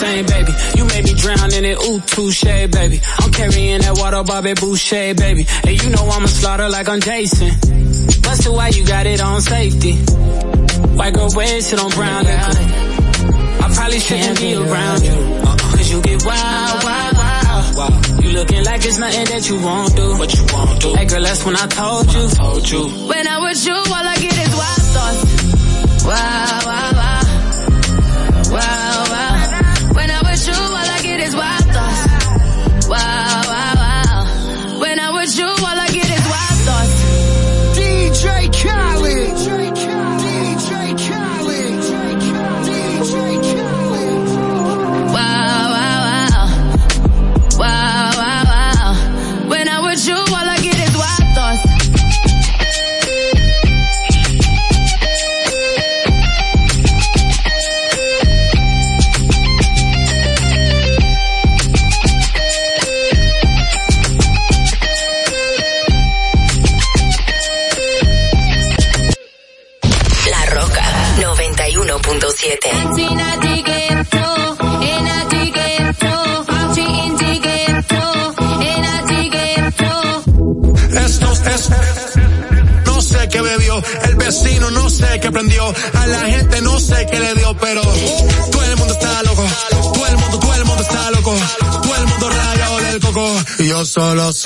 same, baby. You made me drown in it, ooh, touche, baby. I'm carrying that water, Bobby Boucher, baby. And hey, you know I'ma slaughter like I'm Jason. Busted, why you got it on safety? White girl, red sit on brown liquor. I probably shouldn't be around you. Uh-uh. Cause you get wild, wild, wild. wild. You looking like it's nothing that you won't do. What you won't do. Hey girl, that's when I told you. When I told you. When I'm you, all I get is wild thoughts. wild, wild.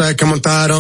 Solo sé que montaron.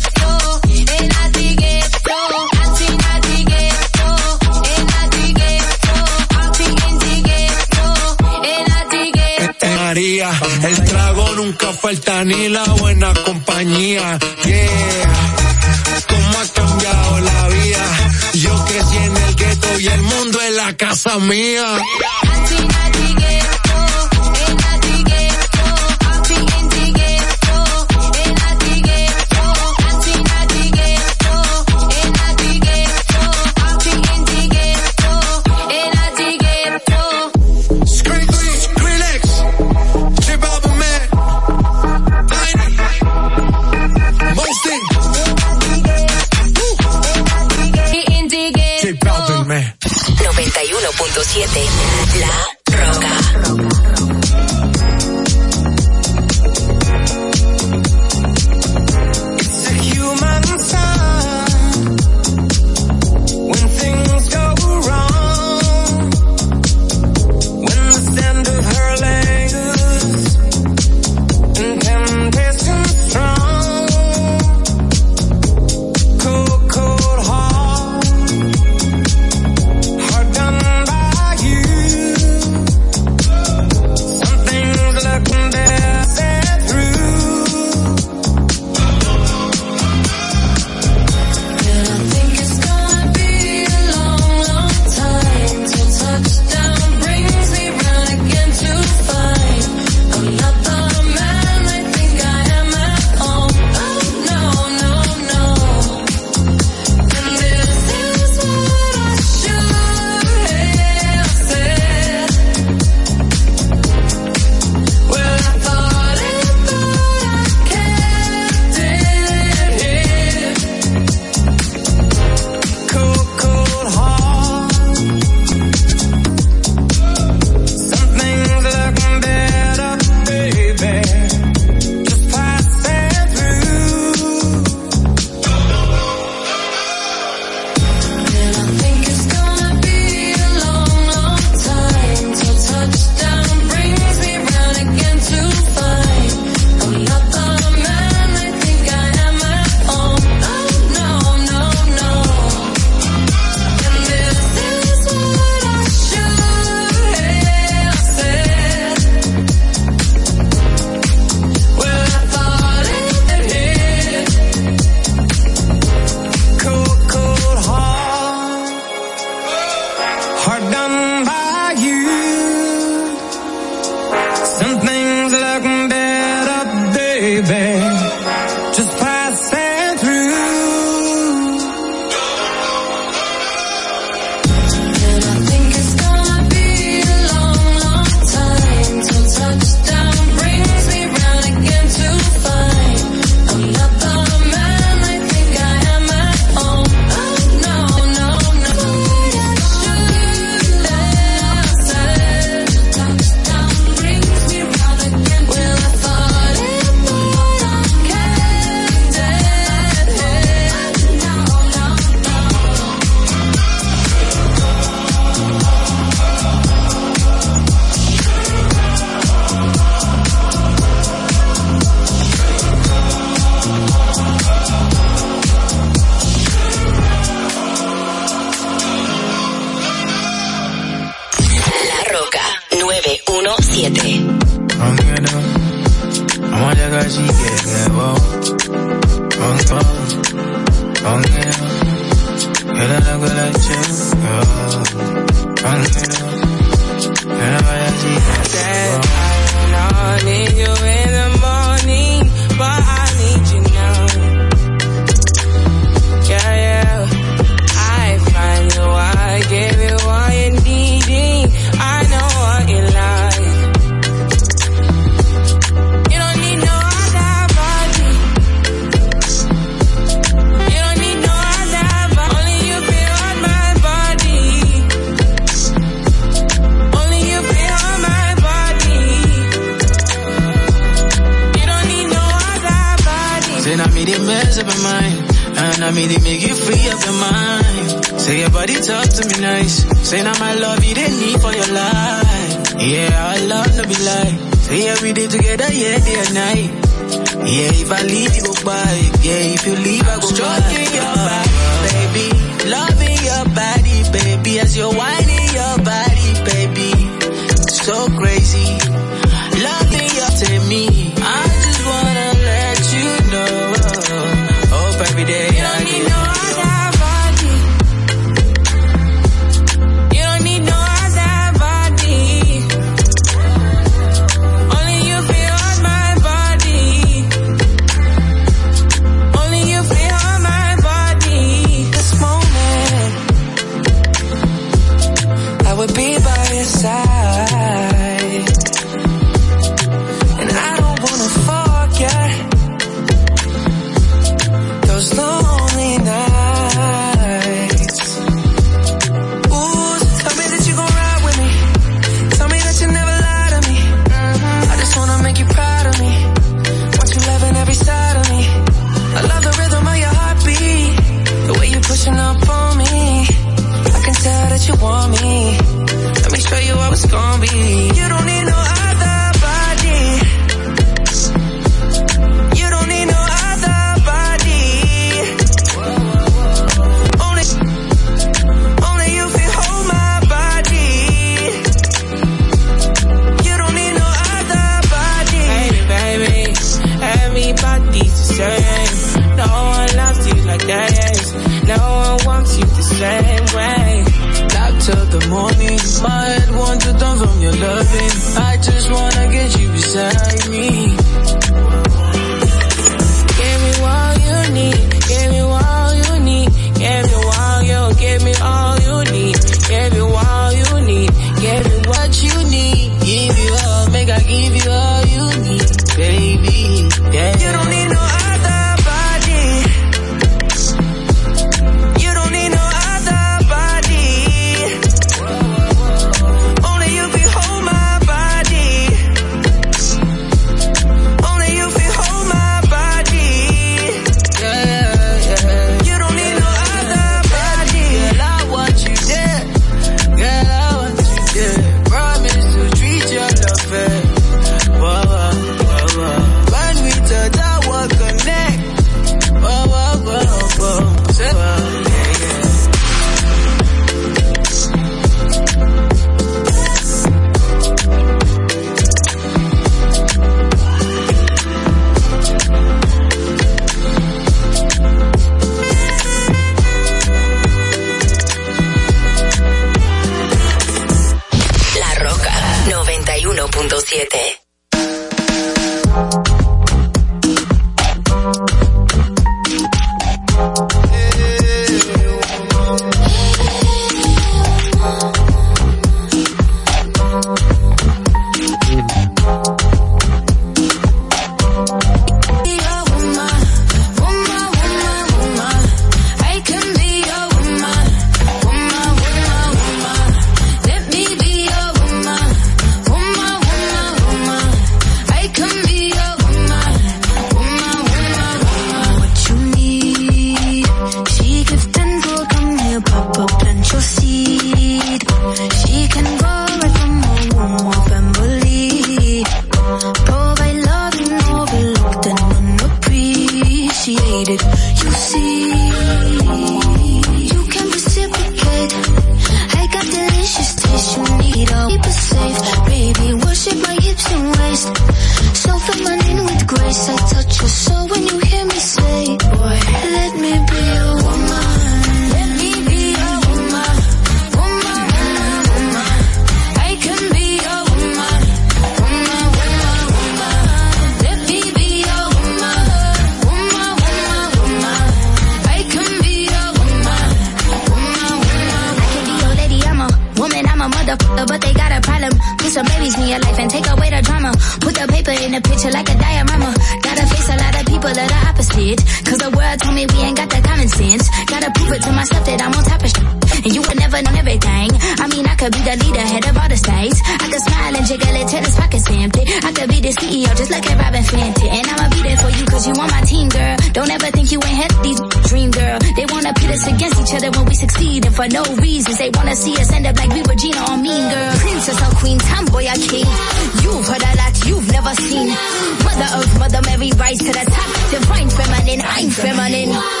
them every rise to the top. Divine feminine, I'm feminine.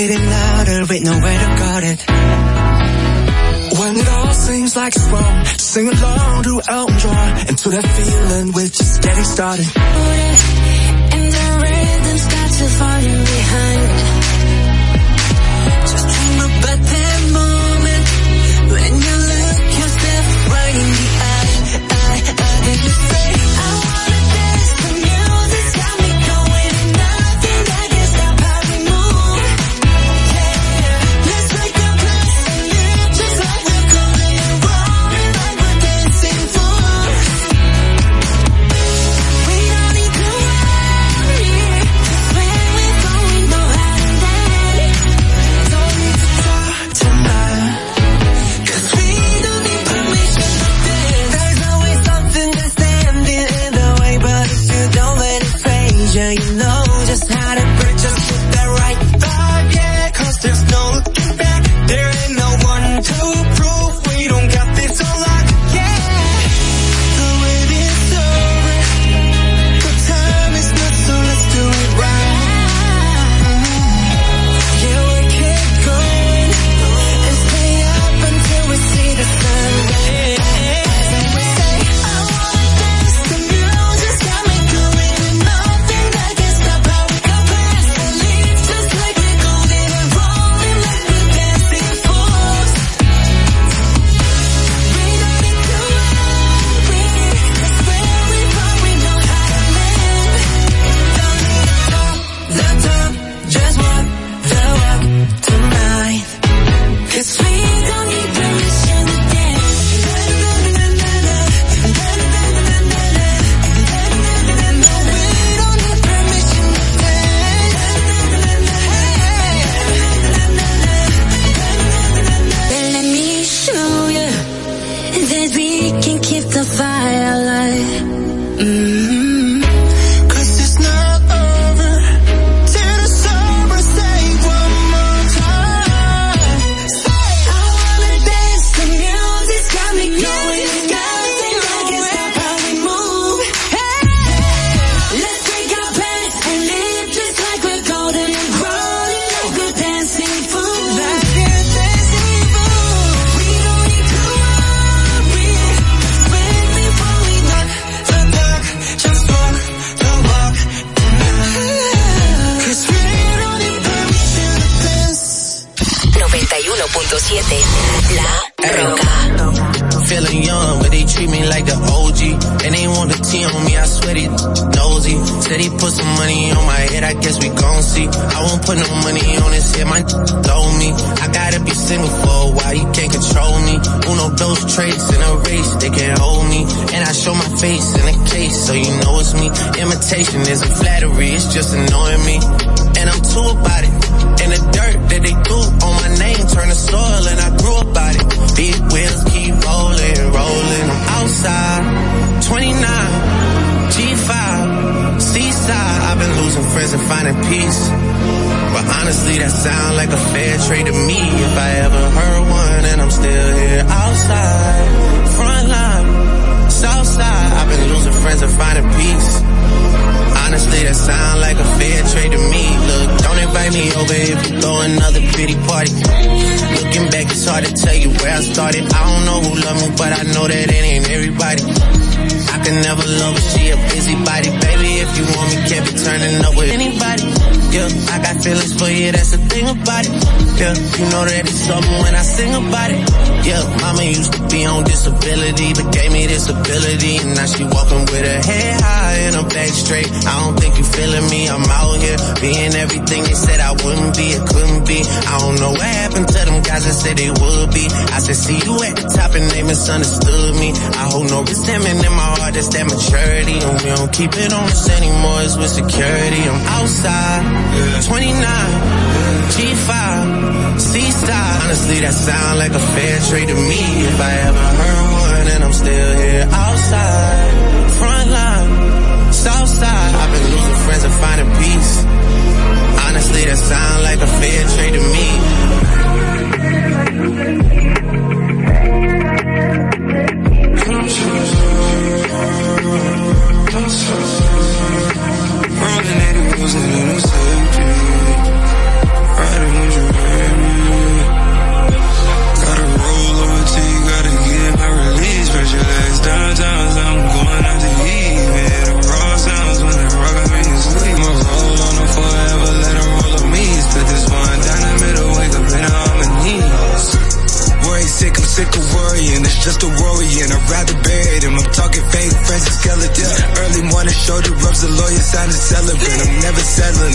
Sitting louder with nowhere to guard it. When it all seems like it's wrong, sing along to Elton John and to that feeling we're just getting started. And the rhythm starts got you falling behind. Just dream about that moment when you look yourself right in the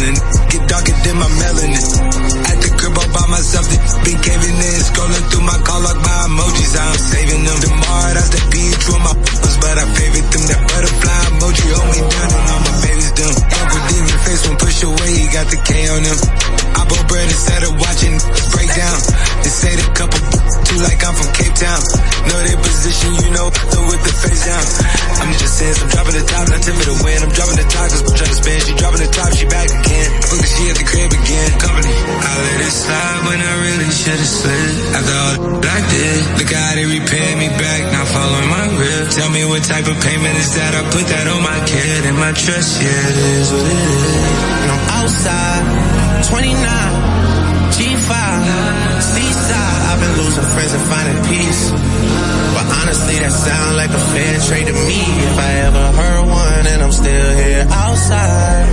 and stress, yeah, it is what it is. And I'm outside, 29, G5, seaside. I've been losing friends and finding peace. But honestly, that sound like a fair trade to me. If I ever heard one and I'm still here outside,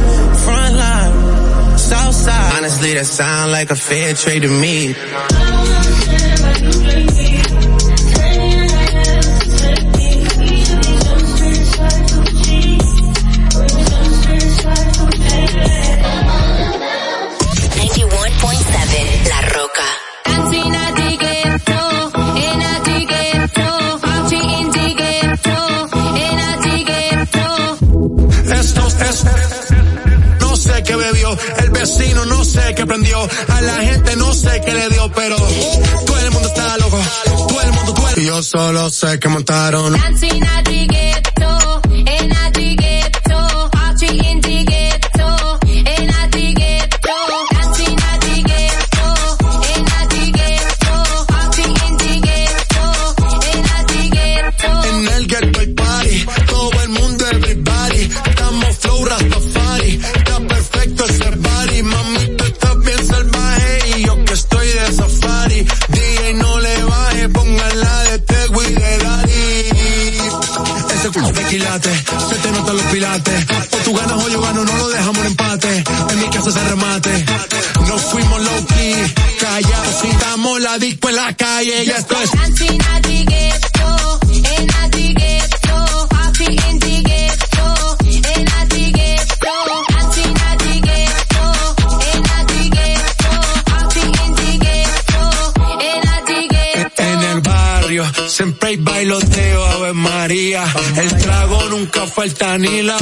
front line, south side. Honestly, that sound like a fair trade to me. second ni la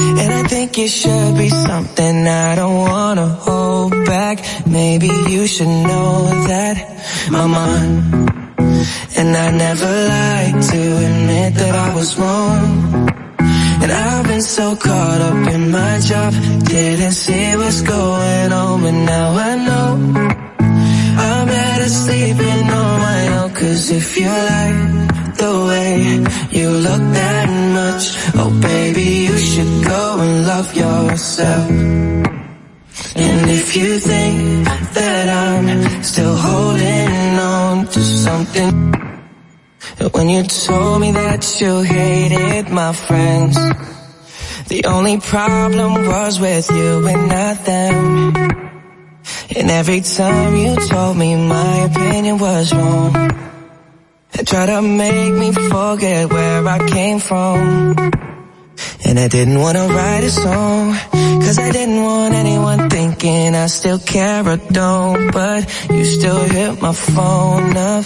and I think it should be something I don't wanna hold back. Maybe you should know that I'm on. And I never like to admit that I was wrong. And I've been so caught up in my job, didn't see what's going on, but now I know. I'm better sleeping on my own, cause if you like the way you look that much, oh baby, you should go and love yourself. And if you think that I'm still holding on to something, when you told me that you hated my friends, the only problem was with you and not them. And every time you told me my opinion was wrong, and try to make me forget where I came from. And I didn't wanna write a song, cause I didn't want anyone thinking I still care or don't, but you still hit my phone up.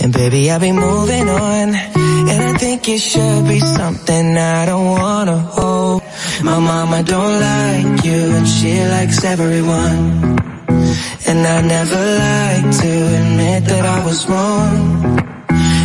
And baby, I'll be moving on, And I think it should be something I don't wanna hold. My mama don't like you and she likes everyone. And I never like to admit that I was wrong.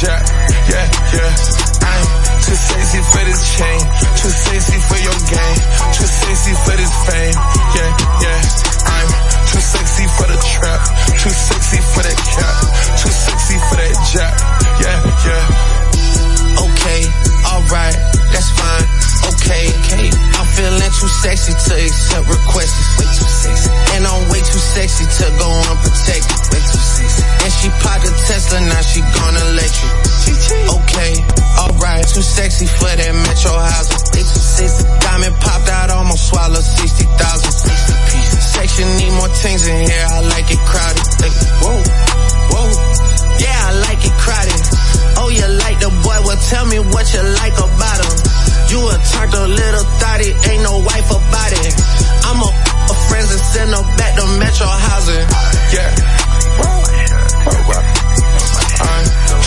jack. Yeah, yeah. I'm too sexy for this chain. Too sexy for your game. Too sexy for this fame. Yeah, yeah. I'm too sexy for the trap. Too sexy for that cap. Too sexy for that jack. Yeah, yeah. Okay, alright, that's fine. Okay, okay. I'm feeling too sexy to accept requests. Way too sexy. Too sexy to go unprotected. Way too sexy. And she popped a Tesla, now she gonna let you. Okay, alright. Too sexy for that metro housing. Too sexy. Diamond popped out, almost swallowed 60,000. 60 pieces. Section need more things in here, I like it crowded. Like, whoa, whoa. Yeah, I like it crowded. Oh, you like the boy? Well, tell me what you like about him. You a turned little thotty, ain't no wife about it. I'm a friends and send her back to Metro housing. Yeah.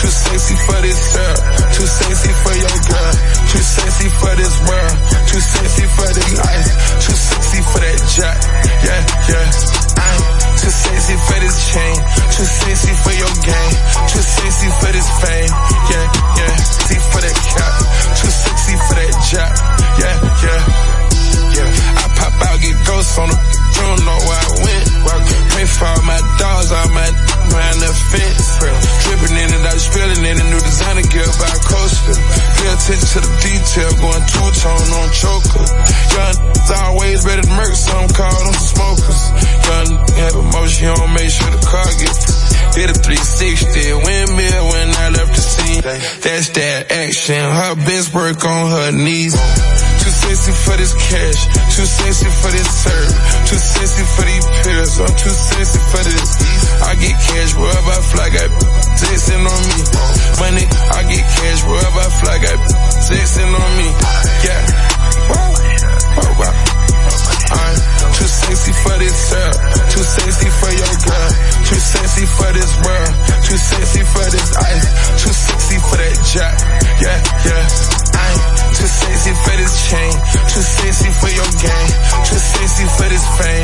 Too sexy for this girl. Too sexy for your girl. Too sexy for this world. Too sexy for this life. Too sexy for that jack. Yeah, yeah. I'm too sexy for this chain. Too sexy for your game. Attention to the detail, going two tone on choker. Young always ready to murk, some call them smokers. Young have emotion, you don't make sure the car gets Hit a 360, windmill That's that action, her best work on her knees. Too sexy for this cash, too sexy for this serve, too sexy for these pills, I'm too sexy for this. I get cash wherever I fly, got texting on me. Money, I get cash wherever I fly, got texting on me. Yeah. Alright. I'm too sexy for this girl, too sexy for your girl, too sexy for this world, too sexy for this ice, for your game, too sexy for this fame.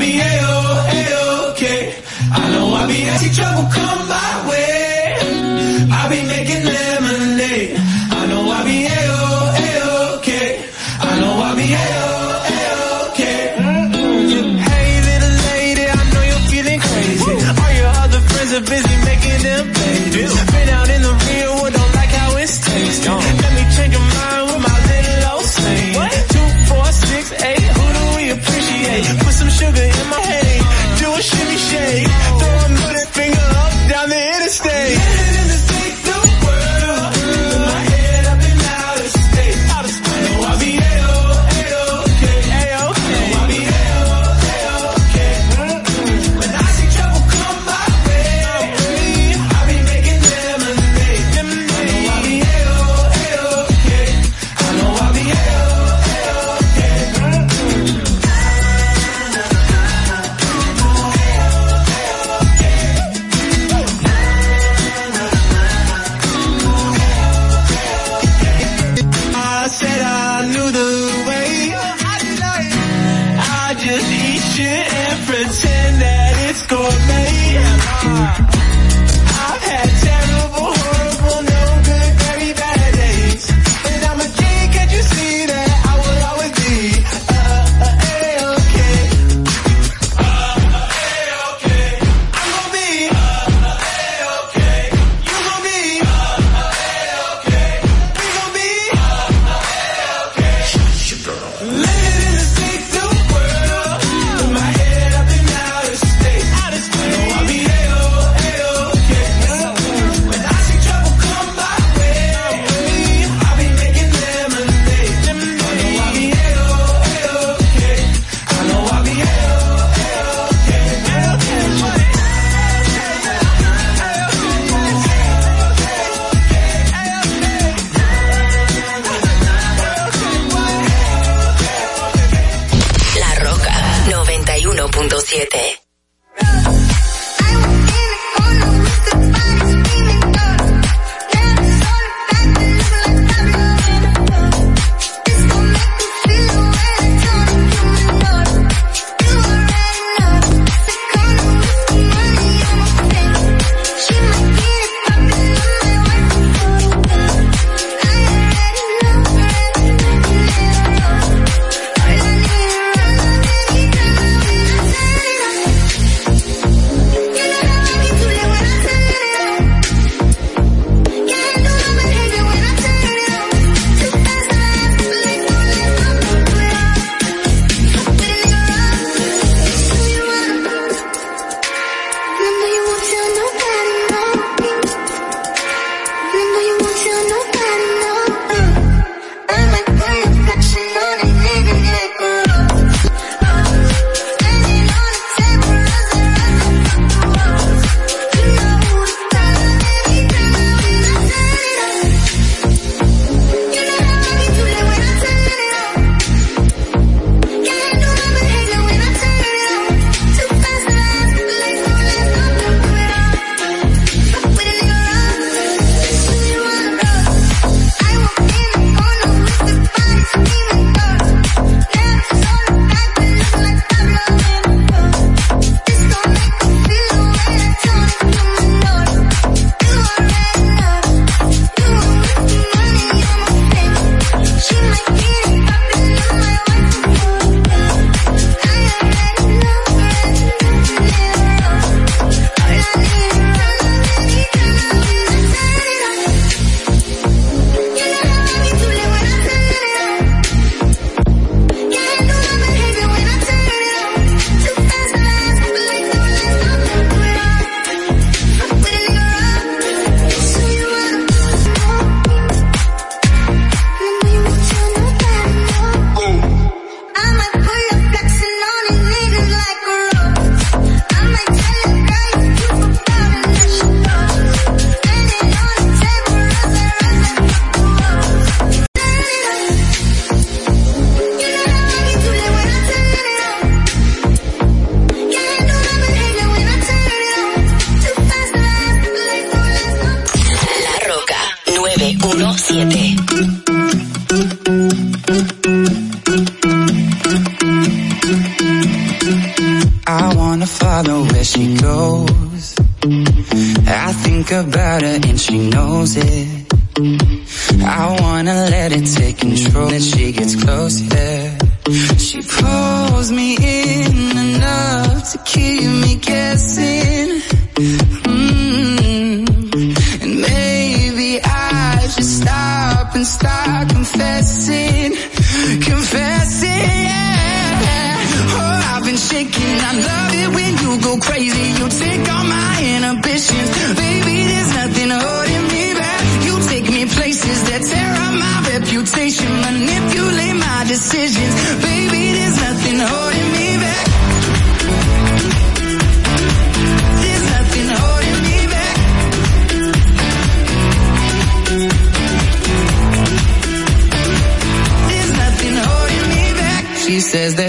be A-O, A-OK. -okay. I know I be anti-trouble, come by.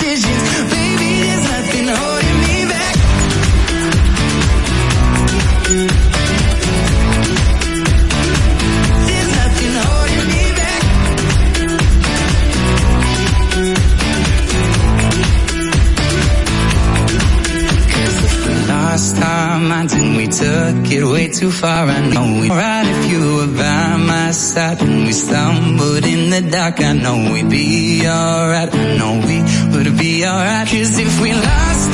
This you. too far. I know we'd all right if you were by my side. When we stumbled in the dark, I know we'd be alright. I know we would be alright. Cause if we lost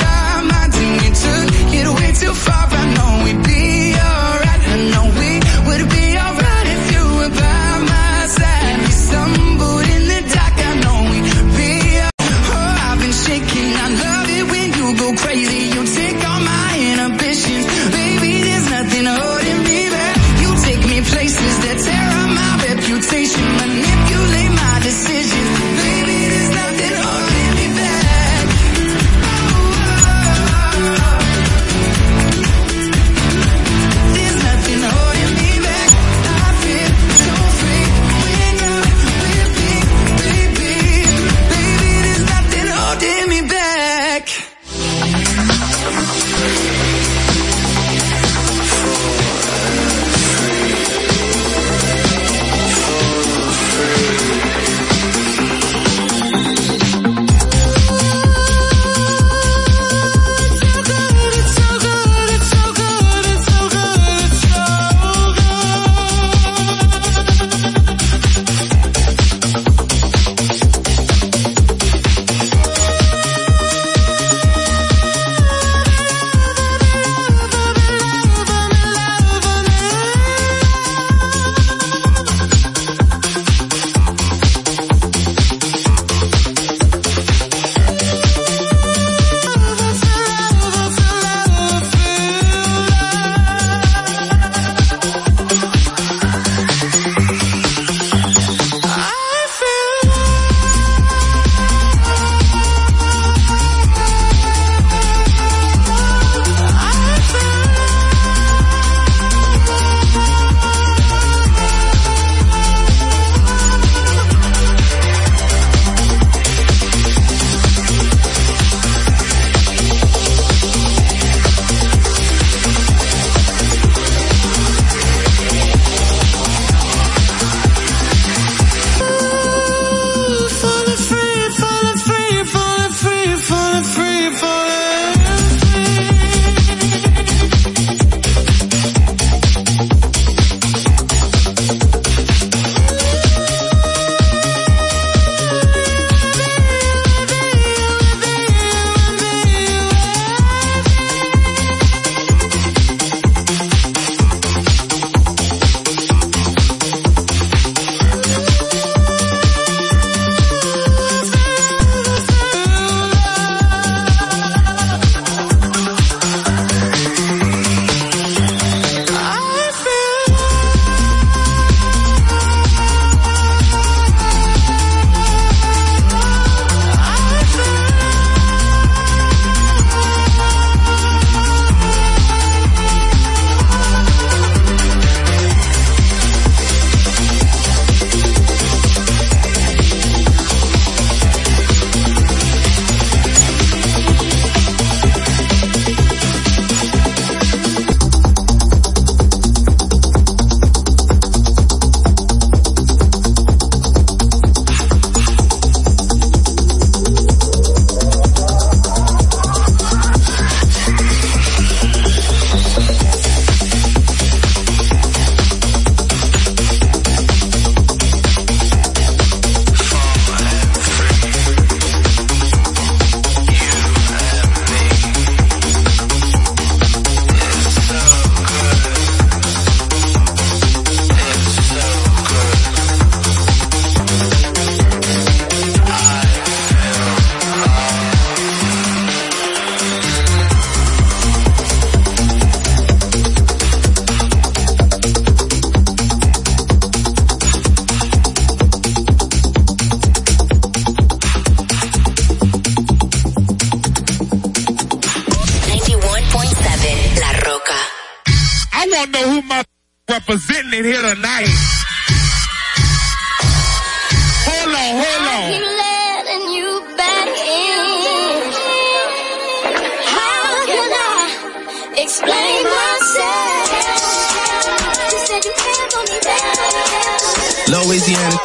Louisiana,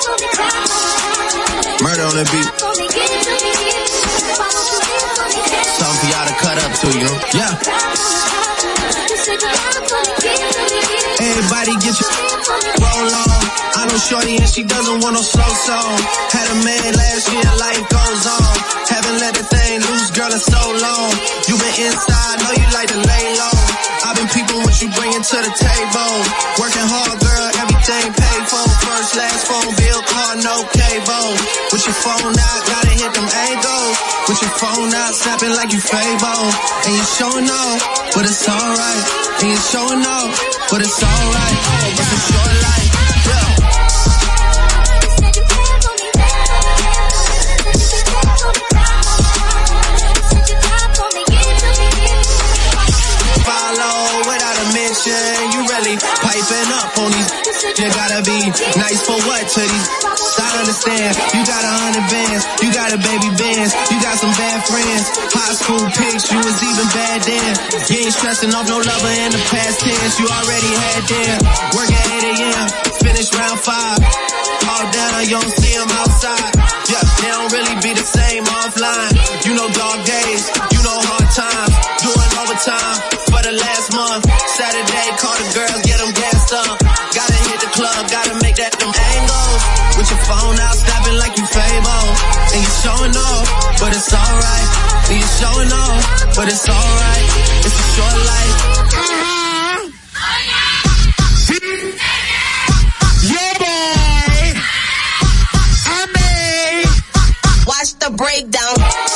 murder on the beat. Something for y'all to cut up to, you? Yeah. Everybody get your roll on. I know Shorty and she doesn't want no slow song. Had a man last year, life goes on. Haven't let the thing loose, girl, in so long. You been inside, know you like to lay low. Peeping what you bringing to the table. Working hard, girl, everything paid for. First, last phone bill, car, no cable. With your phone out, gotta hit them angles. With your phone out, snapping like you Fable. And you showing off, but it's alright. And you showing off, but it's alright. It's a short life. Gotta nice for what these. I understand. You got a hundred bands. You got a baby bands. You got some bad friends. High school pics. You was even bad then. You ain't stressing off no lover in the past tense. You already had them. Work at 8 a.m. Finish round five. All down. You don't see them outside. Yeah, they don't really be the same offline. You know dog days. You know hard times. Doing overtime for the last month. Saturday, call the girls, get them gassed up. Gotta hit the club, gotta make that them angles. With your phone out, snapping like you Fable. And you showing off, but it's alright. And you showing off, but it's alright. It's a short life. Yeah, boy. I made. Watch the breakdown.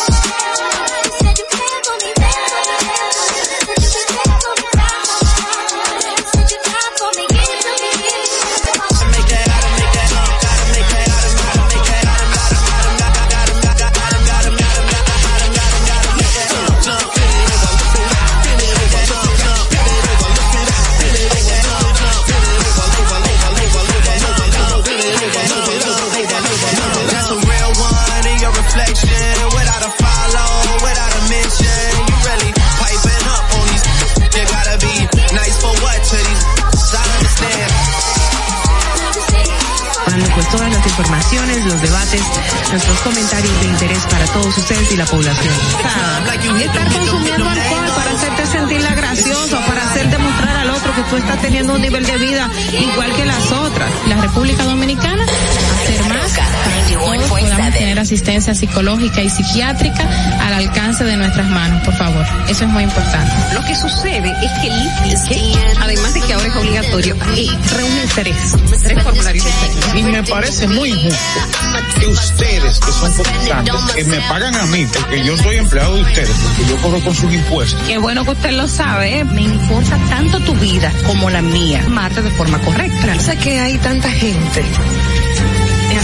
Los debates, nuestros comentarios de interés para todos ustedes y la población. Estar consumiendo alcohol para hacerte sentirla gracioso, para hacerte mostrar al otro que tú estás teniendo un nivel de vida igual que las otras. La República Dominicana, podamos tener asistencia psicológica y psiquiátrica al alcance de nuestras manos, por favor. Eso es muy importante. Lo que sucede es que el IFE, además de que ahora es obligatorio, eh, reúne tres, tres formularios diferentes. Y me parece muy injusto que ustedes, que son votantes, que me pagan a mí, porque yo soy empleado de ustedes, porque yo cobro con sus impuestos. Qué bueno que usted lo sabe, ¿eh? me importa tanto tu vida como la mía. Marte de forma correcta. Sé que hay tanta gente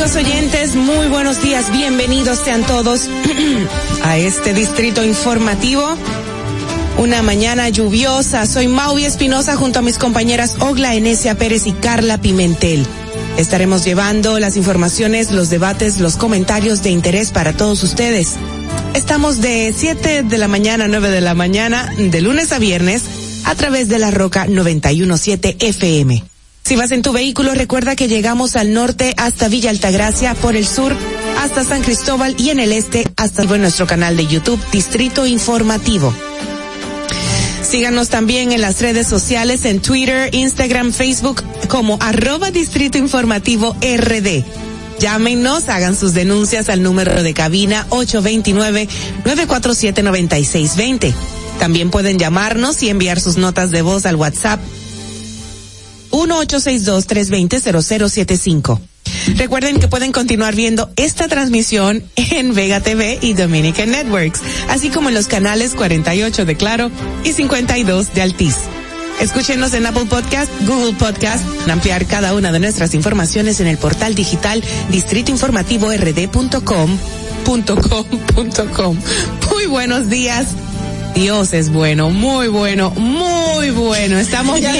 Amigos oyentes, muy buenos días, bienvenidos sean todos a este distrito informativo. Una mañana lluviosa, soy Maui Espinosa junto a mis compañeras Ogla Enesia Pérez y Carla Pimentel. Estaremos llevando las informaciones, los debates, los comentarios de interés para todos ustedes. Estamos de 7 de la mañana a 9 de la mañana, de lunes a viernes, a través de la Roca 917 FM. Si vas en tu vehículo, recuerda que llegamos al norte hasta Villa Altagracia, por el sur hasta San Cristóbal y en el este hasta nuestro canal de YouTube Distrito Informativo. Síganos también en las redes sociales, en Twitter, Instagram, Facebook, como arroba Distrito Informativo RD. Llámenos, hagan sus denuncias al número de cabina 829-947-9620. También pueden llamarnos y enviar sus notas de voz al WhatsApp 1-862-320-0075. Recuerden que pueden continuar viendo esta transmisión en Vega TV y Dominican Networks, así como en los canales 48 de Claro y 52 de Altiz. Escúchenos en Apple Podcast, Google Podcast, ampliar cada una de nuestras informaciones en el portal digital distritoinformativord.com.com.com. Muy buenos días. Dios es bueno, muy bueno, muy bueno. Estamos bien.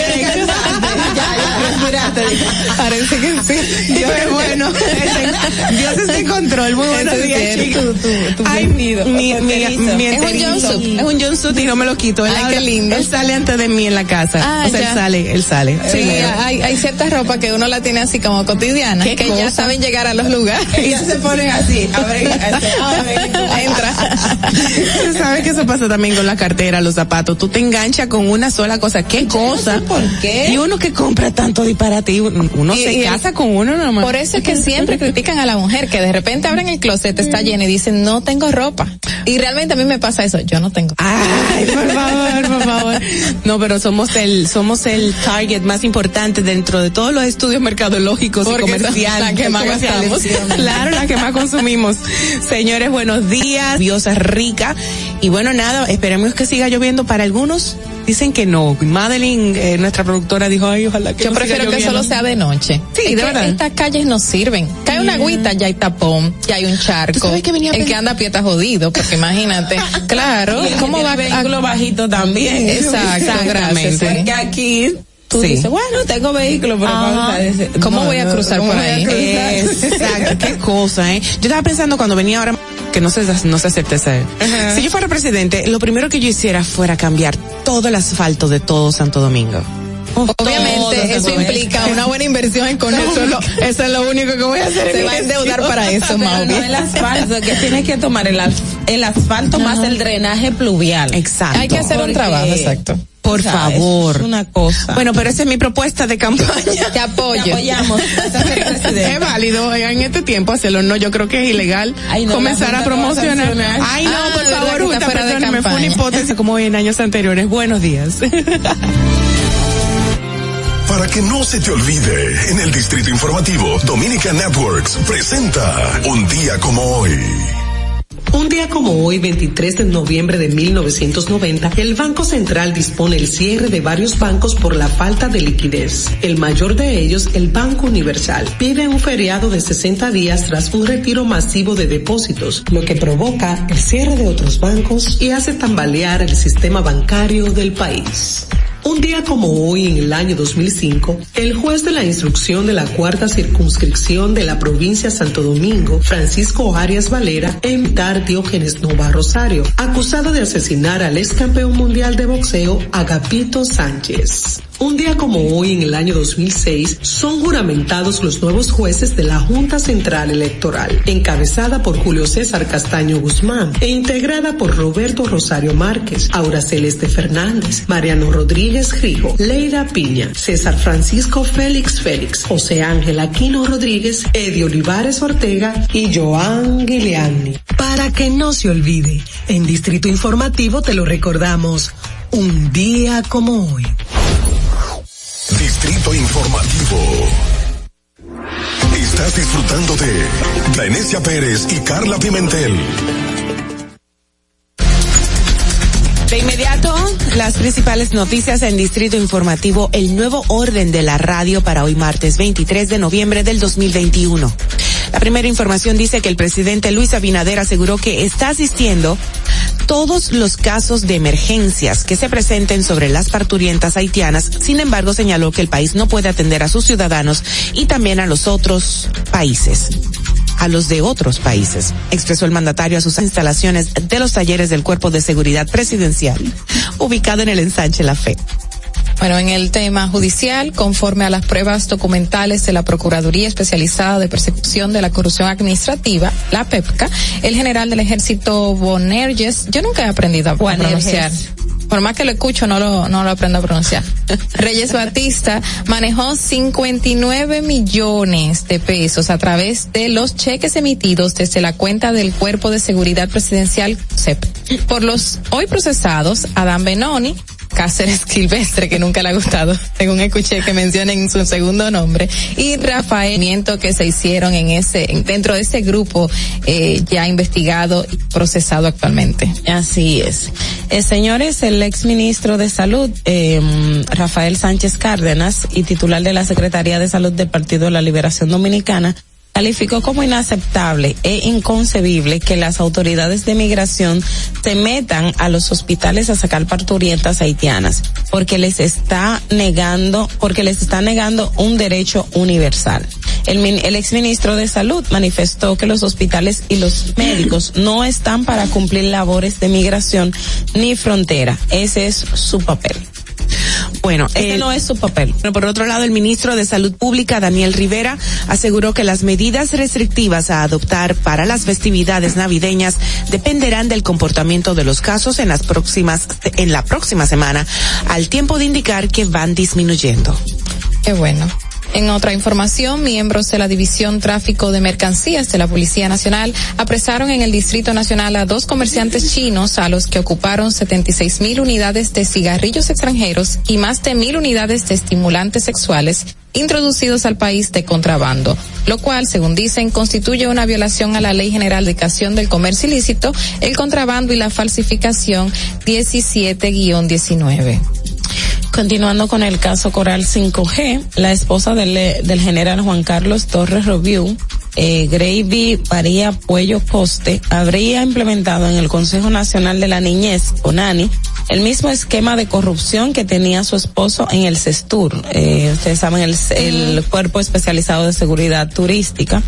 Parece que sí. Dios es bueno. Dios está en control. Muy buenos días, chicos. Ay, mi, mi, mi Es un jumpsuit. Es un jumpsuit y no me lo quito. Él, Ay, qué lindo. él sale antes de mí en la casa. Ah, o sea, él sale, él sale. Sí, hay, hay ciertas ropas que uno la tiene así como cotidiana, ¿Qué que ya saben llegar a los lugares. Ellas se ponen así, abren, así, abren. Entra. Sabes que eso pasa también con la cartera, los zapatos. Tú te enganchas con una sola cosa. ¿Qué cosa? ¿Por qué? Y uno que compra tanto disparate, y uno uno Y- se y el- casa con uno nomás. Por eso es que siempre critican a la mujer, que de repente abren el closet, está lleno y dicen, no tengo ropa. Y realmente a mí me pasa eso, yo no tengo. Ay, por favor, por favor. No, pero somos el, somos el target más importante dentro de todos los estudios mercadológicos y comerciales. la que más gastamos. Claro, la que más consumimos. Señores, buenos días. Diosa rica. Y bueno, nada, esperemos que siga lloviendo para algunos. Dicen que no. Madeline, eh, nuestra productora, dijo, ay, ojalá que Yo no siga prefiero que lloviendo". solo sea de noche. Sí, Es de verdad. Estas calles no sirven. Cae una agüita, ya hay tapón, ya hay un charco. sabes que venía el que anda a pie está jodido, porque imagínate. Claro, ¿cómo va a vehículo bajito también? Exacto, gracias. sí. Porque aquí tú Sí. dices, bueno, tengo vehículo, pero ¿Cómo voy a cruzar ¿cómo por ahí? cruzar? Exacto, qué cosa, ¿eh? Yo estaba pensando cuando venía ahora que no se, no se acepte ese. Si yo fuera presidente, lo primero que yo hiciera fuera cambiar todo el asfalto de todo Santo Domingo. Obviamente, eso implica una buena inversión con eso. Lo, Eso es lo único que voy a hacer. se va a endeudar para eso, Mauri. no el asfalto, que tienes que tomar el, as- el asfalto más el drenaje pluvial. Exacto. Hay que hacer un trabajo, exacto. Por sea, favor. Es una cosa. Bueno, pero esa es mi propuesta de campaña. Te apoyo. Te apoyamos. Es válido en este tiempo hacerlo, no, yo creo que es ilegal Ay, no, comenzar a Junta promocionar. Ay, no, Ah, por favor, de perdóneme, fue una hipótesis como en años anteriores. Buenos días. Para que no se te olvide, en el Distrito Informativo, Dominica Networks presenta Un día como hoy. Un día como hoy, 23 de noviembre de 1990, el Banco Central dispone el cierre de varios bancos por la falta de liquidez. El mayor de ellos, el Banco Universal, pide un feriado de 60 días tras un retiro masivo de depósitos, lo que provoca el cierre de otros bancos y hace tambalear el sistema bancario del país. Un día como hoy, en el año 2005, el juez de la instrucción de la cuarta circunscripción de la provincia Santo Domingo, Francisco Arias Valera, evitar Diógenes Nova Rosario, acusado de asesinar al ex campeón mundial de boxeo Agapito Sánchez. Un día como hoy, en el año 2006, son juramentados los nuevos jueces de la Junta Central Electoral, encabezada por Julio César Castaño Guzmán e integrada por Roberto Rosario Márquez, Aura Celeste Fernández, Mariano Rodríguez Rijo, Leida Piña, César Francisco Félix Félix, José Ángel Aquino Rodríguez, Eddie Olivares Ortega y Joan Guiliani. Para que no se olvide, en Distrito Informativo te lo recordamos, un día como hoy. Distrito Informativo. Estás disfrutando de Venecia Pérez y Carla Pimentel. De inmediato, las principales noticias en Distrito Informativo, el nuevo orden de la radio para hoy martes 23 de noviembre del 2021. La primera información dice que el presidente Luis Abinader aseguró que está asistiendo todos los casos de emergencias que se presenten sobre las parturientas haitianas. Sin embargo, señaló que el país no puede atender a sus ciudadanos y también a los otros países a los de otros países, expresó el mandatario a sus instalaciones de los talleres del Cuerpo de Seguridad Presidencial, ubicado en el ensanche La Fe. Bueno, en el tema judicial, conforme a las pruebas documentales de la Procuraduría Especializada de Persecución de la Corrupción Administrativa, la PEPCA, el general del ejército Bonerges, yo nunca he aprendido a pronunciar. Por más que lo escucho, no lo, no lo aprendo a pronunciar. Reyes Batista manejó 59 millones de pesos a través de los cheques emitidos desde la cuenta del Cuerpo de Seguridad Presidencial CEP. Por los hoy procesados, Adán Benoni, Cáceres Silvestre, que nunca le ha gustado, según escuché que mencionen su segundo nombre, y Rafael Miento que se hicieron en ese, dentro de ese grupo eh, ya investigado y procesado actualmente. Así es. Eh, señores, el ex ministro de Salud, eh, Rafael Sánchez Cárdenas, y titular de la Secretaría de Salud del Partido de la Liberación Dominicana, calificó como inaceptable e inconcebible que las autoridades de migración se metan a los hospitales a sacar parturientas haitianas, porque les está negando, porque les está negando un derecho universal. El, el exministro de Salud manifestó que los hospitales y los médicos no están para cumplir labores de migración ni frontera. Ese es su papel. Bueno, Ese el- no es su papel. Pero por otro lado, el ministro de Salud Pública, Daniel Rivera, aseguró que las medidas restrictivas a adoptar para las festividades navideñas dependerán del comportamiento de los casos en las próximas, en la próxima semana, al tiempo de indicar que van disminuyendo. Qué bueno. En otra información, miembros de la División Tráfico de Mercancías de la Policía Nacional apresaron en el Distrito Nacional a dos comerciantes chinos a los que ocuparon 76 mil unidades de cigarrillos extranjeros y más de mil unidades de estimulantes sexuales introducidos al país de contrabando, lo cual, según dicen, constituye una violación a la Ley General de Educación del Comercio Ilícito, el contrabando y la falsificación 17-19. Continuando con el caso Coral 5G, la esposa del, del general Juan Carlos Torres Review, eh, Gravy María Puello Poste, habría implementado en el Consejo Nacional de la Niñez, ONANI, el mismo esquema de corrupción que tenía su esposo en el CESTUR, eh, ustedes saben, el, el Cuerpo Especializado de Seguridad Turística.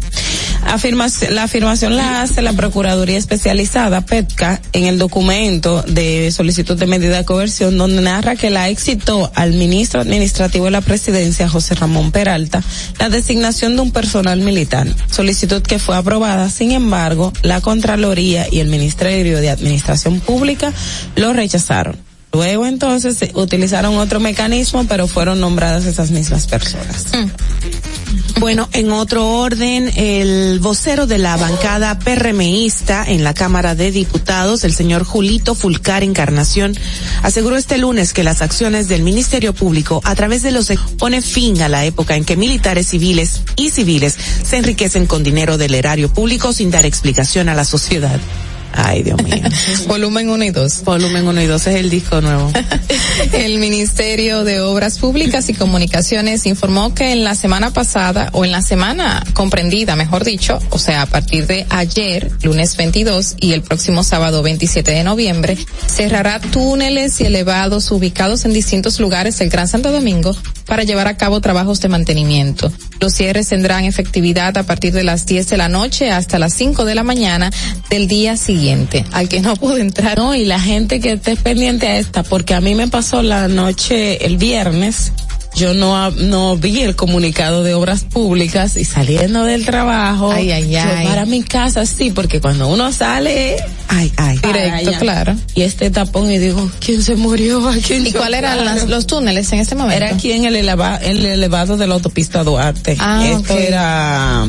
Afirma- la afirmación la hace la Procuraduría Especializada, PETCA, en el documento de solicitud de medida de coerción, donde narra que la excitó al ministro administrativo de la presidencia, José Ramón Peralta, la designación de un personal militar, solicitud que fue aprobada, sin embargo, la Contraloría y el Ministerio de Administración Pública lo rechazaron. Luego entonces utilizaron otro mecanismo, pero fueron nombradas esas mismas personas. Bueno, en otro orden, el vocero de la bancada PRMista en la Cámara de Diputados, el señor Julito Fulcar Encarnación, aseguró este lunes que las acciones del Ministerio Público a través de los ex- pone fin a la época en que militares civiles y civiles se enriquecen con dinero del erario público sin dar explicación a la sociedad. Ay, Dios mío. Volumen 1 y 2. Volumen 1 y 2 es el disco nuevo. El Ministerio de Obras Públicas y Comunicaciones informó que en la semana pasada, o en la semana comprendida, mejor dicho, o sea, a partir de ayer, lunes 22, y el próximo sábado 27 de noviembre, cerrará túneles y elevados ubicados en distintos lugares del Gran Santo Domingo para llevar a cabo trabajos de mantenimiento. Los cierres tendrán efectividad a partir de las 10 de la noche hasta las 5 de la mañana del día siguiente. Al que no pudo entrar No, y la gente que esté pendiente a esta, porque a mí me pasó la noche, el viernes, yo no, no vi el comunicado de obras públicas y saliendo del trabajo, Ay, ay, yo ay. para mi casa sí, porque cuando uno sale, ay, ay, Directo, claro. Y este tapón y digo, ¿quién se murió? ¿A quién ¿Y cuáles eran las- los túneles en ese momento? Era aquí en el, eleva- el elevado de la autopista Duarte. Ah, Esto era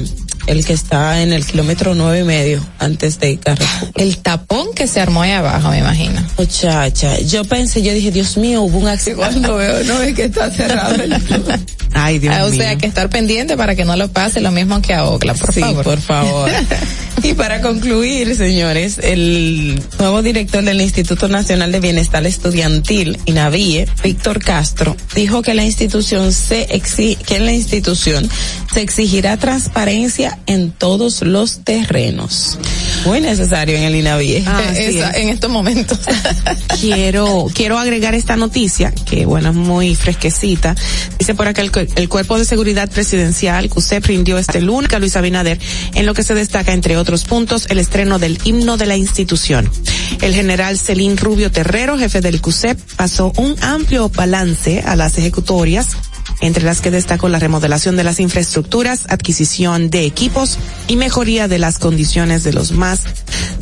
el que está en el kilómetro nueve y medio antes de Carrefour. El tapón que se armó ahí abajo, me imagino. Muchacha, yo pensé, yo dije, Dios mío, hubo un accidente. Cuando veo, no es que está cerrado el Ay, Dios Ah, o mío. sea, que estar pendiente para que no lo pase lo mismo que a Ocla, por sí, favor. por favor. y para concluir, señores, el nuevo director del Instituto Nacional de Bienestar Estudiantil, INAVIE, Víctor Castro, dijo que la institución se exi que en la institución se exigirá transparencia en todos los terrenos. Muy necesario en el INAVIE. Ah, es. en estos momentos. quiero quiero agregar esta noticia que bueno es muy fresquecita dice por acá el cuerpo de seguridad presidencial CUSEP rindió este lunes a Luis Abinader en lo que se destaca entre otros puntos el estreno del himno de la institución el general Celín Rubio Terrero jefe del CUSEP pasó un amplio balance a las ejecutorias entre las que destacó la remodelación de las infraestructuras, adquisición de equipos y mejoría de las condiciones de los más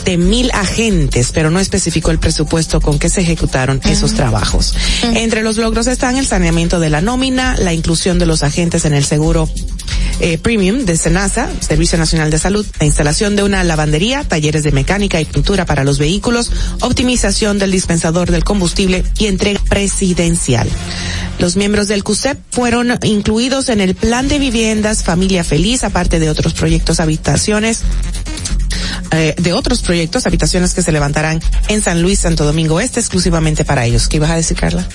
de mil agentes, pero no especificó el presupuesto con que se ejecutaron esos trabajos. Entre los logros están el saneamiento de la nómina, la inclusión de los agentes en el seguro eh, premium de SENASA, Servicio Nacional de Salud, la instalación de una lavandería, talleres de mecánica y pintura para los vehículos, optimización del dispensador del combustible y entrega presidencial. Los miembros del CUSEP fueron incluidos en el plan de viviendas Familia Feliz, aparte de otros proyectos habitaciones eh, de otros proyectos, habitaciones que se levantarán en San Luis, Santo Domingo Este, exclusivamente para ellos. ¿Qué ibas a decir, Carla?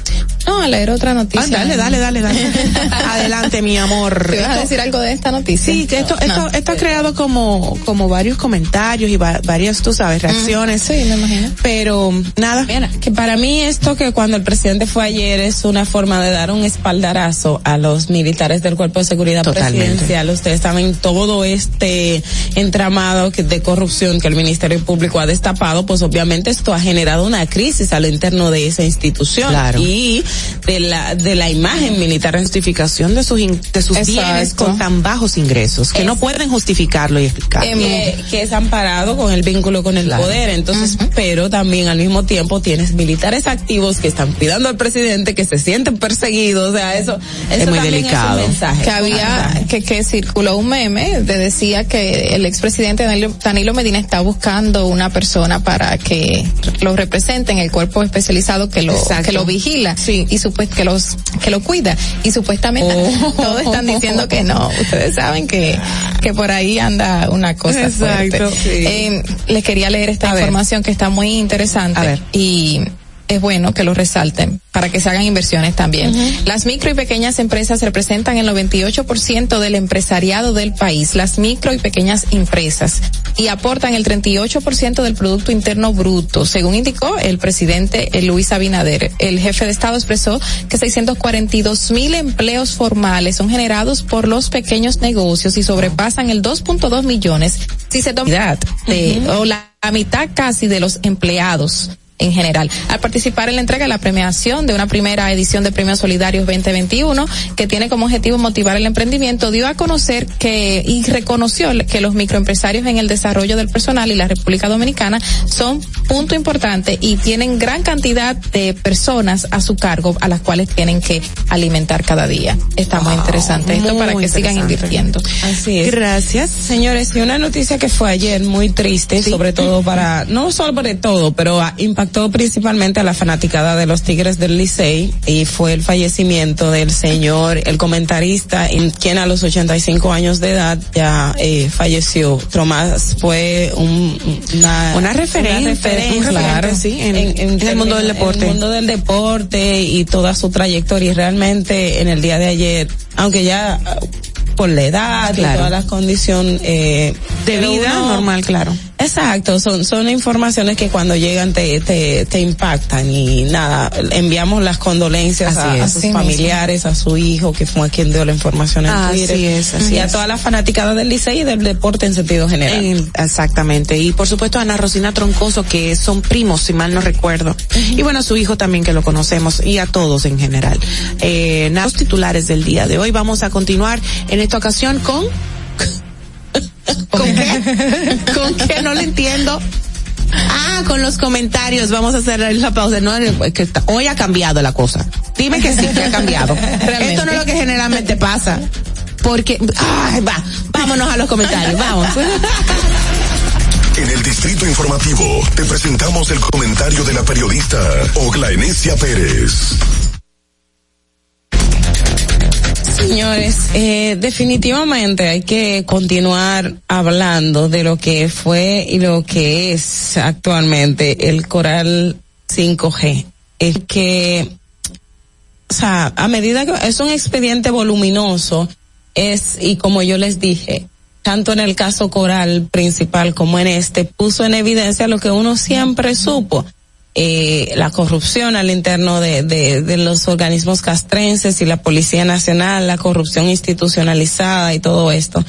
No, a leer otra noticia. Ah, dale, dale, dale, dale. Adelante, mi amor. ¿Te vas a decir algo de esta noticia? Sí, que esto, No. esto, esto ha creado como, como varios comentarios y va- varias, tú sabes, reacciones. Sí, me imagino. Pero, nada. Mira, que para mí esto que cuando el presidente fue ayer es una forma de dar un espaldarazo a los militares del Cuerpo de Seguridad Totalmente. Presidencial. Ustedes saben todo este entramado que- de corrupción que el Ministerio Público ha destapado, pues obviamente esto ha generado una crisis a lo interno de esa institución Claro. y de la de la imagen militar en Justificación de sus, in- de sus Exacto. bienes con tan bajos ingresos, que no pueden justificarlo y explicarlo. que, que es amparado con el vínculo con el Claro. poder. Entonces, pero también al mismo tiempo tienes militares activos que están cuidando al presidente, que se sienten perseguidos. O sea, eso, eso muy delicado. Es un mensaje. que había que, que circuló un meme de decía que el expresidente Danilo, Danilo Medina está buscando una persona para que lo represente en el cuerpo especializado que lo Exacto. que lo vigila y supuest que los que lo cuida y supuestamente Oh. todos están diciendo que no ustedes saben que que por ahí anda una cosa Exacto, fuerte sí. Eh, les quería leer esta A ver. información que está muy interesante A ver. y es bueno que lo resalten para que se hagan inversiones también. Las micro y pequeñas empresas representan el 98% del empresariado del país, las micro y pequeñas empresas, y aportan el 38% del Producto Interno Bruto, según indicó el presidente Luis Abinader. El jefe de Estado expresó que 642 mil empleos formales son generados por los pequeños negocios y sobrepasan el 2.2 millones si se toma de, o la la mitad casi de los empleados en general. Al participar en la entrega de la premiación de una primera edición de Premios Solidarios 2021, que tiene como objetivo motivar el emprendimiento, dio a conocer que y reconoció que los microempresarios en el desarrollo del personal y la República Dominicana son punto importante y tienen gran cantidad de personas a su cargo a las cuales tienen que alimentar cada día. Está muy interesante esto para que sigan invirtiendo. Así es. Gracias. Señores, y una noticia que fue ayer muy triste, sobre todo para, no sobre todo, pero ah, impactó principalmente a la fanaticada de los Tigres del Licey y fue el fallecimiento del señor, el comentarista, en quien a los 85 años de edad ya eh, falleció. Tomás fue un, una, Una referente, referencia, un referente, sí, en- en el mundo del deporte. En el mundo del deporte y toda su trayectoria y realmente en el día de ayer, aunque ya por la edad y Claro. todas las condiciones eh, De vida uno- normal, claro. Exacto, son, son informaciones que cuando llegan te, te, te impactan y nada, enviamos las condolencias a, a sus mismo. familiares, a su hijo que fue a quien dio la información en Así Twitter es, así y a toda la fanaticada del Licey y del deporte en sentido general. En- exactamente. Y por supuesto Ana Rosina Troncoso, que son primos, si mal no recuerdo. Y bueno, su hijo también que lo conocemos y a todos en general. Eh, nada, los titulares del día de hoy. Vamos a continuar en esta ocasión con... ¿Con qué? ¿Con qué? No lo entiendo. Ah, con los comentarios. Vamos a hacer la pausa. No, es que está- hoy ha cambiado la cosa. Dime que sí, que ha cambiado. Esto no es lo que generalmente pasa. Porque, ay, va, vámonos a los comentarios, vamos. En el Distrito Informativo te presentamos el comentario de la periodista Ogla Enesia Pérez. Señores, eh, definitivamente hay que continuar hablando de lo que fue y lo que es actualmente el Coral 5G. Es que, o sea, a medida que es un expediente voluminoso, es, y como yo les dije, tanto en el caso Coral principal como en este, puso en evidencia lo que uno siempre supo. Eh, la corrupción al interno de, de, los organismos castrenses y la Policía Nacional, la corrupción institucionalizada y todo esto.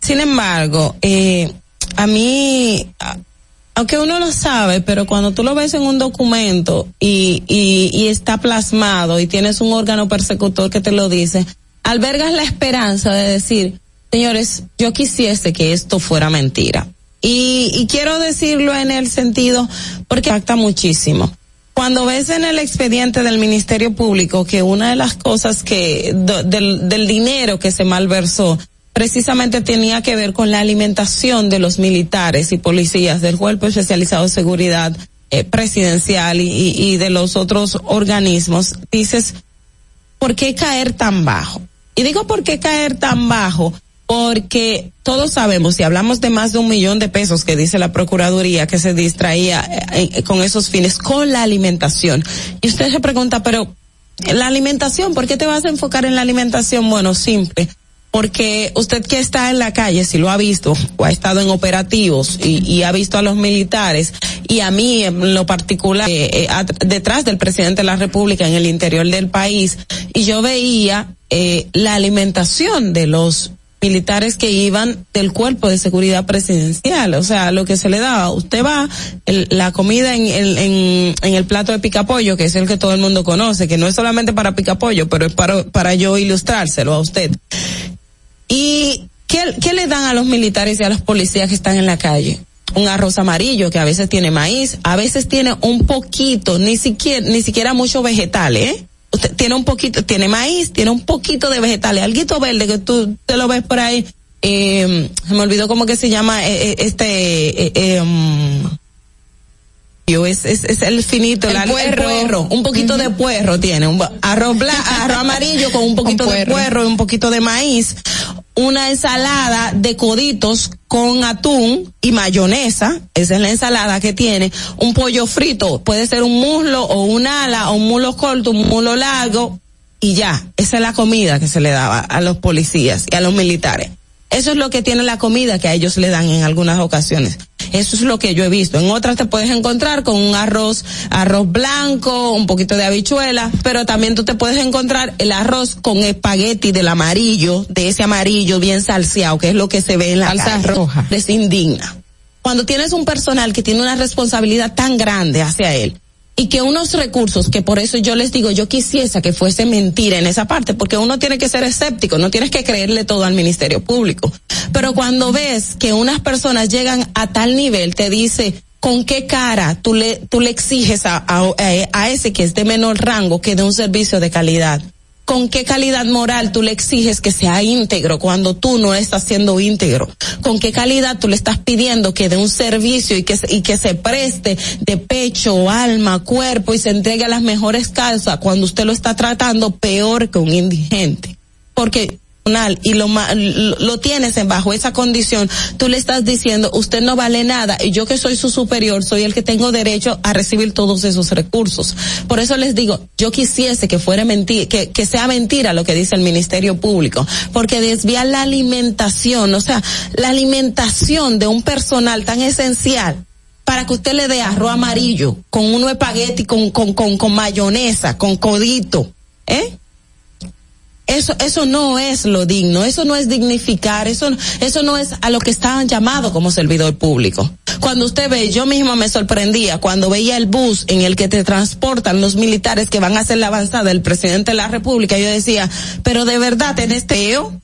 Sin embargo, eh, a mí, aunque uno lo sabe, pero cuando tú lo ves en un documento y, y está plasmado y tienes un órgano persecutor que te lo dice, albergas la esperanza de decir, señores, yo quisiese que esto fuera mentira. Y, y quiero decirlo en el sentido, porque impacta muchísimo. Cuando ves en el expediente del Ministerio Público que una de las cosas que, del dinero que se malversó, precisamente tenía que ver con la alimentación de los militares y policías del Cuerpo Especializado de Seguridad eh, Presidencial y, y- y de los otros organismos, dices, ¿por qué caer tan bajo? Y digo por qué caer tan bajo, porque todos sabemos, si hablamos de más de un millón de pesos que dice la Procuraduría que se distraía eh, eh, con esos fines, con la alimentación. Y usted se pregunta, pero la alimentación, ¿por qué te vas a enfocar en la alimentación? Bueno, simple. Porque usted que está en la calle, si lo ha visto, o ha estado en operativos y, y ha visto a los militares, y a mí en lo particular, eh, eh, detrás del presidente de la República en el interior del país, y yo veía eh, la alimentación de los militares que iban del cuerpo de seguridad presidencial, o sea, lo que se le daba, usted va, el- la comida en, el- en, el plato de picapollo, que es el que todo el mundo conoce, que no es solamente para picapollo, pero es para, para yo ilustrárselo a usted. ¿Y qué, qué le dan a los militares y a los policías que están en la calle? Un arroz amarillo que a veces tiene maíz, a veces tiene un poquito, ni siquiera, ni siquiera mucho vegetales, ¿eh? Usted tiene un poquito, tiene maíz, tiene un poquito de vegetales, alguito verde que tú te lo ves por ahí, eh, se me olvidó cómo que se llama eh, eh, este, eh, yo, es, es, es el finito, El la- puerro. un poquito de puerro tiene, un arroz, bla- arroz amarillo con un poquito de puerro. puerro y un poquito de maíz, una ensalada de coditos con atún y mayonesa, esa es la ensalada que tiene, un pollo frito, puede ser un muslo o un ala o un muslo corto, un muslo largo y ya, esa es la comida que se le daba a los policías y a los militares. Eso es lo que tiene la comida que a ellos le dan en algunas ocasiones. Eso es lo que yo he visto. En otras te puedes encontrar con un arroz, arroz blanco, un poquito de habichuela, pero también tú te puedes encontrar el arroz con espagueti del amarillo, de ese amarillo bien salseado, que es lo que se ve en la Salsa roja. Les indigna. Cuando tienes un personal que tiene una responsabilidad tan grande hacia él, y que unos recursos, que por eso yo les digo, yo quisiese que fuese mentira en esa parte, porque uno tiene que ser escéptico, no tienes que creerle todo al Ministerio Público. Pero cuando ves que unas personas llegan a tal nivel, te dice, ¿con qué cara tú le, tú le exiges a, a, a ese que es de menor rango que dé un servicio de calidad? ¿Con qué calidad moral tú le exiges que sea íntegro cuando tú no estás siendo íntegro? ¿Con qué calidad tú le estás pidiendo que dé un servicio y que, y que se preste de pecho, alma, cuerpo y se entregue a las mejores causas cuando usted lo está tratando peor que un indigente? Porque personal y lo, lo tienes en bajo esa condición, tú le estás diciendo, usted no vale nada y yo que soy su superior soy el que tengo derecho a recibir todos esos recursos. Por eso les digo, yo quisiese que fuera mentira, que, que sea mentira lo que dice el Ministerio Público, porque desviar la alimentación, o sea, la alimentación de un personal tan esencial para que usted le dé arroz amarillo con uno espagueti con, con, con, con mayonesa, con codito, ¿eh? Eso, eso no es lo digno, eso no es dignificar, eso, eso no es a lo que estaban llamados como servidor público. Cuando usted ve, yo misma me sorprendía cuando veía el bus en el que te transportan los militares que van a hacer la avanzada del presidente de la República, yo decía, pero de verdad en este feo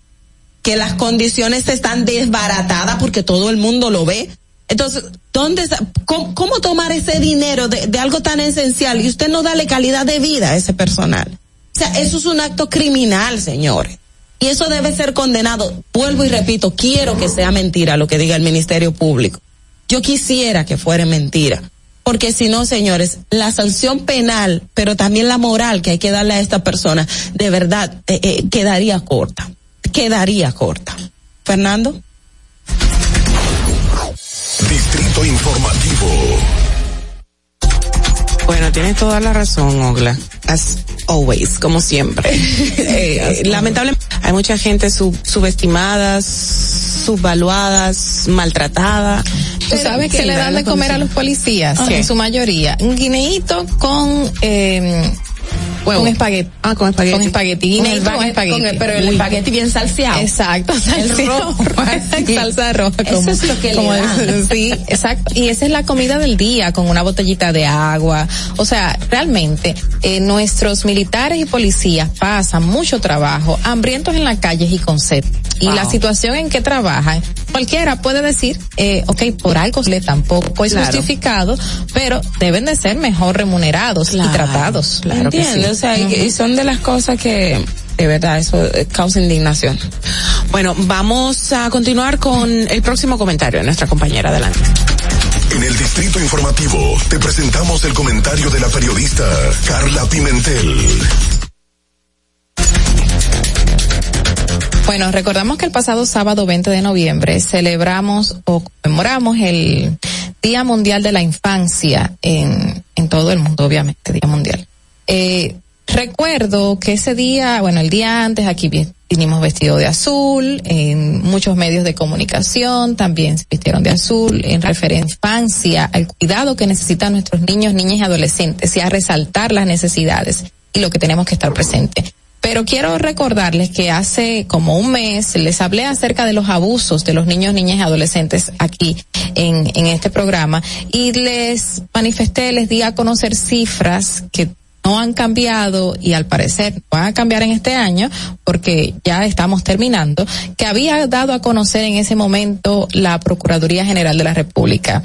que las condiciones están desbaratadas porque todo el mundo lo ve. Entonces, ¿dónde, cómo, cómo tomar ese dinero de, de algo tan esencial y usted no darle calidad de vida a ese personal? O sea, eso es un acto criminal, señores. Y eso debe ser condenado. Vuelvo y repito, quiero que sea mentira lo que diga el Ministerio Público. Yo quisiera que fuera mentira. Porque si no, señores, la sanción penal, pero también la moral que hay que darle a esta persona, de verdad, eh, eh, quedaría corta. Quedaría corta. Fernando. Distrito Informativo. Bueno, tienes toda la razón, Ogla. As always, como siempre. Eh, lamentable. Hay mucha gente sub, subestimada, subvaluadas, maltratada. ¿Tú sabes que le dan de comer a los policías? En su mayoría. Un guineíto con, eh, con espagueti. Ah, con espagueti. Con espagueti. Con el con, espagueti. con el- pero el Uy. espagueti bien salseado. Exacto, salseado. rojo. salsa roja. Eso como- es lo que le dan. Sí, exacto. Y esa es la comida del día, con una botellita de agua. O sea, realmente, eh, nuestros militares y policías pasan mucho trabajo, hambrientos en las calles y con sed. Y la situación en que trabajan, cualquiera puede decir, eh, ok, por algo le tampoco es Claro. justificado, pero deben de ser mejor remunerados y tratados. claro que ¿Entiendes? sí. O sea, y- y son de las cosas que, de verdad, eso eh, causa indignación. Bueno, vamos a continuar con el próximo comentario de nuestra compañera. Adelante. En el Distrito Informativo te presentamos el comentario de la periodista Carla Pimentel. Bueno, recordamos que el pasado sábado 20 de noviembre celebramos o conmemoramos el Día Mundial de la Infancia en, en todo el mundo, obviamente, Día Mundial. Eh, recuerdo que ese día, bueno, el día antes aquí vi- vinimos vestidos de azul, en muchos medios de comunicación también se vistieron de azul, en referencia al cuidado que necesitan nuestros niños, niñas y adolescentes y a resaltar las necesidades y lo que tenemos que estar presente. Pero quiero recordarles que hace como un mes les hablé acerca de los abusos de los niños, niñas y adolescentes aquí en, en este programa y les manifesté, les di a conocer cifras que no han cambiado y al parecer van a cambiar en este año porque ya estamos terminando, que había dado a conocer en ese momento la Procuraduría General de la República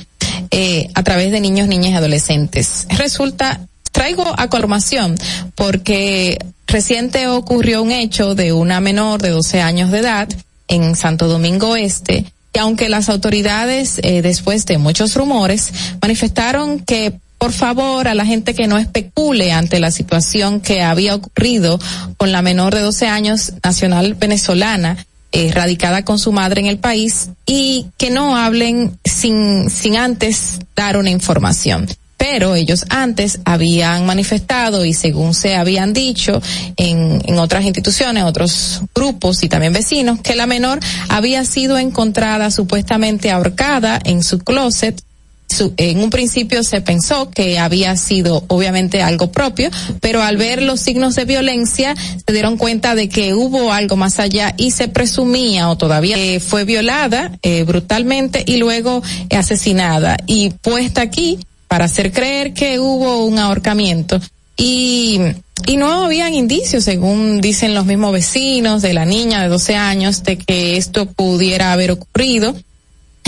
eh, a través de niños, niñas y adolescentes. Resulta traigo a colmación porque reciente ocurrió un hecho de una menor de 12 años de edad en Santo Domingo Este y aunque las autoridades eh, después de muchos rumores manifestaron que por favor a la gente que no especule ante la situación que había ocurrido con la menor de 12 años nacional venezolana eh, radicada con su madre en el país y que no hablen sin, sin antes dar una información. Pero ellos antes habían manifestado y según se habían dicho en, en otras instituciones, otros grupos y también vecinos, que la menor había sido encontrada supuestamente ahorcada en su closet en un principio se pensó que había sido obviamente algo propio, pero al ver los signos de violencia se dieron cuenta de que hubo algo más allá y se presumía o todavía eh, fue violada eh, brutalmente y luego asesinada. Y puesta aquí para hacer creer que hubo un ahorcamiento. Y y no habían indicios, según dicen los mismos vecinos de la niña de 12 años, de que esto pudiera haber ocurrido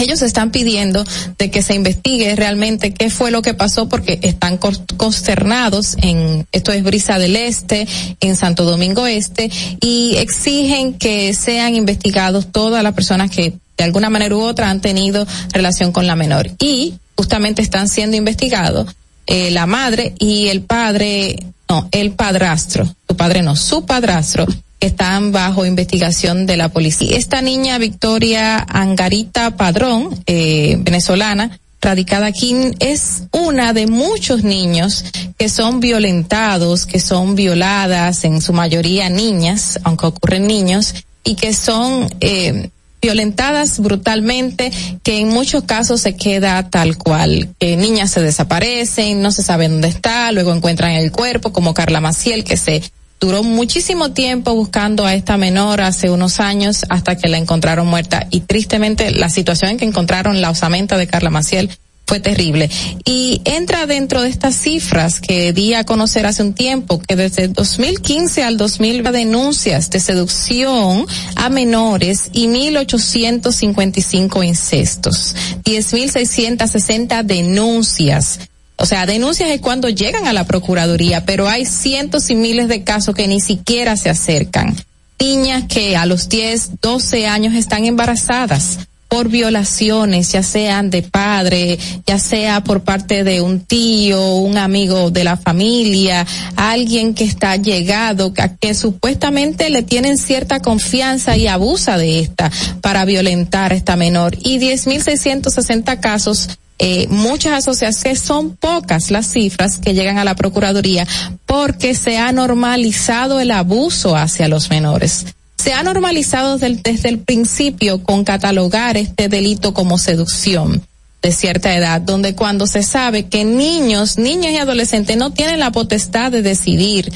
ellos están pidiendo de que se investigue realmente qué fue lo que pasó porque están consternados en esto es Brisa del Este, en Santo Domingo Este y exigen que sean investigados todas las personas que de alguna manera u otra han tenido relación con la menor. Y justamente están siendo investigados eh, la madre y el padre, no, el padrastro, su padre no, su padrastro están bajo investigación de la policía. Esta niña Victoria Angarita Padrón, eh, venezolana, radicada aquí, es una de muchos niños que son violentados, que son violadas, en su mayoría niñas, aunque ocurren niños, y que son eh, violentadas brutalmente, que en muchos casos se queda tal cual, que niñas se desaparecen, no se sabe dónde está, luego encuentran el cuerpo, como Carla Maciel, que se duró muchísimo tiempo buscando a esta menor hace unos años hasta que la encontraron muerta y tristemente la situación en que encontraron la osamenta de Carla Maciel fue terrible. Y entra dentro de estas cifras que di a conocer hace un tiempo, que desde 2015 al 2000 denuncias de seducción a menores y 1.855 incestos, 10.660 denuncias. O sea, denuncias es cuando llegan a la Procuraduría, pero hay cientos y miles de casos que ni siquiera se acercan. Niñas que a los 10, 12 años están embarazadas por violaciones, ya sean de padre, ya sea por parte de un tío, un amigo de la familia, alguien que está llegado, que, que supuestamente le tienen cierta confianza y abusa de esta para violentar a esta menor. Y 10.660 casos eh, muchas asociaciones, son pocas las cifras que llegan a la Procuraduría porque se ha normalizado el abuso hacia los menores. Se ha normalizado desde el, principio con catalogar este delito como seducción de cierta edad, donde cuando se sabe que niños, niños y adolescentes no tienen la potestad de decidir,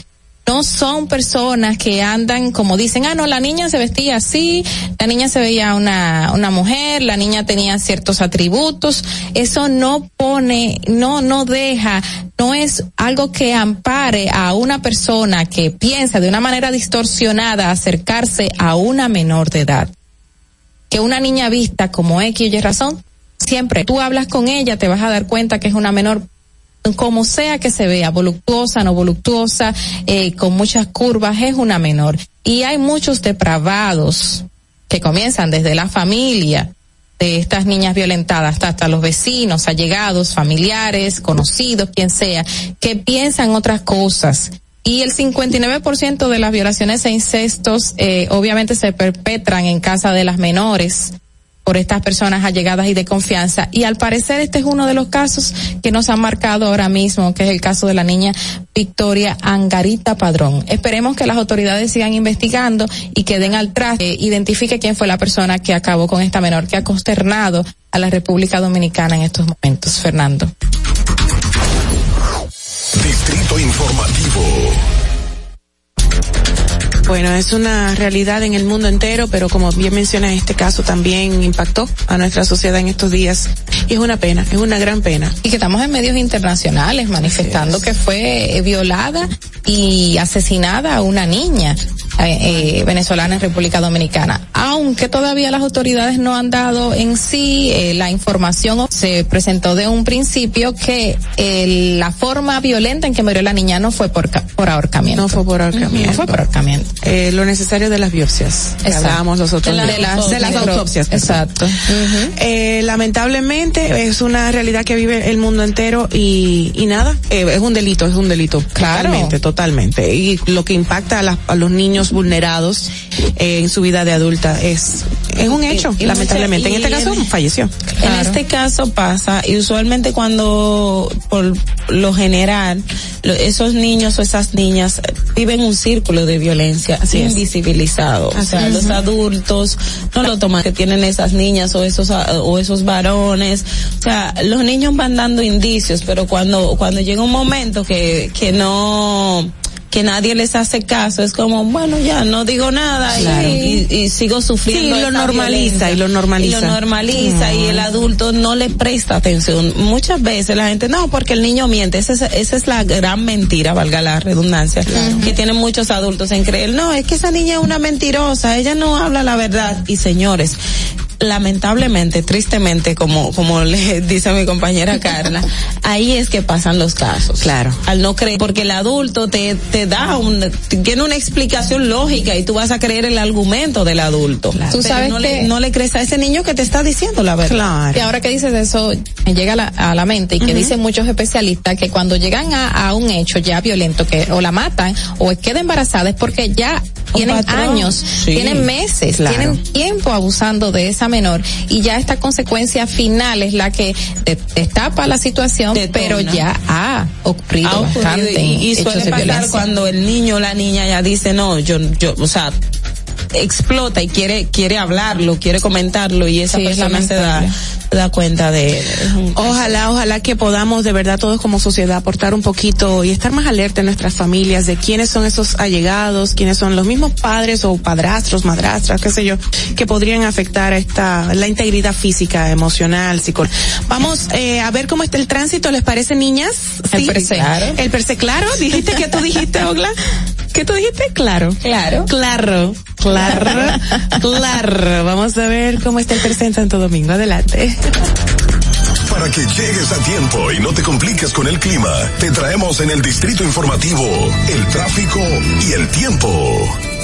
no son personas que andan como dicen, ah, no, la niña se vestía así, la niña se veía una, una mujer, la niña tenía ciertos atributos, eso no pone, no, no deja, no es algo que ampare a una persona que piensa de una manera distorsionada acercarse a una menor de edad. Que una niña vista como X y razón, siempre tú hablas con ella, te vas a dar cuenta que es una menor como sea que se vea, voluptuosa, no voluptuosa, eh, con muchas curvas, es una menor. Y hay muchos depravados que comienzan desde la familia de estas niñas violentadas hasta, hasta los vecinos, allegados, familiares, conocidos, quien sea, que piensan otras cosas. Y el 59% de las violaciones e incestos eh, obviamente se perpetran en casa de las menores por estas personas allegadas y de confianza. Y al parecer este es uno de los casos que nos han marcado ahora mismo, que es el caso de la niña Victoria Angarita Padrón. Esperemos que las autoridades sigan investigando y que den al traste, eh, identifique quién fue la persona que acabó con esta menor, que ha consternado a la República Dominicana en estos momentos. Fernando. Distrito Informativo. Bueno, es una realidad en el mundo entero, pero como bien menciona, este caso también impactó a nuestra sociedad en estos días. Y es una pena, es una gran pena. Y que estamos en medios internacionales manifestando que fue eh, violada y asesinada a una niña eh, eh, venezolana en República Dominicana. Aunque todavía las autoridades no han dado en sí eh, la información, se presentó de un principio que la forma violenta en que murió la niña no fue por, por ahorcamiento. No fue por ahorcamiento. No fue por ahorcamiento. Eh, lo necesario de las biopsias. que. Hablábamos los otros De las- de las- de las necro- autopsias. Exacto. Eh, lamentablemente es una realidad que vive el mundo entero y, y nada, eh, es un delito, es un delito. Claro. Totalmente, totalmente. Y lo que impacta a, las- a los niños vulnerados eh, en su vida de adulta es, es un hecho, Y- lamentablemente. en este caso en- falleció. En este caso pasa, y usualmente cuando, por lo general, lo- esos niños o esas niñas viven un círculo de violencia Así invisibilizado. O sea, es. los adultos no lo toman que tienen esas niñas o esos, o esos varones. O sea, los niños van dando indicios, pero cuando, cuando llega un momento que, que no, que nadie les hace caso, es como, bueno, ya no digo nada y- Claro. y, y sigo sufriendo. Sí, lo normaliza, y lo normaliza. Y lo normaliza y el adulto no le presta atención. Muchas veces la gente, no, porque el niño miente. Esa es, esa es la gran mentira, valga la redundancia, que tienen muchos adultos en creer, no, es que esa niña es una mentirosa, ella no habla la verdad. Y señores, lamentablemente, tristemente, como, como le dice mi compañera Carla, ahí es que pasan los casos. Claro. Al no creer, porque el adulto te, te da un, tiene una explicación lógica y tú vas a creer el argumento del adulto. Tú Pero sabes no, que- le, no le crees a ese niño que te está diciendo la verdad. Y ahora que dices eso, me llega a la, a la mente y que dicen muchos especialistas que cuando llegan a, a un hecho ya violento, que o la matan o queda embarazada es porque ya tienen patrón. años, Sí. tienen meses, Claro. tienen tiempo abusando de esa menor y ya esta consecuencia final es la que destapa la situación, Detona. pero ya ha ocurrido, Ha ocurrido bastante y, suele pasar violencia. cuando el niño o la niña ya dice no yo yo o sea explota y quiere quiere hablarlo quiere comentarlo y esa Sí, es persona se da da cuenta de Ojalá, ojalá que podamos de verdad todos como sociedad aportar un poquito y estar más alerta en nuestras familias de quiénes son esos allegados, quiénes son los mismos padres o padrastros, madrastras, qué sé yo, que podrían afectar esta la integridad física, emocional, psicológica. Vamos eh, a ver cómo está el tránsito, ¿les parece, niñas? El per se. Claro. El per se, claro. Dijiste que tú dijiste, Ogla. ¿Qué tú dijiste? Claro. Claro. Claro. Claro. Claro. Vamos a ver cómo está el se en Santo Domingo. Adelante. Para que llegues a tiempo y no te compliques con el clima, te traemos en el Distrito Informativo el tráfico y el tiempo.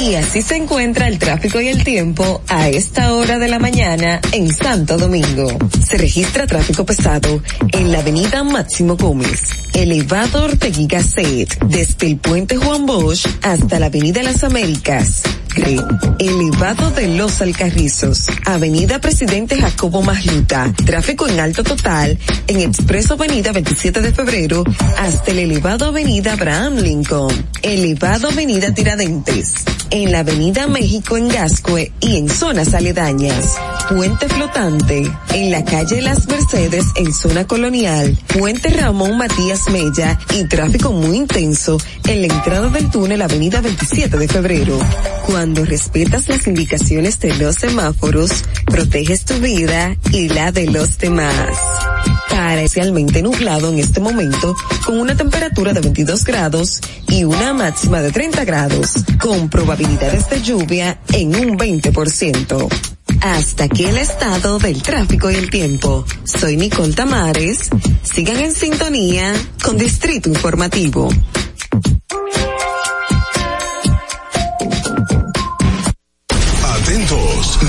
Y así se encuentra el tráfico y el tiempo a esta hora de la mañana en Santo Domingo. Se registra tráfico pesado en la avenida Máximo Gómez, Elevador de Gasset, desde el puente Juan Bosch hasta la Avenida Las Américas. Elevado de Los Alcarrizos, Avenida Presidente Jacobo Masluta, tráfico en alto total en Expreso Avenida 27 de Febrero hasta el elevado Avenida Abraham Lincoln, elevado Avenida Tiradentes, en la Avenida México en Gascue y en zonas aledañas. Puente flotante en la calle Las Mercedes en zona colonial, Puente Ramón Matías Mella y tráfico muy intenso en la entrada del túnel Avenida 27 de Febrero. Cuando respetas las indicaciones de los semáforos, proteges tu vida y la de los demás. Parcialmente nublado en este momento, con una temperatura de 22 grados y una máxima de 30 grados, con probabilidades de lluvia en un 20%. Hasta aquí el estado del tráfico y el tiempo. Soy Nicole Tamares. Sigan en sintonía con Distrito Informativo.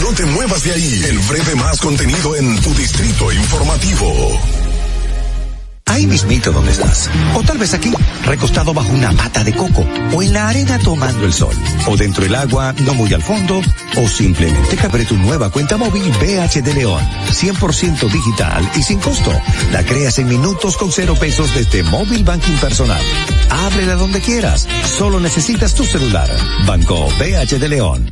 No te muevas de ahí. El breve más contenido en tu distrito informativo. Ahí mismito donde estás. O tal vez aquí, recostado bajo una mata de coco. O en la arena tomando el sol. O dentro del agua, no muy al fondo. O simplemente abre tu nueva cuenta móvil BH de León. 100% digital y sin costo. La creas en minutos con cero pesos desde móvil banking personal. Ábrela donde quieras. Solo necesitas tu celular. Banco BH de León.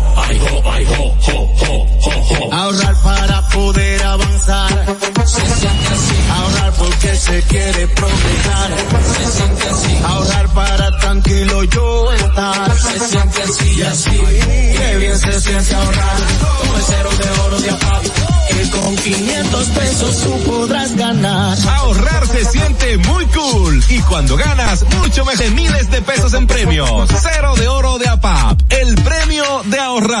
Ahorrar para poder avanzar. Se siente así. Ahorrar porque se quiere progresar. Se siente así. Ahorrar para tranquilo yo estar. Se siente así y así. Qué bien se siente ahorrar. Con el cero de oro de APAP. Que con 500 pesos tú podrás ganar. Ahorrar se siente muy cool. Y cuando ganas, mucho más de miles de pesos en premios. Cero de oro de APAP. El premio de ahorrar.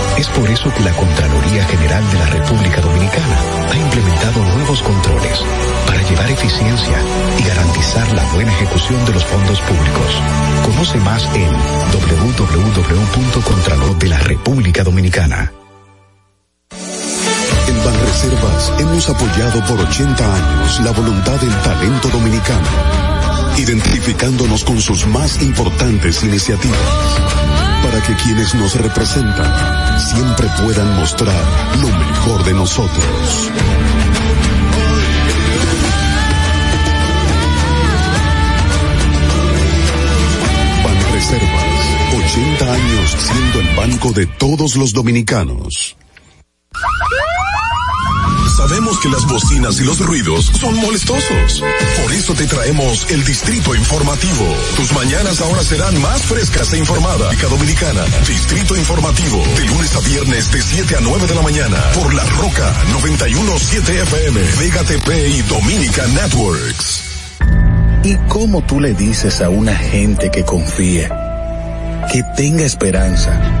Es por eso que la Contraloría General de la República Dominicana ha implementado nuevos controles para llevar eficiencia y garantizar la buena ejecución de los fondos públicos. Conoce más en www.contralor de la República Dominicana. En Banreservas hemos apoyado por 80 años la voluntad del talento dominicano, identificándonos con sus más importantes iniciativas, para que quienes nos representan siempre puedan mostrar lo mejor de nosotros. Banreservas, 80 años siendo el banco de todos los dominicanos. Sabemos que las bocinas y los ruidos son molestosos. Por eso te traemos el Distrito Informativo. Tus mañanas ahora serán más frescas e informadas. Dominicana, Distrito Informativo, de lunes a viernes de 7 a 9 de la mañana. Por La Roca 917 FM, Vega TP y Dominica Networks. ¿Y cómo tú le dices a una gente que confíe, que tenga esperanza,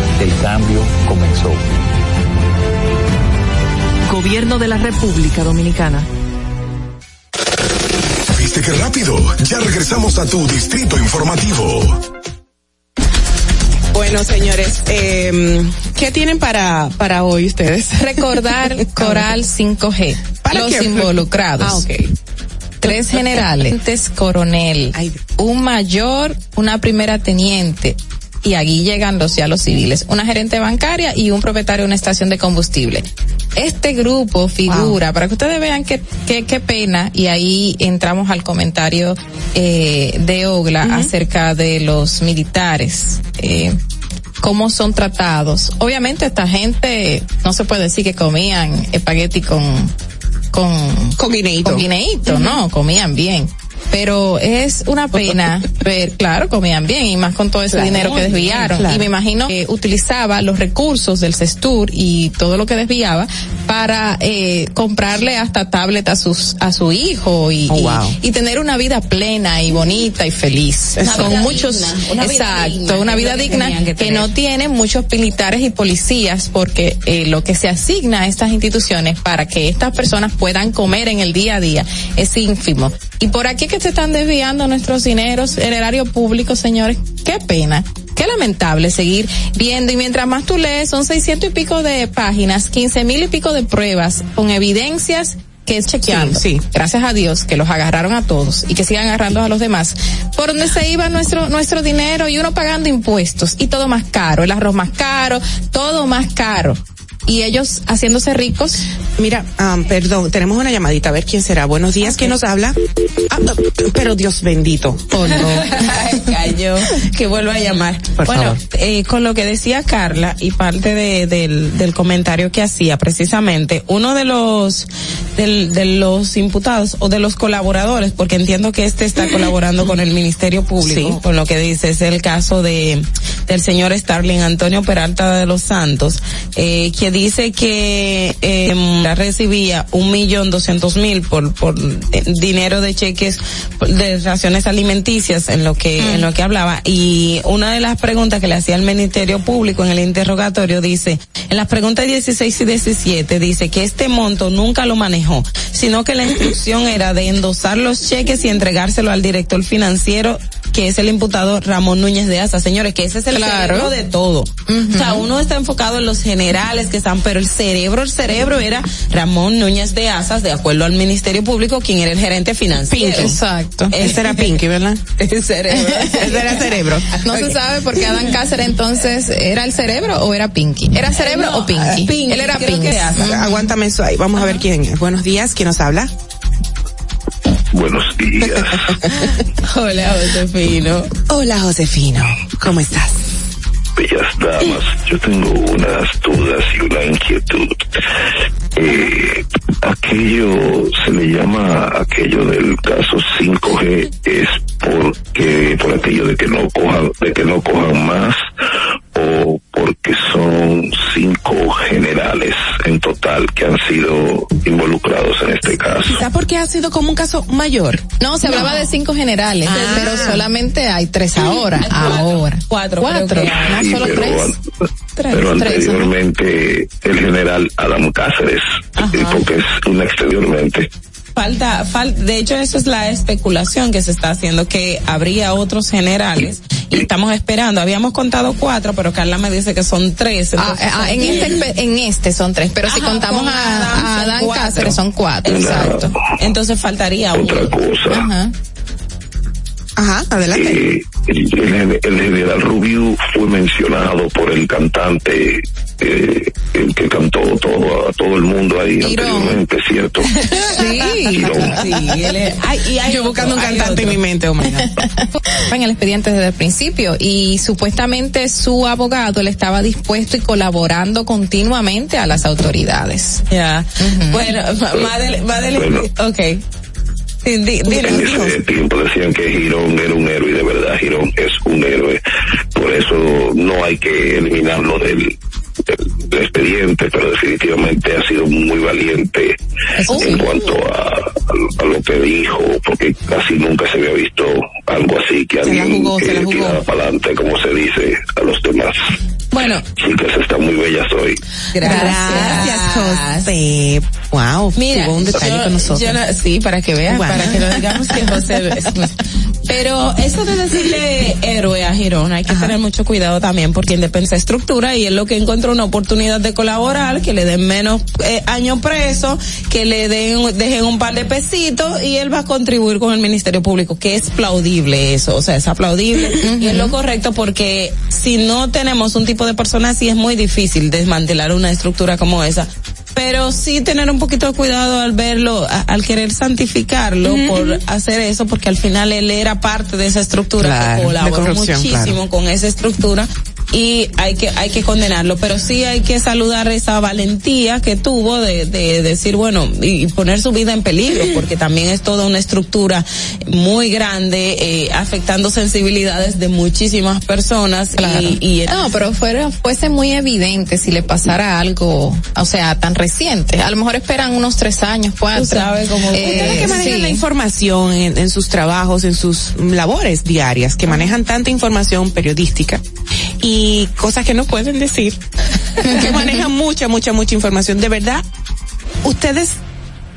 El cambio comenzó. Gobierno de la República Dominicana. ¿Viste qué rápido? Ya regresamos a tu Distrito Informativo. Bueno, señores, eh, ¿qué tienen para, para hoy ustedes? Recordar Coral 5G. ¿Para los qué? involucrados. Ah, ok. tres generales, coronel, un mayor, una primera teniente, y allí llegan los ya los civiles, una gerente bancaria y un propietario de una estación de combustible. Este grupo figura, para que ustedes vean qué qué qué pena, y ahí entramos al comentario eh, de Ogla acerca de los militares. Eh, cómo son tratados. Obviamente esta gente no se puede decir que comían espagueti con con con guineíto, no, comían bien. Pero es una pena ver, claro, comían bien y más con todo ese Claro, dinero que desviaron. claro. Y me imagino que utilizaba los recursos del CESTUR y todo lo que desviaba para eh, comprarle hasta tablet a sus a su hijo y, Oh, y- wow. y tener una vida plena y bonita y feliz. Una con vida muchos, digna, una vida exacto, digna, una vida que digna que no tienen muchos militares y policías porque eh, lo que se asigna a estas instituciones para que estas personas puedan comer en el día a día es ínfimo. Y por aquí que se están desviando nuestros dineros, el erario público, señores, qué pena. Qué lamentable seguir viendo y mientras más tú lees son seiscientos y pico de páginas, quince mil y pico de pruebas con evidencias que es chequeando. Sí, sí. Gracias a Dios que los agarraron a todos y que sigan agarrando a los demás. Por donde se iba nuestro nuestro dinero y uno pagando impuestos y todo más caro, el arroz más caro, todo más caro. Y ellos haciéndose ricos. Mira, ah, perdón, tenemos una llamadita, a ver quién será. Buenos días, ¿quién nos habla? Ah, pero Dios bendito. Oh, no. Cayó. Que vuelva a llamar. Por bueno, favor. eh, con lo que decía Carla y parte de- del, del comentario que hacía precisamente, uno de los, del- de los imputados o de los colaboradores, porque entiendo que este está colaborando con el Ministerio Público, Sí. con lo que dice, es el caso de, del señor Starling Antonio Peralta de los Santos, eh, dice que, eh, recibía un millón doscientos mil por, por eh, dinero de cheques de raciones alimenticias en lo que, en lo que hablaba. Y una de las preguntas que le hacía el Ministerio Público en el interrogatorio dice, en las preguntas 16 y 17 dice que este monto nunca lo manejó, sino que la instrucción era de endosar los cheques y entregárselo al director financiero que es el imputado Ramón Núñez de Asa, señores, que ese es el Claro. cerebro de todo. O sea, uno está enfocado en los generales que están, pero el cerebro, el cerebro era Ramón Núñez de Asas, de acuerdo al Ministerio Público, quien era el gerente financiero. Pinky. Exacto. Ese era Pinky, ¿verdad? El cerebro. Ese era cerebro. No se sabe porque Adán Cáceres entonces era el cerebro o era Pinky. ¿Era cerebro No, o Pinky? Pinky, Él era creo Pinky. Aguántame eso ahí. Vamos a ver quién es. Buenos días, ¿quién nos habla? Buenos días. Hola, Josefino. Hola, Josefino. ¿Cómo estás? Bellas damas, yo tengo unas dudas y una inquietud. Eh, aquello se le llama aquello del caso 5G es porque por aquello de que no cojan de que no cojan más o porque son cinco generales en total que han sido involucrados en este caso. Quizá porque ha sido como un caso mayor. No, se hablaba de cinco generales, Ah. pero solamente hay tres ahora. Ahora. Cuatro, Cuatro. No, Sí, solo pero, tres. an- Tres, pero tres, anteriormente el general Adam Cáceres, eh, porque es un Falta, fal, de hecho eso es la especulación que se está haciendo, que habría otros generales y estamos esperando. Habíamos contado cuatro, pero Carla me dice que son tres. Ah, entonces ah, en este en este son tres, pero si contamos con a, Adán a son Adán cuatro. Cáceres son cuatro, exacto. Entonces faltaría uno. Otra cosa, Ajá. Ajá, adelante. eh, el, el- el general Rubio fue mencionado por el cantante, eh, el que cantó todo a todo el mundo ahí Girón. anteriormente, ¿cierto? Sí. Sí, él es- ay, y hay Yo buscando un otro, cantante en mi mente, oh en el expediente desde el principio y supuestamente su abogado le estaba dispuesto y colaborando continuamente a las autoridades. Ya. Bueno, Ma- Madel, Madel, Bueno. ok. Sí, di- dile, En ese tiempo decían que Girón era un héroe y de verdad Girón es un héroe. Por eso no hay que eliminarlo del, del- del expediente, pero definitivamente ha sido muy valiente Eso sí. en cuanto a, a- a lo que dijo, porque casi nunca se había visto algo así, que Se la alguien se la jugó. tirara para adelante, como se dice a los demás. Bueno, Chicas, están muy bellas hoy. Gracias, José. Wow, Mira, tuvo un detalle yo- con nosotros. yo no- sí, para que veas, Wow. para que lo digamos que José es- Pero eso de decirle héroe a Girón, hay que tener mucho cuidado también porque Independencia estructura y es lo que encuentra una oportunidad de colaborar, que le den menos eh, años preso, que le den, dejen un par de pesitos y él va a contribuir con el Ministerio Público, que es aplaudible eso, o sea, es aplaudible y es lo correcto porque si no tenemos un tipo de persona así es muy difícil desmantelar una estructura como esa. Pero sí tener un poquito de cuidado al verlo, a- al querer santificarlo por hacer eso, porque al final él era parte de esa estructura Claro, que colaboró muchísimo claro. con esa estructura y hay que hay que condenarlo, pero sí hay que saludar esa valentía que tuvo de, de decir bueno y, poner su vida en peligro, porque también es toda una estructura muy grande eh, afectando sensibilidades de muchísimas personas y, y no, pero fuera, fuese muy evidente si le pasara algo, o sea, tan reciente. A lo mejor esperan unos tres años, cuatro. sabes cómo- Ustedes que manejan sí. la información en, en sus trabajos, en sus labores diarias, que manejan tanta información periodística y cosas que no pueden decir, que manejan mucha, mucha, mucha información. De verdad, ustedes,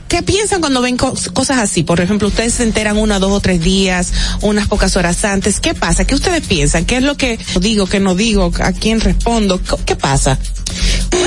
¿qué piensan cuando ven cos- cosas así? Por ejemplo, ustedes se enteran una, dos o tres días, unas pocas horas antes. ¿Qué pasa? ¿Qué ustedes piensan? ¿Qué es lo que digo, qué no digo? ¿A quién respondo? ¿Qué- ¿Qué pasa?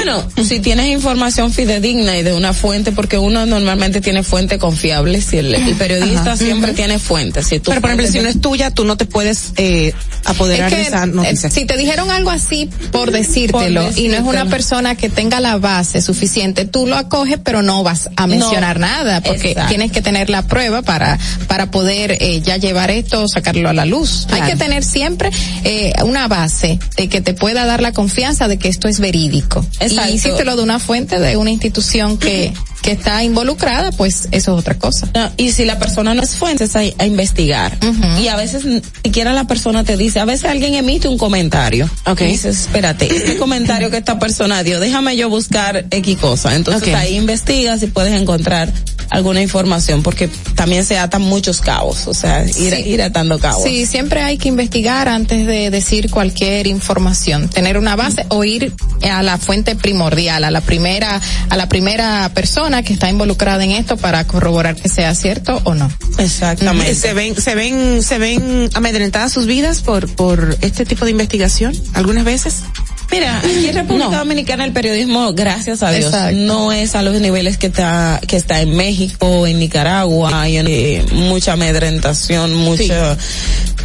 Bueno, si tienes información fidedigna y de una fuente, porque uno normalmente tiene fuente confiable, si el, el periodista Ajá. siempre tiene fuentes. Si Pero por ejemplo, si no es tuya, tú no te puedes eh, apoderar Es que, de esa noticia. eh, si te dijeron algo así por decírtelo, Por y no es una persona que tenga la base suficiente, tú lo acoges pero no vas a mencionar nada porque exacto. tienes que tener la prueba para para poder eh, ya llevar esto sacarlo a la luz. Claro. Hay que tener siempre eh, una base de que te pueda dar la confianza de que esto es verídico. Exacto. Y hiciste lo de una fuente de una institución que que está involucrada, pues eso es otra cosa. No, y si la persona no es fuente, es a, a investigar. Y a veces ni siquiera la persona te dice, a veces alguien emite un comentario. Ok. Y dices, espérate, este comentario que esta persona dio, déjame yo buscar X cosa. Entonces ahí investigas y puedes encontrar alguna información, porque también se atan muchos cabos, o sea, ir, Sí. ir atando cabos. Sí, siempre hay que investigar antes de decir cualquier información, tener una base o ir a la fuente primordial, a la primera, a la primera persona que está involucrada en esto para corroborar que sea cierto o no. Exactamente. ¿Se ven, se ven, se ven amedrentadas sus vidas por, por este tipo de investigación? ¿Algunas veces? Mira, aquí en República Dominicana el periodismo, gracias a Dios, Exacto. no es a los niveles que está, que está en México, en Nicaragua, hay eh, mucha amedrentación, mucha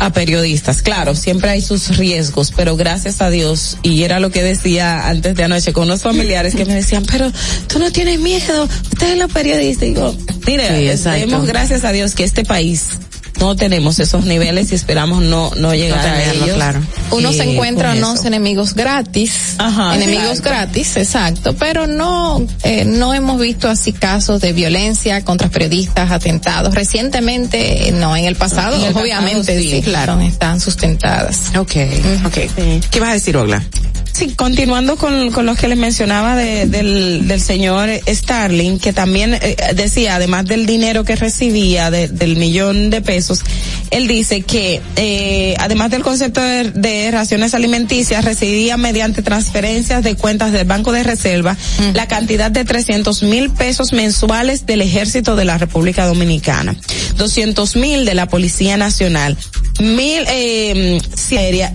a periodistas. Claro, siempre hay sus riesgos, pero gracias a Dios, y era lo que decía antes de anoche con unos familiares que me decían, pero tú no tienes miedo, ustedes los periodistas, y digo, mire, Sí, gracias a Dios que este país no tenemos esos niveles y esperamos no, no llegar a tenerlo, ellos. claro. Uno eh, se encuentra unos enemigos gratis, Ajá, enemigos exacto. gratis, exacto, pero no, eh, no hemos visto así casos de violencia contra periodistas, atentados. Recientemente, no, en el pasado, En el pasado, obviamente, sí. sí, claro, están sustentadas. Ok, ok. ¿Qué vas a decir, Ogla? Sí, continuando con, con lo que les mencionaba de- del, del señor Starling, que también eh, decía, además del dinero que recibía, de- del millón de pesos, él dice que eh, además del concepto de, de raciones alimenticias, recibía mediante transferencias de cuentas del Banco de Reserva la cantidad de 300 mil pesos mensuales del Ejército de la República Dominicana, 200 mil de la Policía Nacional, mil eh,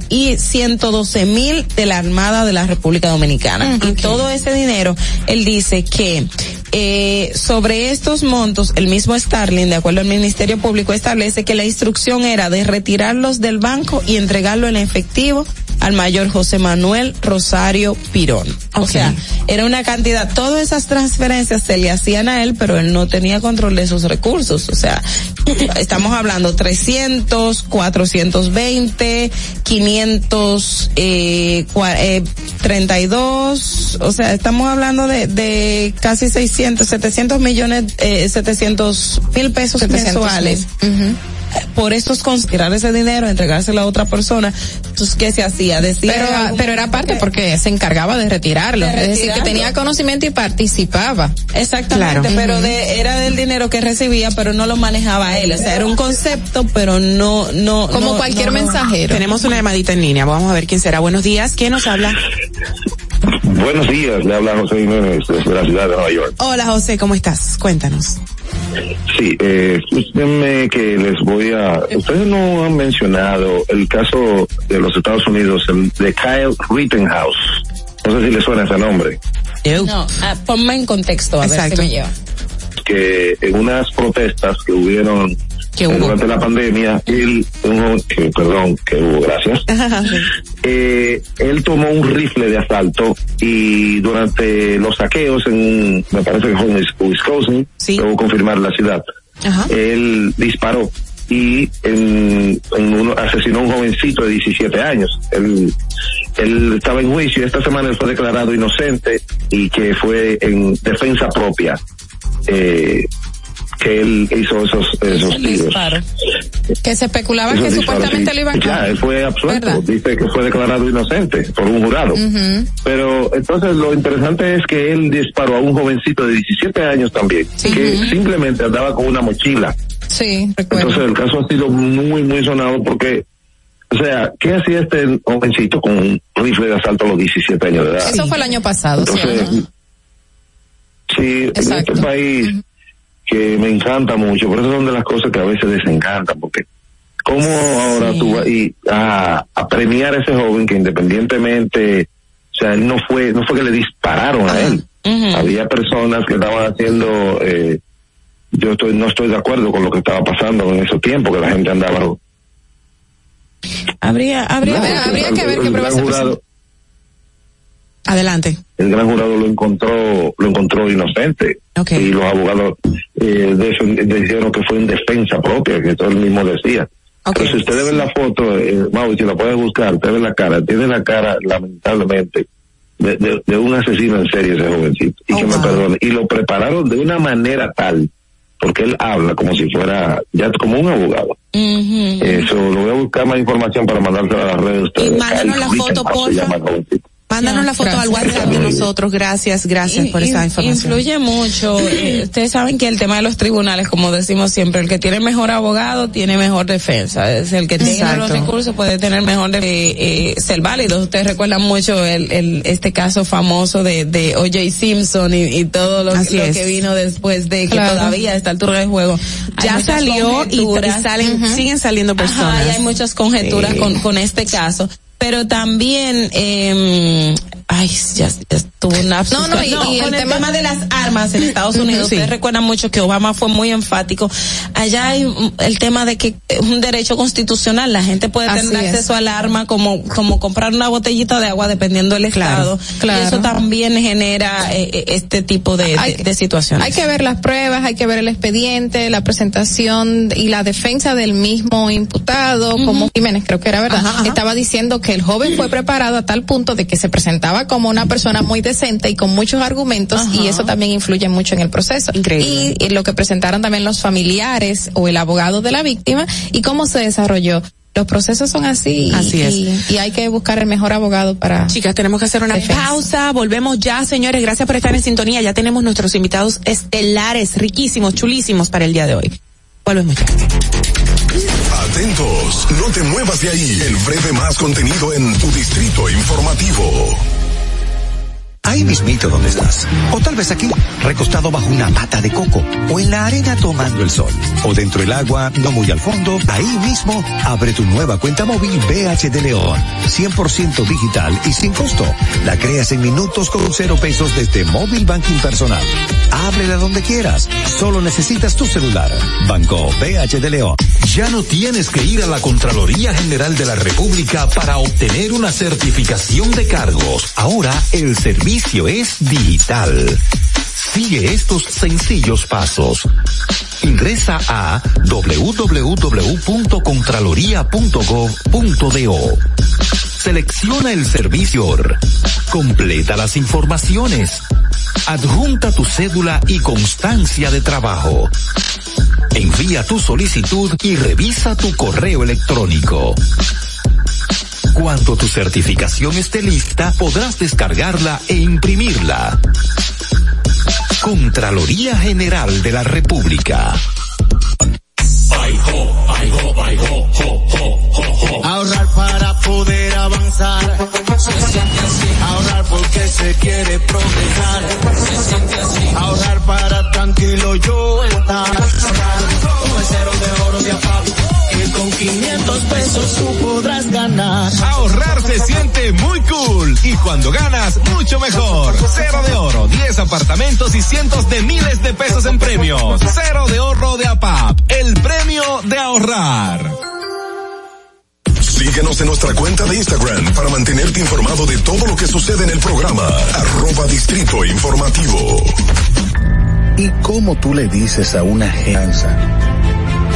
y 112 mil de la Armada de la República Dominicana. Y todo ese dinero, él dice que eh, sobre estos montos, el mismo Starling, de acuerdo al Ministerio Público, establece que la instrucción era de retirarlos del banco y entregarlo en efectivo al mayor José Manuel Rosario Pirón. O sea, era una cantidad, todas esas transferencias se le hacían a él, pero él no tenía control de sus recursos. O sea, estamos hablando 300, 420, 500, eh, cua- eh, 32, o sea, estamos hablando de, de casi 600, 700 millones, eh, 700 mil pesos 700 mensuales mil. Por eso es conspirar ese dinero, entregárselo a otra persona. Entonces, ¿qué se hacía? Decía Pero, pero era parte porque se encargaba de retirarlo, De es decir, que tenía conocimiento y participaba. Exactamente, Claro. pero de, era del dinero que recibía, pero no lo manejaba él. O sea, era un concepto, pero no, no. Como no- cualquier no. mensajero. Tenemos una llamadita en línea, vamos a ver quién será. Buenos días, ¿quién nos habla? Buenos días, le habla José Jiménez desde la ciudad de Nueva York. Hola José, ¿cómo estás? Cuéntanos. Sí, eh, escúchenme que les voy a... Ustedes no han mencionado el caso de los Estados Unidos, el de Kyle Rittenhouse. No sé si le suena ese nombre. No, ah, ponme en contexto, a ver si me lleva. Que en unas protestas que hubieron Que hubo. durante la pandemia, él, un- que, perdón, que hubo, gracias. eh, él tomó un rifle de asalto y durante los saqueos en, me parece que fue en Wis- Wisconsin, debo confirmar la ciudad, él disparó y en, en uno, asesinó a un jovencito de 17 años. Él, él estaba en juicio y esta semana él fue declarado inocente y que fue en defensa propia. Eh, que él hizo esos, esos tiros. Que se especulaba Esos que supuestamente lo iban Ya, a... él fue absuelto. Dice que fue declarado inocente por un jurado. Pero entonces lo interesante es que él disparó a un jovencito de 17 años también, que simplemente andaba con una mochila. Sí, recuerdo. Entonces el caso ha sido muy, muy sonado porque, o sea, ¿qué hacía este jovencito con un rifle de asalto a los 17 años de edad? Eso fue el año pasado, ¿sí? Entonces, sí, en este país que me encanta mucho, por eso son de las cosas que a veces desencantan, porque ¿cómo ahora tú vas y a, a premiar a ese joven que independientemente, o sea, él no fue, no fue que le dispararon a él, había personas que estaban haciendo, eh, yo estoy, no estoy de acuerdo con lo que estaba pasando en esos tiempos, que la gente andaba Habría, habría, No, habría que ver qué pruebas Adelante. el gran jurado lo encontró lo encontró inocente. Y los abogados eh, defen- dijeron que fue en defensa propia que todo él mismo decía. Pero si ustedes ven la foto eh, Mau, si la pueden buscar ustedes ven la cara tiene la cara lamentablemente de, de- de un asesino en serie ese jovencito. Y que me perdone. Y lo prepararon de una manera tal porque él habla como si fuera ya como un abogado. Eso lo voy a buscar más información para mandársela a las redes de ustedes. mándanos la foto, Rittenhouse se Mándanos la foto al WhatsApp de nosotros. Gracias, gracias por esa In- información. Influye mucho. eh, ustedes saben que el tema de los tribunales, como decimos siempre, el que tiene mejor abogado tiene mejor defensa. Es el que tiene los recursos puede tener mejor de, eh, eh, ser válido. Ustedes recuerdan mucho el, el este caso famoso de, de O.J. Simpson y, y todo lo, Así lo es. que vino después de que Claro. todavía a esta altura del juego. Hay Ya salió y- y salen- siguen saliendo Ajá, personas. y hay muchas conjeturas Sí. con, con este caso. Pero también, eh, ay, ya, ya tuvo una No, no, y- y con el el tema- de las armas en Estados Unidos, sí. ustedes recuerdan mucho que Obama fue muy enfático. Allá hay el tema de que es un derecho constitucional, la gente puede Así tener es. acceso al arma como como comprar una botellita de agua dependiendo del Claro, estado. claro. Y eso también genera eh, eh, este tipo de, de- de situaciones. Hay que ver las pruebas, hay que ver el expediente, la presentación y la defensa del mismo imputado, como Jiménez creo que era verdad, estaba diciendo que el joven fue preparado a tal punto de que se presentaba como una persona muy decente y con muchos argumentos y eso también influye mucho en el proceso. Y, y lo que presentaron también los familiares o el abogado de la víctima y cómo se desarrolló. Los procesos son así, y- Así es. y, y hay que buscar el mejor abogado para. Chicas, tenemos que hacer una pausa. Volvemos ya, señores. Gracias por estar en sintonía. Ya tenemos nuestros invitados estelares, riquísimos, chulísimos para el día de hoy. Volvemos ya. Atentos, no te muevas de ahí. El breve más contenido en tu distrito informativo. Ahí mismito donde estás. O tal vez aquí, recostado bajo una mata de coco. O en la arena tomando el sol. O dentro del agua, no muy al fondo. Ahí mismo, abre tu nueva cuenta móvil BH de León. 100% digital y sin costo. La creas en minutos con cero pesos desde móvil banking personal. Ábrela donde quieras. Solo necesitas tu celular. Banco BH de León. Ya no tienes que ir a la Contraloría General de la República para obtener una certificación de cargos. Ahora el servicio es digital. Sigue estos sencillos pasos. Ingresa a www.contraloría.gov.do. Selecciona el servicio. Completa las informaciones. Adjunta tu cédula y constancia de trabajo. Envía tu solicitud y revisa tu correo electrónico. Cuando tu certificación esté lista, podrás descargarla e imprimirla. Contraloría General de la República. Ahorrar para poder avanzar. Se siente así. Ahorrar porque se quiere progresar. Se siente así. Ahorrar para tranquilo yo estar. Un de oro de apago ganar. Ahorrar se siente muy cool y cuando ganas, mucho mejor. Cero de oro, 10 apartamentos y cientos de miles de pesos en premios. Cero de ahorro de APAP, el premio de ahorrar. Síguenos en nuestra cuenta de Instagram para mantenerte informado de todo lo que sucede en el programa. Arroba Distrito Informativo. ¿Y cómo tú le dices a una agencia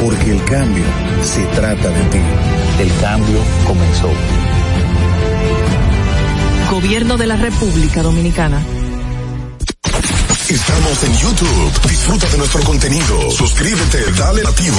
Porque el cambio se trata de ti. El cambio comenzó. Gobierno de la República Dominicana. Estamos en YouTube. Disfruta de nuestro contenido. Suscríbete, dale activo.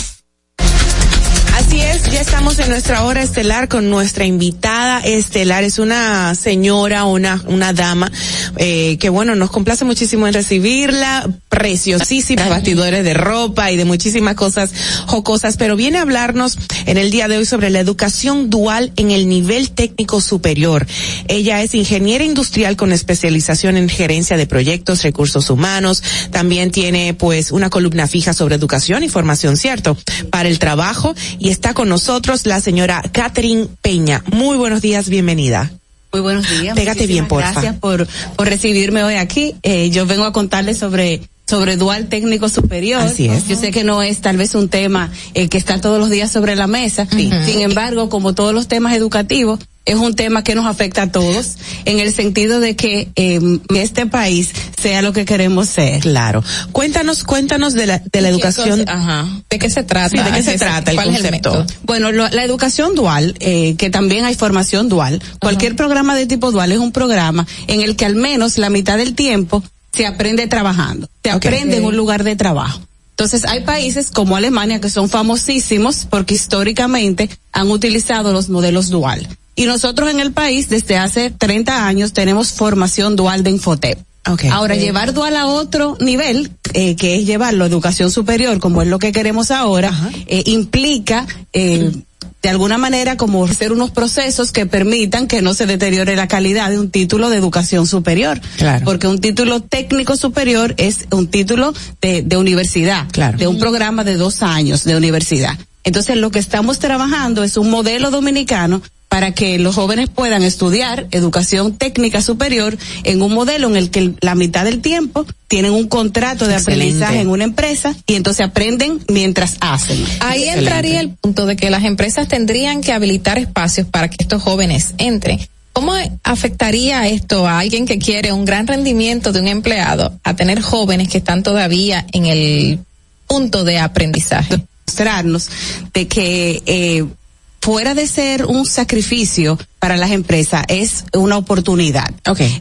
Así es, ya estamos en nuestra hora estelar con nuestra invitada estelar. Es una señora, una, una dama, eh, que bueno, nos complace muchísimo en recibirla. Preciosísimas bastidores de ropa y de muchísimas cosas jocosas, pero viene a hablarnos en el día de hoy sobre la educación dual en el nivel técnico superior. Ella es ingeniera industrial con especialización en gerencia de proyectos, recursos humanos. También tiene pues una columna fija sobre educación y formación, ¿cierto? Para el trabajo y está con nosotros la señora Catherine Peña. Muy buenos días, bienvenida. Muy buenos días. Pégate bien, porfa. Gracias por, por recibirme hoy aquí. Eh, yo vengo a contarles sobre sobre dual técnico superior. Así es. Yo sé que no es tal vez un tema eh, que está todos los días sobre la mesa. Sin embargo, como todos los temas educativos, es un tema que nos afecta a todos en el sentido de que eh, este país sea lo que queremos ser. Claro. Cuéntanos, cuéntanos de la, de la educación. Ajá. ¿De qué se trata? Sí, ¿de qué se trata el ¿Cuál es el concepto? Bueno, lo- la educación dual, eh, que también hay formación dual, cualquier programa de tipo dual es un programa en el que al menos la mitad del tiempo se aprende trabajando, se aprende en un lugar de trabajo. Entonces hay países como Alemania que son famosísimos porque históricamente han utilizado los modelos dual. Y nosotros en el país desde hace 30 años tenemos formación dual de Infotep. Ahora, llevar dual a otro nivel, eh, que es llevarlo a educación superior, como es lo que queremos ahora, eh, implica, eh, de alguna manera, como hacer unos procesos que permitan que no se deteriore la calidad de un título de educación superior. Claro. Porque un título técnico superior es un título de, de universidad, de un programa de dos años de universidad. Entonces, lo que estamos trabajando es un modelo dominicano para que los jóvenes puedan estudiar educación técnica superior en un modelo en el que la mitad del tiempo tienen un contrato de Excelente. aprendizaje en una empresa y entonces aprenden mientras hacen. Ahí entraría el punto de que las empresas tendrían que habilitar espacios para que estos jóvenes entren. ¿Cómo afectaría esto a alguien que quiere un gran rendimiento de un empleado a tener jóvenes que están todavía en el punto de aprendizaje? mostrarnos de que eh, fuera de ser un sacrificio para las empresas es una oportunidad.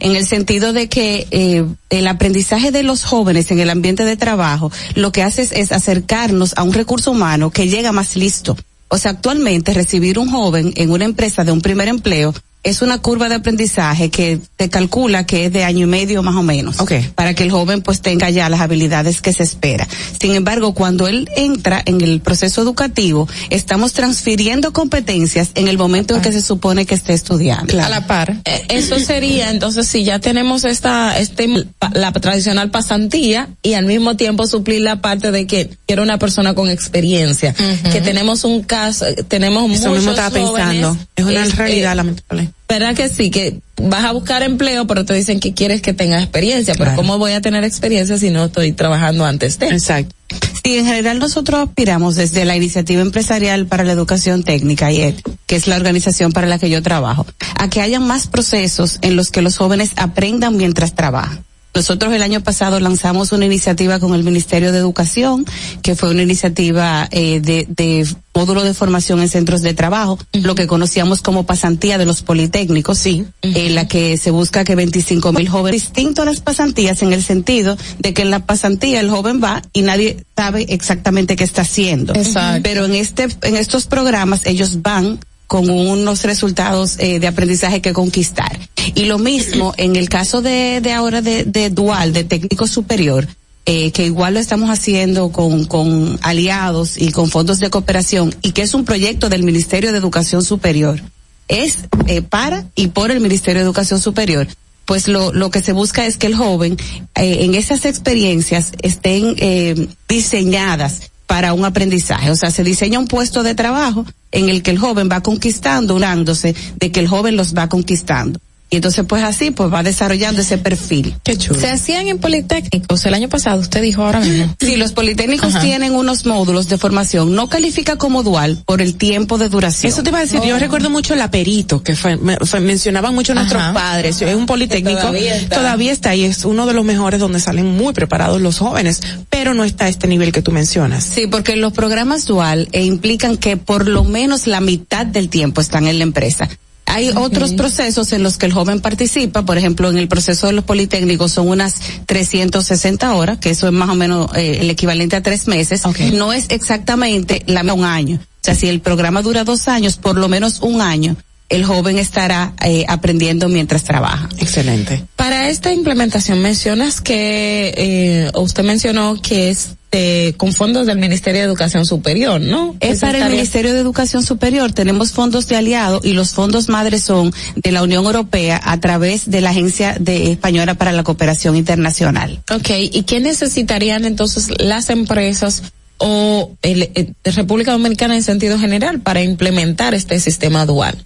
En el sentido de que eh, el aprendizaje de los jóvenes en el ambiente de trabajo lo que hace es, es acercarnos a un recurso humano que llega más listo. O sea, actualmente recibir un joven en una empresa de un primer empleo es una curva de aprendizaje que te calcula que es de año y medio más o menos. Para que el joven pues tenga ya las habilidades que se espera. Sin embargo, cuando él entra en el proceso educativo, estamos transfiriendo competencias en el momento en que se supone que esté estudiando. A la par. Eh, eso sería, entonces, si ya tenemos esta, este, la tradicional pasantía y al mismo tiempo suplir la parte de que quiero una persona con experiencia, que tenemos un caso, tenemos Eso muchos mismo estaba pensando. Es una este, realidad lamentable. ¿Verdad que sí? Que vas a buscar empleo, pero te dicen que quieres que tenga experiencia. Pero ¿cómo voy a tener experiencia si no estoy trabajando antes de? Exacto. Sí, en general nosotros aspiramos desde la Iniciativa Empresarial para la Educación Técnica, IET, que es la organización para la que yo trabajo, a que haya más procesos en los que los jóvenes aprendan mientras trabajan. Nosotros el año pasado lanzamos una iniciativa con el Ministerio de Educación, que fue una iniciativa eh, de, de módulo de formación en centros de trabajo, lo que conocíamos como pasantía de los politécnicos, sí, en la que se busca que 25 mil jóvenes, distinto a las pasantías en el sentido de que en la pasantía el joven va y nadie sabe exactamente qué está haciendo. Exacto. Pero en este, en estos programas ellos van con unos resultados eh, de aprendizaje que conquistar. Y lo mismo en el caso de, de ahora de, de dual, de técnico superior, eh, que igual lo estamos haciendo con, con aliados y con fondos de cooperación y que es un proyecto del Ministerio de Educación Superior. Es eh, para y por el Ministerio de Educación Superior. Pues lo, lo que se busca es que el joven eh, en esas experiencias estén eh, diseñadas para un aprendizaje. O sea, se diseña un puesto de trabajo en el que el joven va conquistando, unándose de que el joven los va conquistando. Y entonces pues así pues va desarrollando ese perfil. Qué chulo. Se hacían en politécnicos el año pasado, usted dijo ahora mismo. Sí, los politécnicos Ajá. tienen unos módulos de formación, no califica como dual por el tiempo de duración. Eso te iba a decir, yo recuerdo mucho la Perito, que fue, me- fue- mencionaban mucho nuestros Ajá. padres, es un politécnico, todavía está. todavía está y es uno de los mejores donde salen muy preparados los jóvenes, pero no está a este nivel que tú mencionas. Sí, porque los programas dual eh, implican que por lo menos la mitad del tiempo están en la empresa. Hay otros procesos en los que el joven participa, por ejemplo, en el proceso de los politécnicos son unas 360 horas, que eso es más o menos eh, el equivalente a tres meses. No es exactamente la un año. O sea, si el programa dura dos años, por lo menos un año, el joven estará eh, aprendiendo mientras trabaja. Excelente. Para esta implementación mencionas que, eh, usted mencionó que es eh, con fondos del Ministerio de Educación Superior, ¿no? Es para el Ministerio de Educación Superior. Tenemos fondos de aliado y los fondos madres son de la Unión Europea a través de la Agencia de Española para la Cooperación Internacional. Ok, ¿y qué necesitarían entonces las empresas o el, eh, de República Dominicana en sentido general para implementar este sistema dual?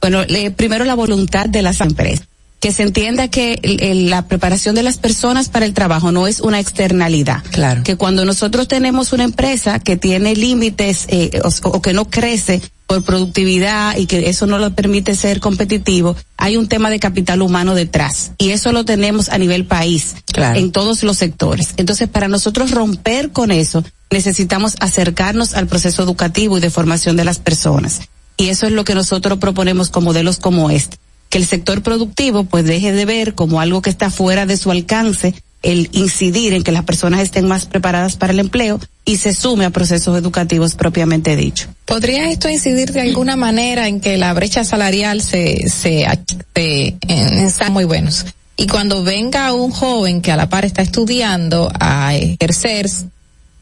Bueno, le- primero la voluntad de las empresas. Que se entienda que la preparación de las personas para el trabajo no es una externalidad. Claro. Que cuando nosotros tenemos una empresa que tiene límites eh, o, o que no crece por productividad y que eso no lo permite ser competitivo, hay un tema de capital humano detrás. Y eso lo tenemos a nivel país, Claro. en todos los sectores. Entonces, para nosotros romper con eso, necesitamos acercarnos al proceso educativo y de formación de las personas. Y eso es lo que nosotros proponemos con modelos como este. Que el sector productivo pues deje de ver como algo que está fuera de su alcance el incidir en que las personas estén más preparadas para el empleo y se sume a procesos educativos propiamente dicho. ¿Podría esto incidir de alguna manera en que la brecha salarial se, se, se muy buenos? Y cuando venga un joven que a la par está estudiando a ejercer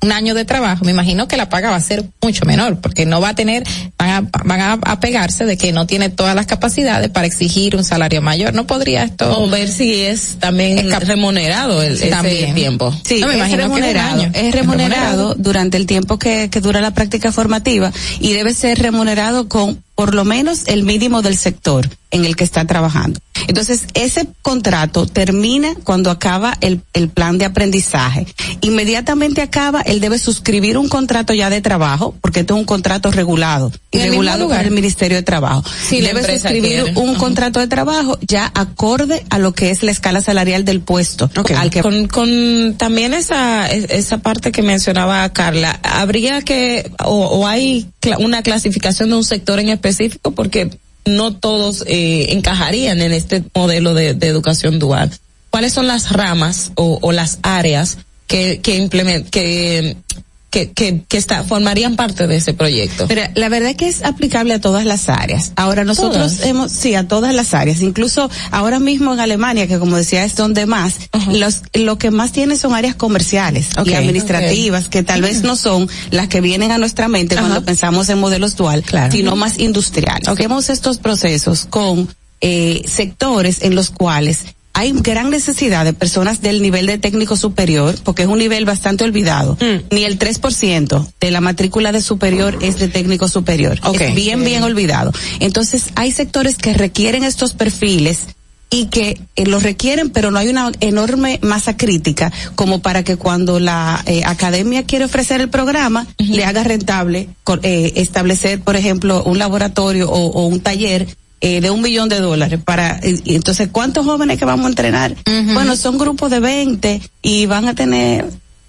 un año de trabajo, me imagino que la paga va a ser mucho menor, porque no va a tener, a, van a apegarse de que no tiene todas las capacidades para exigir un salario mayor. ¿No podría esto? O ver si es también remunerado el, ese También. tiempo. Sí, No, me es imagino que es un remunerado. año. Es remunerado durante el tiempo que, que dura la práctica formativa y debe ser remunerado con por lo menos el mínimo del sector en el que está trabajando. Entonces, ese contrato termina cuando acaba el, el plan de aprendizaje. Inmediatamente acaba, él debe suscribir un contrato ya de trabajo, porque esto es un contrato regulado, y ¿En el mismo regulado por el Ministerio de Trabajo. La debe suscribir quiere. un contrato de trabajo ya acorde a lo que es la escala salarial del puesto al que Con, con también esa, es- esa parte que mencionaba Carla, habría que, o, o hay una clasificación de un sector en específico porque no todos eh, encajarían en este modelo de, de educación dual. ¿Cuáles son las ramas o, o las áreas que, que implement, que, que, que, que está, formarían parte de ese proyecto? Pero la verdad es que es aplicable a todas las áreas. Ahora nosotros ¿Todas? hemos, sí, a todas las áreas. Incluso ahora mismo en Alemania, que como decía es donde más, los, lo que más tiene son áreas comerciales y administrativas, que tal vez no son las que vienen a nuestra mente cuando pensamos en modelos dual, sino más industriales. Hacemos estos procesos con eh, sectores en los cuales hay gran necesidad de personas del nivel de técnico superior, porque es un nivel bastante olvidado. Mm. Ni el 3% de la matrícula de superior es de técnico superior. Es bien, bien olvidado. Entonces, hay sectores que requieren estos perfiles y que eh, los requieren, pero no hay una enorme masa crítica como para que cuando la eh, academia quiere ofrecer el programa, le haga rentable eh, establecer, por ejemplo, un laboratorio o, o un taller eh, de un millón de dólares para y- y entonces cuántos jóvenes que vamos a entrenar bueno son grupos de 20 y van a tener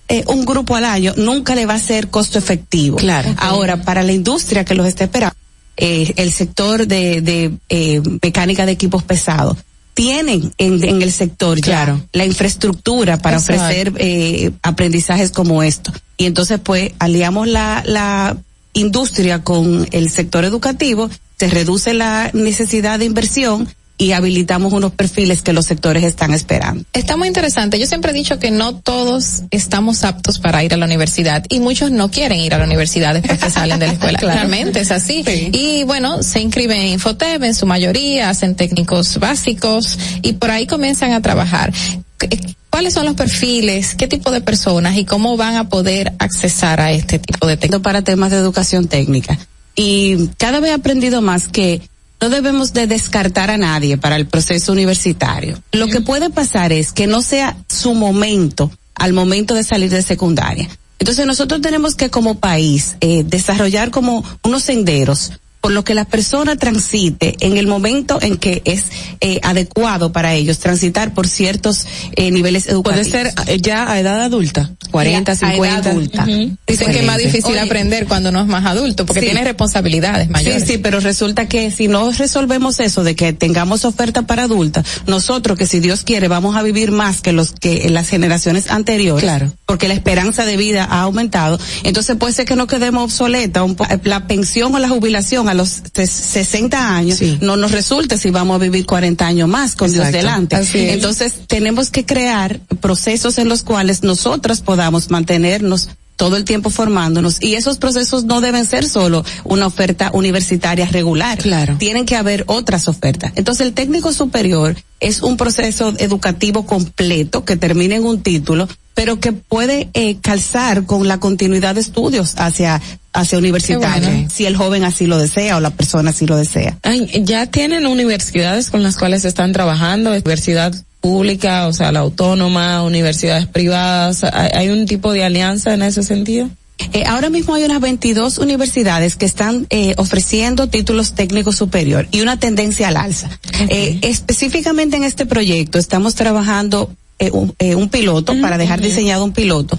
eh, un grupo al año. Nunca le va a ser costo efectivo. Claro. ahora para la industria que los está esperando eh, el sector de, de eh, mecánica de equipos pesados tienen en, en el sector ya la infraestructura para Exacto. ofrecer eh, aprendizajes como esto. Y entonces pues aliamos la, la industria con el sector educativo, se reduce la necesidad de inversión y habilitamos unos perfiles que los sectores están esperando. Está muy interesante. Yo siempre he dicho que no todos estamos aptos para ir a la universidad y muchos no quieren ir a la universidad después que salen de la escuela. Claro. Realmente es así. Y bueno, se inscriben en Infotep en su mayoría, hacen técnicos básicos y por ahí comienzan a trabajar. ¿Qué- ¿Cuáles son los perfiles? ¿Qué tipo de personas y cómo van a poder accesar a este tipo de técnicos? para temas de educación técnica. Y cada vez he aprendido más que no debemos de descartar a nadie para el proceso universitario. Lo que puede pasar es que no sea su momento al momento de salir de secundaria. Entonces nosotros tenemos que como país eh, desarrollar como unos senderos por lo que la persona transite en el momento en que es eh, adecuado para ellos transitar por ciertos eh, niveles educativos. Puede ser eh, ya a edad adulta, 40, Ya, a edad 50. adulta. Dicen que es más difícil Oye, aprender cuando uno es más adulto porque Sí. tiene responsabilidades mayores. Sí, sí, pero resulta que si no resolvemos eso de que tengamos oferta para adultas, nosotros que si Dios quiere vamos a vivir más que los que en las generaciones anteriores, Claro. porque la esperanza de vida ha aumentado, entonces puede ser que no quedemos obsoleta, un la pensión o la jubilación a los ses- 60 años no nos resulte si vamos a vivir 40 años más con Dios delante. Entonces tenemos que crear procesos en los cuales nosotras podamos mantenernos todo el tiempo formándonos y esos procesos no deben ser solo una oferta universitaria regular. Claro. Tienen que haber otras ofertas. Entonces el técnico superior es un proceso educativo completo que termina en un título, pero que puede eh, calzar con la continuidad de estudios hacia hacia universitario, bueno. si el joven así lo desea o la persona así lo desea. Ay, ya tienen universidades con las cuales están trabajando, universidad pública, o sea, la autónoma, universidades privadas, ¿hay, un tipo de alianza en ese sentido? Eh, ahora mismo hay unas 22 universidades que están eh, ofreciendo títulos técnicos superior y una tendencia al alza. Eh, específicamente en este proyecto estamos trabajando eh, un, piloto para dejar diseñado un piloto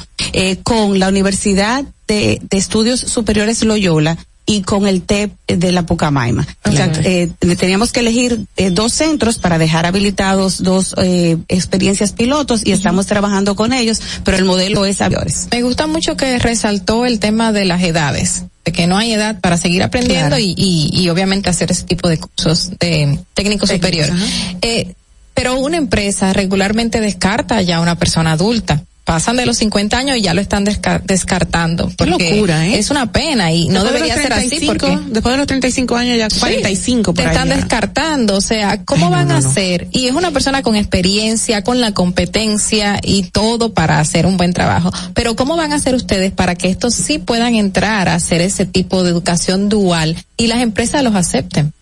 con la Universidad de, de Estudios Superiores Loyola y con el TEP de la Pucamaima. O sea, eh, teníamos que elegir eh, dos centros para dejar habilitados dos eh, experiencias pilotos y estamos trabajando con ellos, pero el modelo es a mayores. Me gusta mucho que resaltó el tema de las edades, de que no hay edad para seguir aprendiendo Claro. y, y, y obviamente hacer ese tipo de cursos de técnico superior. Eh, pero una empresa regularmente descarta ya a una persona adulta. Pasan de los 50 años y ya lo están desca- descartando. Porque locura, ¿eh? Es una pena y no Después de debería ser así 35, porque Después de los 35 años ya 45 por te ahí están ya. descartando, o sea, ¿cómo van a hacer? Y es una persona con experiencia, con la competencia y todo para hacer un buen trabajo. Pero ¿cómo van a hacer ustedes para que estos sí puedan entrar a hacer ese tipo de educación dual y las empresas los acepten?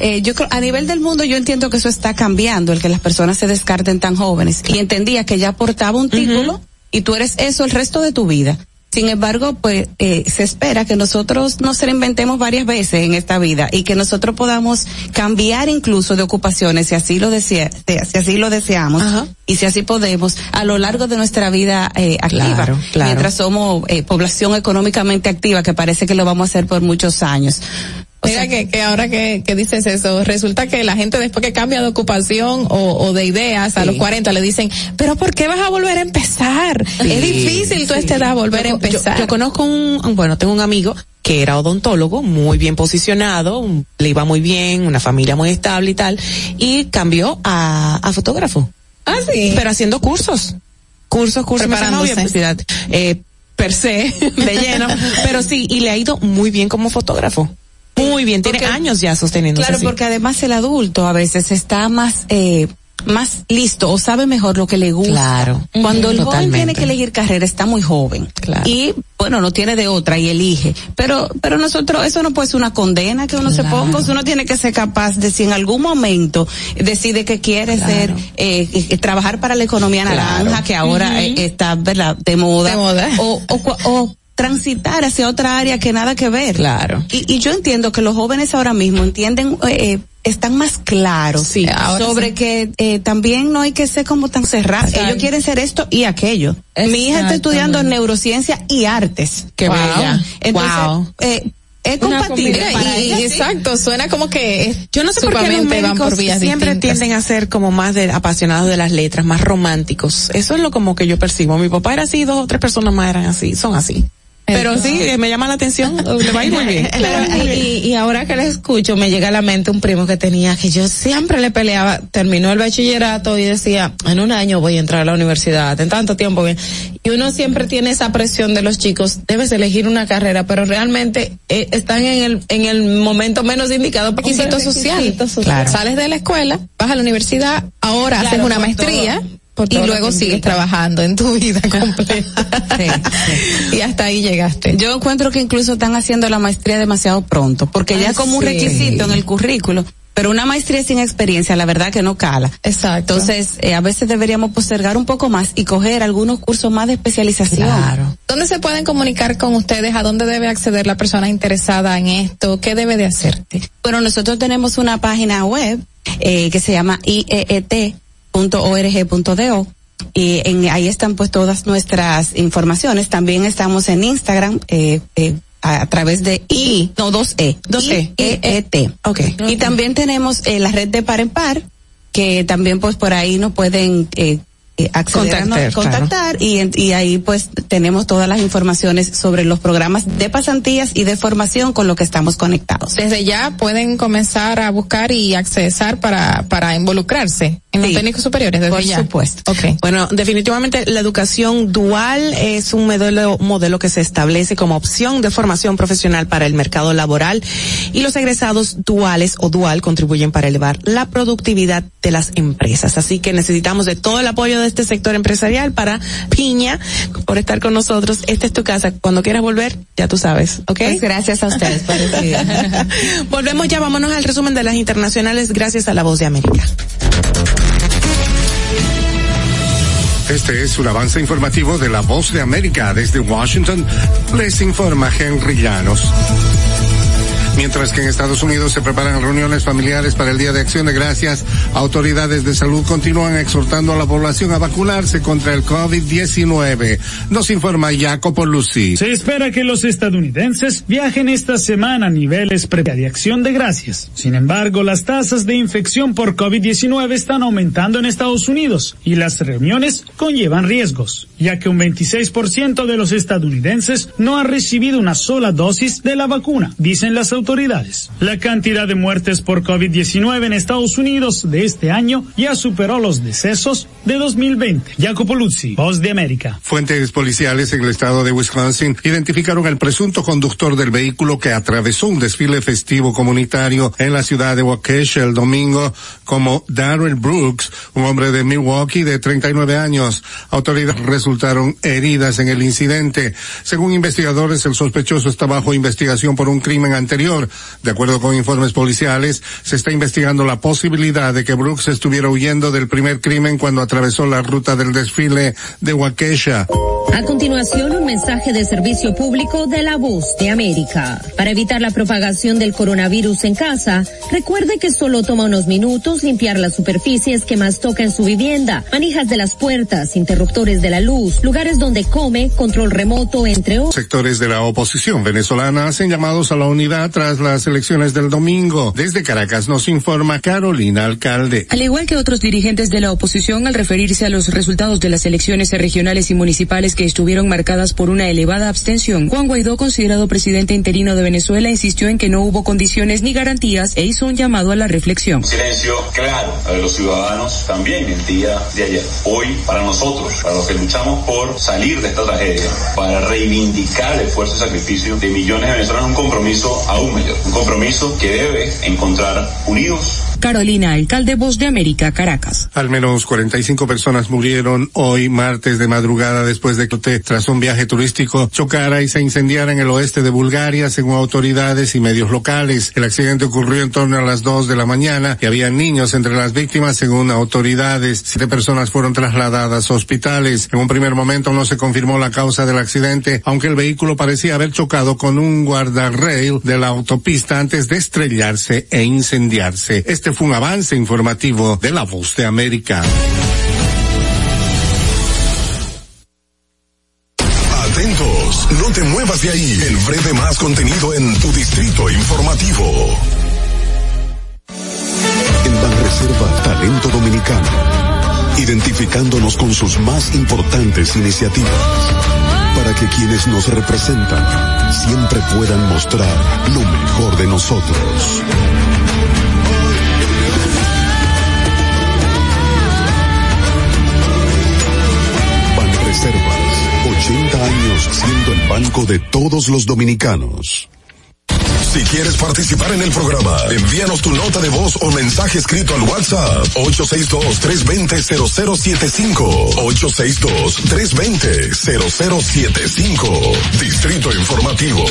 Eh, yo creo, a nivel del mundo yo entiendo que eso está cambiando, el que las personas se descarten tan jóvenes. Y entendía que ya portaba un título y tú eres eso el resto de tu vida. Sin embargo, pues eh, se espera que nosotros nos reinventemos varias veces en esta vida y que nosotros podamos cambiar incluso de ocupaciones si así lo desea, si así lo deseamos y si así podemos a lo largo de nuestra vida eh, activa, Claro, claro. mientras somos eh, población económicamente activa que parece que lo vamos a hacer por muchos años. Mira que, que ahora que, que dices eso, resulta que la gente después que cambia de ocupación o, o de ideas a los 40 le dicen, pero ¿por qué vas a volver a empezar? es difícil tú a esta edad volver a empezar. Yo, yo conozco un, bueno, tengo un amigo que era odontólogo, muy bien posicionado, un- le iba muy bien, una familia muy estable y tal, y cambió a, a fotógrafo. Ah, sí. Pero haciendo cursos. Cursos, cursos, Preparándose. universidad, eh, per se, de lleno, pero sí, y le ha ido muy bien como fotógrafo. Muy bien, tiene años ya sosteniéndose Claro, así. porque además el adulto a veces está más eh, más listo o sabe mejor lo que le gusta. Claro. Cuando el Ujú. joven Totalmente. tiene que elegir carrera está muy joven. Claro. Y bueno, no tiene de otra y elige. Pero pero nosotros eso no puede ser una condena que uno se ponga, uno tiene que ser capaz de si en algún momento decide que quiere ser eh, eh, trabajar para la economía naranja que ahora eh, está, ¿verdad? De moda. De moda. O, o, o transitar hacia otra área que nada que ver. Claro. Y, y yo entiendo que los jóvenes ahora mismo entienden, eh, están más claros Sí, ahora sobre sí. que eh, también no hay que ser como tan cerrados. Ellos quieren ser esto y aquello. Mi hija está estudiando neurociencia y artes. Qué Wow. bella. Entonces, Wow. eh, es Una compatible para y- ella, y sí. exacto, suena como que Yo no sé por qué los sumamente van médicos por vías siempre distintas. tienden a ser como más de apasionados de las letras, más románticos. Eso es lo como que yo percibo. Mi papá era así, dos o tres personas más eran así, son así. Pero sí, me llama la atención, le va a ir muy bien. Y, y ahora que le escucho, me llega a la mente un primo que tenía que yo siempre le peleaba, terminó el bachillerato y decía, en un año voy a entrar a la universidad, en tanto tiempo voy. Y uno siempre tiene esa presión de los chicos, debes elegir una carrera, pero realmente eh, están en el, en el momento menos indicado. porque requisito un social. requisito social. Claro. Sales de la escuela, vas a la universidad, ahora Claro, haces una maestría todo- y luego sigues trabajando en tu vida completa. y hasta ahí llegaste. Yo encuentro que incluso están haciendo la maestría demasiado pronto, porque ya Ah, es como un sí. requisito en el currículo. Pero una maestría sin experiencia, la verdad que no cala. Exacto. Entonces, eh, a veces deberíamos postergar un poco más y coger algunos cursos más de especialización. Claro. ¿Dónde se pueden comunicar con ustedes? ¿A dónde debe acceder la persona interesada en esto? ¿Qué debe de hacer? Bueno, nosotros tenemos una página web eh, que se llama ieet.org.do y en, ahí están pues todas nuestras informaciones. También estamos en Instagram eh, eh, a, través de I, no dos E, Dos E. IEET. Ok. Y también tenemos eh, la red de par en par, que también pues por ahí nos pueden eh, eh, a no- Contactar, contactar y, ahí pues tenemos todas las informaciones sobre los programas de pasantías y de formación con lo que estamos conectados. Desde ya pueden comenzar a buscar y accesar para, para involucrarse en los Sí. técnicos superiores desde Por ya. supuesto. Ok. Bueno, definitivamente la educación dual es un modelo, modelo que se establece como opción de formación profesional para el mercado laboral y los egresados duales o dual contribuyen para elevar la productividad de las empresas. Así que necesitamos de todo el apoyo de este sector empresarial para Piña por estar con nosotros. Esta es tu casa. Cuando quieras volver, ya tú sabes, ¿ok? Pues gracias a ustedes por. Volvemos ya, vámonos al resumen de las internacionales gracias a la voz de América. Este es un avance informativo de la Voz de América desde Washington. Les informa Henry Llanos. Mientras que en Estados Unidos se preparan reuniones familiares para el Día de Acción de Gracias, autoridades de salud continúan exhortando a la población a vacunarse contra el COVID-19. Nos informa Jacopo Lucy. Se espera que los estadounidenses viajen esta semana a niveles pre de acción de gracias. Sin embargo, las tasas de infección por COVID-19 están aumentando en Estados Unidos y las reuniones conllevan riesgos, ya que un 26% de los estadounidenses no ha recibido una sola dosis de la vacuna, dicen las autoridades. La cantidad de muertes por COVID-19 en Estados Unidos de este año ya superó los decesos de 2020. Jacopo Luzzi, Voz de América. Fuentes policiales en el estado de Wisconsin identificaron al presunto conductor del vehículo que atravesó un desfile festivo comunitario en la ciudad de Waukesha el domingo como Darrell Brooks, un hombre de Milwaukee de 39 años. Autoridades resultaron heridas en el incidente. Según investigadores, el sospechoso está bajo investigación por un crimen anterior. De acuerdo con informes policiales, se está investigando la posibilidad de que Brooks estuviera huyendo del primer crimen cuando atravesó la ruta del desfile de Waukesha. A continuación, un mensaje de servicio público de la voz de América. Para evitar la propagación del coronavirus en casa, recuerde que solo toma unos minutos limpiar las superficies que más toca en su vivienda, manijas de las puertas, interruptores de la luz, lugares donde come, control remoto, entre otros. Sectores de la oposición venezolana hacen llamados a la unidad tras tras las elecciones del domingo. Desde Caracas nos informa Carolina Alcalde. Al igual que otros dirigentes de la oposición, al referirse a los resultados de las elecciones regionales y municipales que estuvieron marcadas por una elevada abstención, Juan Guaidó, considerado presidente interino de Venezuela, insistió en que no hubo condiciones ni garantías e hizo un llamado a la reflexión. Silencio claro de los ciudadanos también el día de ayer. Hoy, para nosotros, para los que luchamos por salir de esta tragedia, para reivindicar el esfuerzo y sacrificio de millones de venezolanos, un compromiso aún compromiso que debe encontrar unidos Carolina, alcalde Voz de América, Caracas. Al menos 45 personas murieron hoy martes de madrugada después de que tras un viaje turístico chocara y se incendiara en el oeste de Bulgaria, según autoridades y medios locales. El accidente ocurrió en torno a las 2 de la mañana y había niños entre las víctimas, según autoridades. Siete personas fueron trasladadas a hospitales. En un primer momento no se confirmó la causa del accidente, aunque el vehículo parecía haber chocado con un guardarrail de la autopista antes de estrellarse e incendiarse. Este fue un avance informativo de La Voz de América. Atentos, no te muevas de ahí. El breve más contenido en tu distrito informativo. En Banreserva Talento Dominicano, identificándonos con sus más importantes iniciativas, para que quienes nos representan siempre puedan mostrar lo mejor de nosotros. Reservas, 80 años siendo el banco de todos los dominicanos. Si quieres participar en el programa, envíanos tu nota de voz o mensaje escrito al WhatsApp 862-320-0075. 862-320-0075. Distrito Informativo.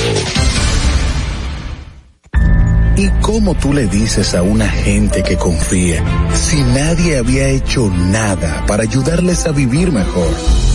¿Y cómo tú le dices a una gente que confía si nadie había hecho nada para ayudarles a vivir mejor?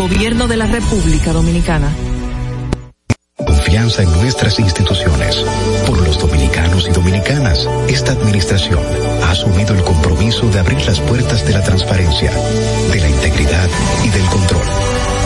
Gobierno de la República Dominicana. Confianza en nuestras instituciones. Por los dominicanos y dominicanas, esta administración ha asumido el compromiso de abrir las puertas de la transparencia, de la integridad y del control.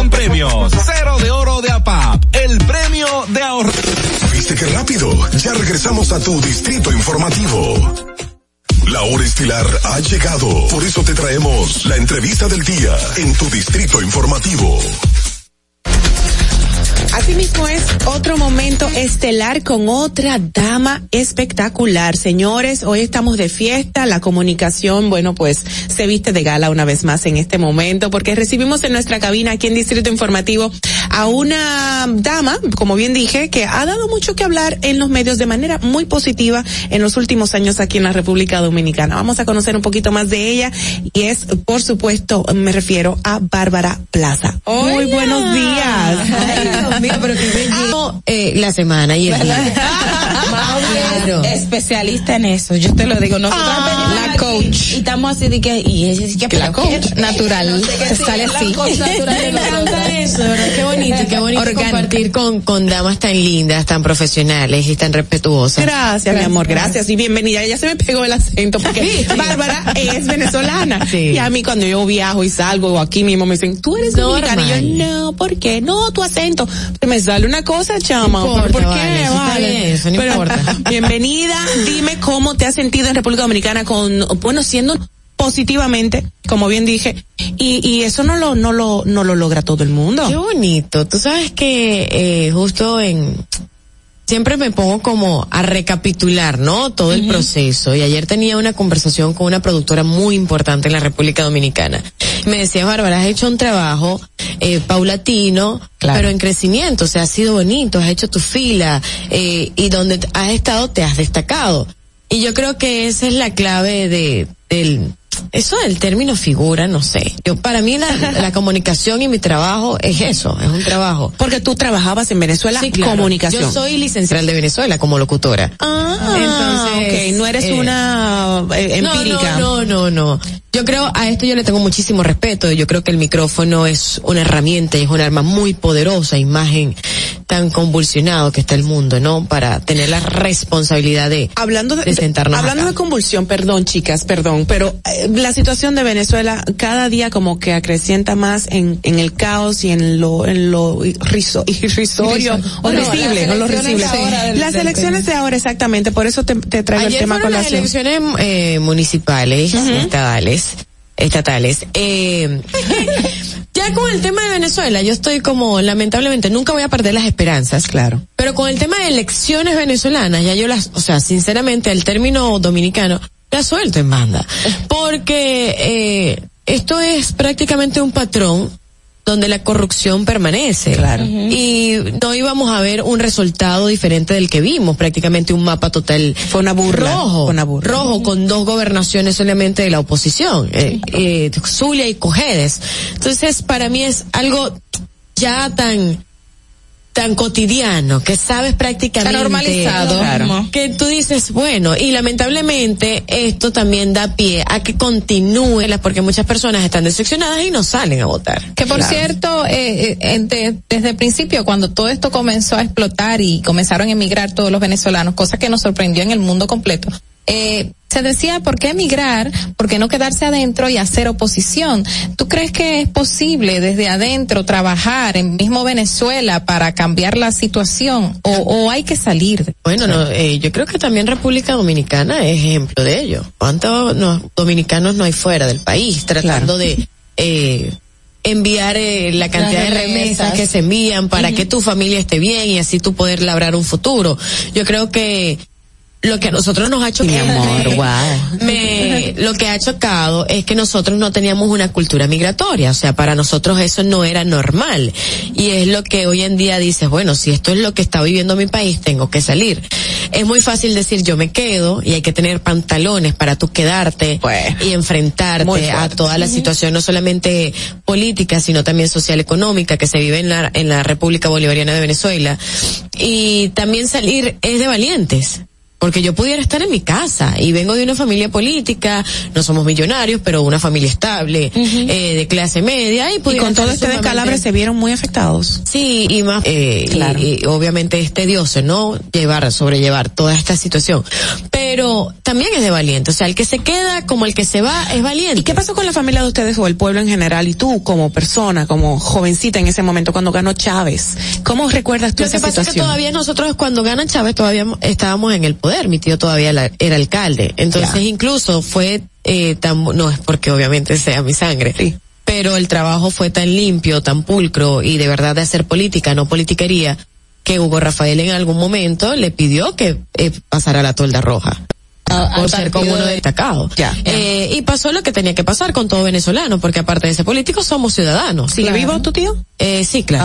en premios. Cero de oro de APAP. El premio de ahorrar. ¿Viste qué rápido? Ya regresamos a tu distrito informativo. La hora estilar ha llegado. Por eso te traemos la entrevista del día en tu distrito informativo. Asimismo es otro momento estelar con otra dama espectacular. Señores, hoy estamos de fiesta, la comunicación, bueno, pues se viste de gala una vez más en este momento porque recibimos en nuestra cabina aquí en Distrito Informativo a una dama, como bien dije, que ha dado mucho que hablar en los medios de manera muy positiva en los últimos años aquí en la República Dominicana. Vamos a conocer un poquito más de ella y es, por supuesto, me refiero a Bárbara Plaza. Muy buenos días. Ay, Pero qué bello. Eh, la semana y el día. Es especialista en eso, yo te lo digo. Nosotros aquí coach. Y estamos así de que, y ella dice que, la coach. Natural. sale así. Me encanta eso, ¿verdad? Qué bonito, qué bonito compartir con, con damas tan lindas, tan profesionales y tan respetuosas. Gracias, mi amor, gracias y bienvenida. Ya se me pegó el acento porque Bárbara es venezolana. Sí. Y a mí cuando yo viajo y salgo o aquí mismo me dicen, tú eres dominicana. Y yo, no, ¿por qué? No, tu acento. Me sale una cosa, chama. No importa, ¿Por qué? vale, eso está bien, eso no importa. Bienvenida. Dime cómo te has sentido en República Dominicana con, bueno, siendo positivamente, como bien dije, y, y eso no lo, no lo, no lo logra todo el mundo. Qué bonito. Tú sabes que eh, justo en siempre me pongo como a recapitular, ¿no? Todo el proceso. Y ayer tenía una conversación con una productora muy importante en la República Dominicana. Me decía, Bárbara, has hecho un trabajo eh, paulatino, pero en crecimiento. O sea, ha sido bonito, has hecho tu fila eh, y donde has estado te has destacado. Y yo creo que esa es la clave de del eso del término figura, no sé. Yo para mí la, la comunicación y mi trabajo es eso, es un trabajo. Porque tú trabajabas en Venezuela Sí, claro. comunicación. Yo soy licenciada de Venezuela como locutora. Ah, ok, no eres una eh, no, empírica. No, no, no, no. Yo creo, a esto yo le tengo muchísimo respeto. Yo creo que el micrófono es una herramienta y es un arma muy poderosa, imagen tan convulsionado que está el mundo, ¿no? Para tener la responsabilidad de, hablando de, sentarnos hablando acá. de convulsión, perdón chicas, perdón, pero eh, la situación de Venezuela cada día como que acrecienta más en, en el caos y en lo en lo irriso- irrisorio o Bueno, risible, las o lo elecciones risible. del- las elecciones de ahora exactamente, por eso te, te traigo Ayer el tema con las elecciones eh, municipales, estatales, estatales. Eh, ya con el tema de Venezuela, yo estoy como, lamentablemente, nunca voy a perder las esperanzas. Claro. Pero con el tema de elecciones venezolanas, ya yo las, o sea, sinceramente, el término dominicano, la suelto en banda. Porque, eh, esto es prácticamente un patrón donde la corrupción permanece. Claro. Y no íbamos a ver un resultado diferente del que vimos, prácticamente un mapa total. Fue una burla. Rojo. Fue una burla. Rojo con dos gobernaciones solamente de la oposición, eh, eh, Zulia y Cojedes. Entonces, para mí es algo ya tan tan cotidiano que sabes prácticamente Tan normalizado. Claro. que tú dices bueno y lamentablemente esto también da pie a que continúe las porque muchas personas están decepcionadas y no salen a votar Que por cierto, eh, eh, eh, de- desde el principio, cuando todo esto comenzó a explotar y comenzaron a emigrar todos los venezolanos, cosa que nos sorprendió en el mundo completo, eh, se decía, ¿por qué emigrar? ¿Por qué no quedarse adentro y hacer oposición? ¿Tú crees que es posible desde adentro trabajar en mismo Venezuela para cambiar la situación? ¿O, o hay que salir? Bueno, no, eh, yo creo que también República Dominicana es ejemplo de ello. ¿Cuántos no- dominicanos no hay fuera del país tratando de eh, enviar eh, la cantidad de remesas. que se envían para que tu familia esté bien y así tú poder labrar un futuro? Yo creo que lo que a nosotros nos ha chocado, Mi amor, wow. me, lo que ha chocado es que nosotros no teníamos una cultura migratoria, o sea, para nosotros eso no era normal. Y es lo que hoy en día dices, bueno, si esto es lo que está viviendo mi país, tengo que salir. Es muy fácil decir yo me quedo y hay que tener pantalones para tú quedarte y muy enfrentarte a toda la situación, no solamente política, sino también social económica que se vive en la, en la República Bolivariana de Venezuela. Y también salir es de valientes. Porque yo pudiera estar en mi casa y vengo de una familia política, no somos millonarios, pero una familia estable, eh, de clase media y, Y con todo este descalabro se vieron muy afectados. Sí, y más, eh, y- Claro. y, obviamente es tedioso, ¿no? Llevar, sobrellevar toda esta situación. Pero también es de valiente, o sea, el que se queda como el que se va es valiente. ¿Y qué pasó con la familia de ustedes o el pueblo en general y tú como persona, como jovencita en ese momento cuando ganó Chávez? ¿Cómo recuerdas tú Lo que pasa es que todavía nosotros cuando gana Chávez todavía estábamos en el poder, mi tío todavía la- era alcalde, entonces Ya. incluso fue eh, tan, no es porque obviamente sea mi sangre, pero el trabajo fue tan limpio, tan pulcro y de verdad de hacer política, no politiquería, que Hugo Rafael en algún momento le pidió que eh, pasara la tolda roja. por ser como uno destacado. Eh, y pasó lo que tenía que pasar con todo venezolano, porque aparte de ser político somos ciudadanos. ¿Sigue vivo tu tío? Eh, sí, claro.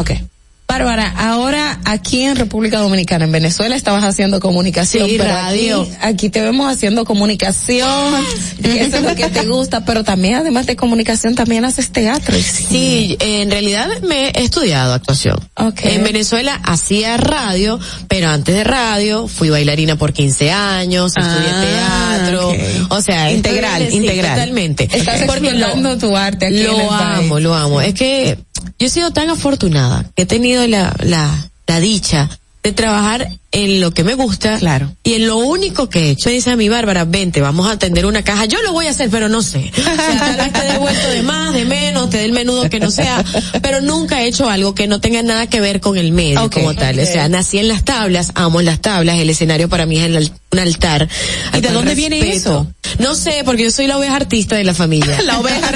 Bárbara, ahora aquí en República Dominicana, en Venezuela estabas haciendo comunicación, Sí, pero radio. Aquí, aquí te vemos haciendo comunicación, que eso es lo que te gusta, pero también además de comunicación también haces teatro. Sí, en realidad me he estudiado actuación. En Venezuela hacía radio, pero antes de radio fui bailarina por 15 años, estudié teatro, o sea, Integral, sí, integral. Totalmente. Estás Porque explorando tu arte aquí en lo país. amo, lo amo. Es que yo he sido tan afortunada que he tenido la, la, la dicha de trabajar en lo que me gusta y en lo único que he hecho. Me dice a mi Bárbara, vente, vamos a atender una caja. Yo lo voy a hacer, pero no sé. O sea, te dé vuelto de más, de menos, te dé el menudo que no sea, pero nunca he hecho algo que no tenga nada que ver con el medio como tal. O sea, nací en las tablas, amo las tablas, el escenario para mí es el un altar. ¿Y de dónde viene eso? No sé, porque yo soy la oveja artista de la familia. La oveja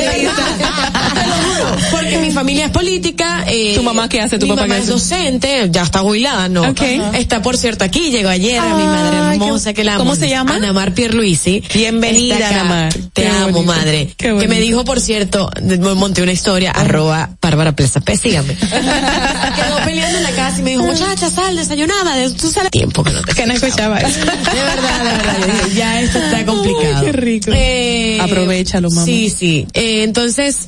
Porque mi familia es política. Eh, ¿Tu mamá qué hace? ¿Tu mi papá mamá qué es docente, ya está jubilada, ¿no? Ok. Está, por aquí, llegó ayer a mi madre Ay, hermosa que la amo. ¿cómo se llama? Ana Mar Pierluisi. Bienvenida. Ana Mar. Te Qué amo, bonito. madre. Que me dijo, por cierto, monté una historia, arroba Bárbara Plaza P, sígame. Quedó peleando en la casa y me dijo, muchacha, sal, desayunada, de- tú sales tiempo que no te Que no escuchaba eso. De verdad, de verdad. ya esto está complicado. qué rico. Eh, Aprovechalo, mamá. Sí, sí. Eh, entonces,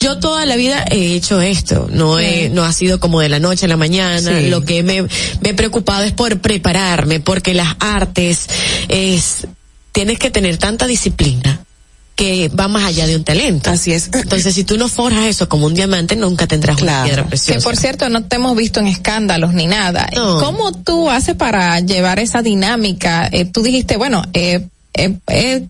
yo toda la vida he hecho esto. No he, no ha sido como de la noche a la mañana. Sí. Lo que me, me he preocupado es por prepararme, porque las artes es, tienes que tener tanta disciplina que va más allá de un talento. Así es. Entonces, si tú no forjas eso como un diamante, nunca tendrás una piedra preciosa. Que por cierto, no te hemos visto en escándalos ni nada. No. ¿Cómo tú haces para llevar esa dinámica? Eh, tú dijiste, bueno, eh, eh, eh,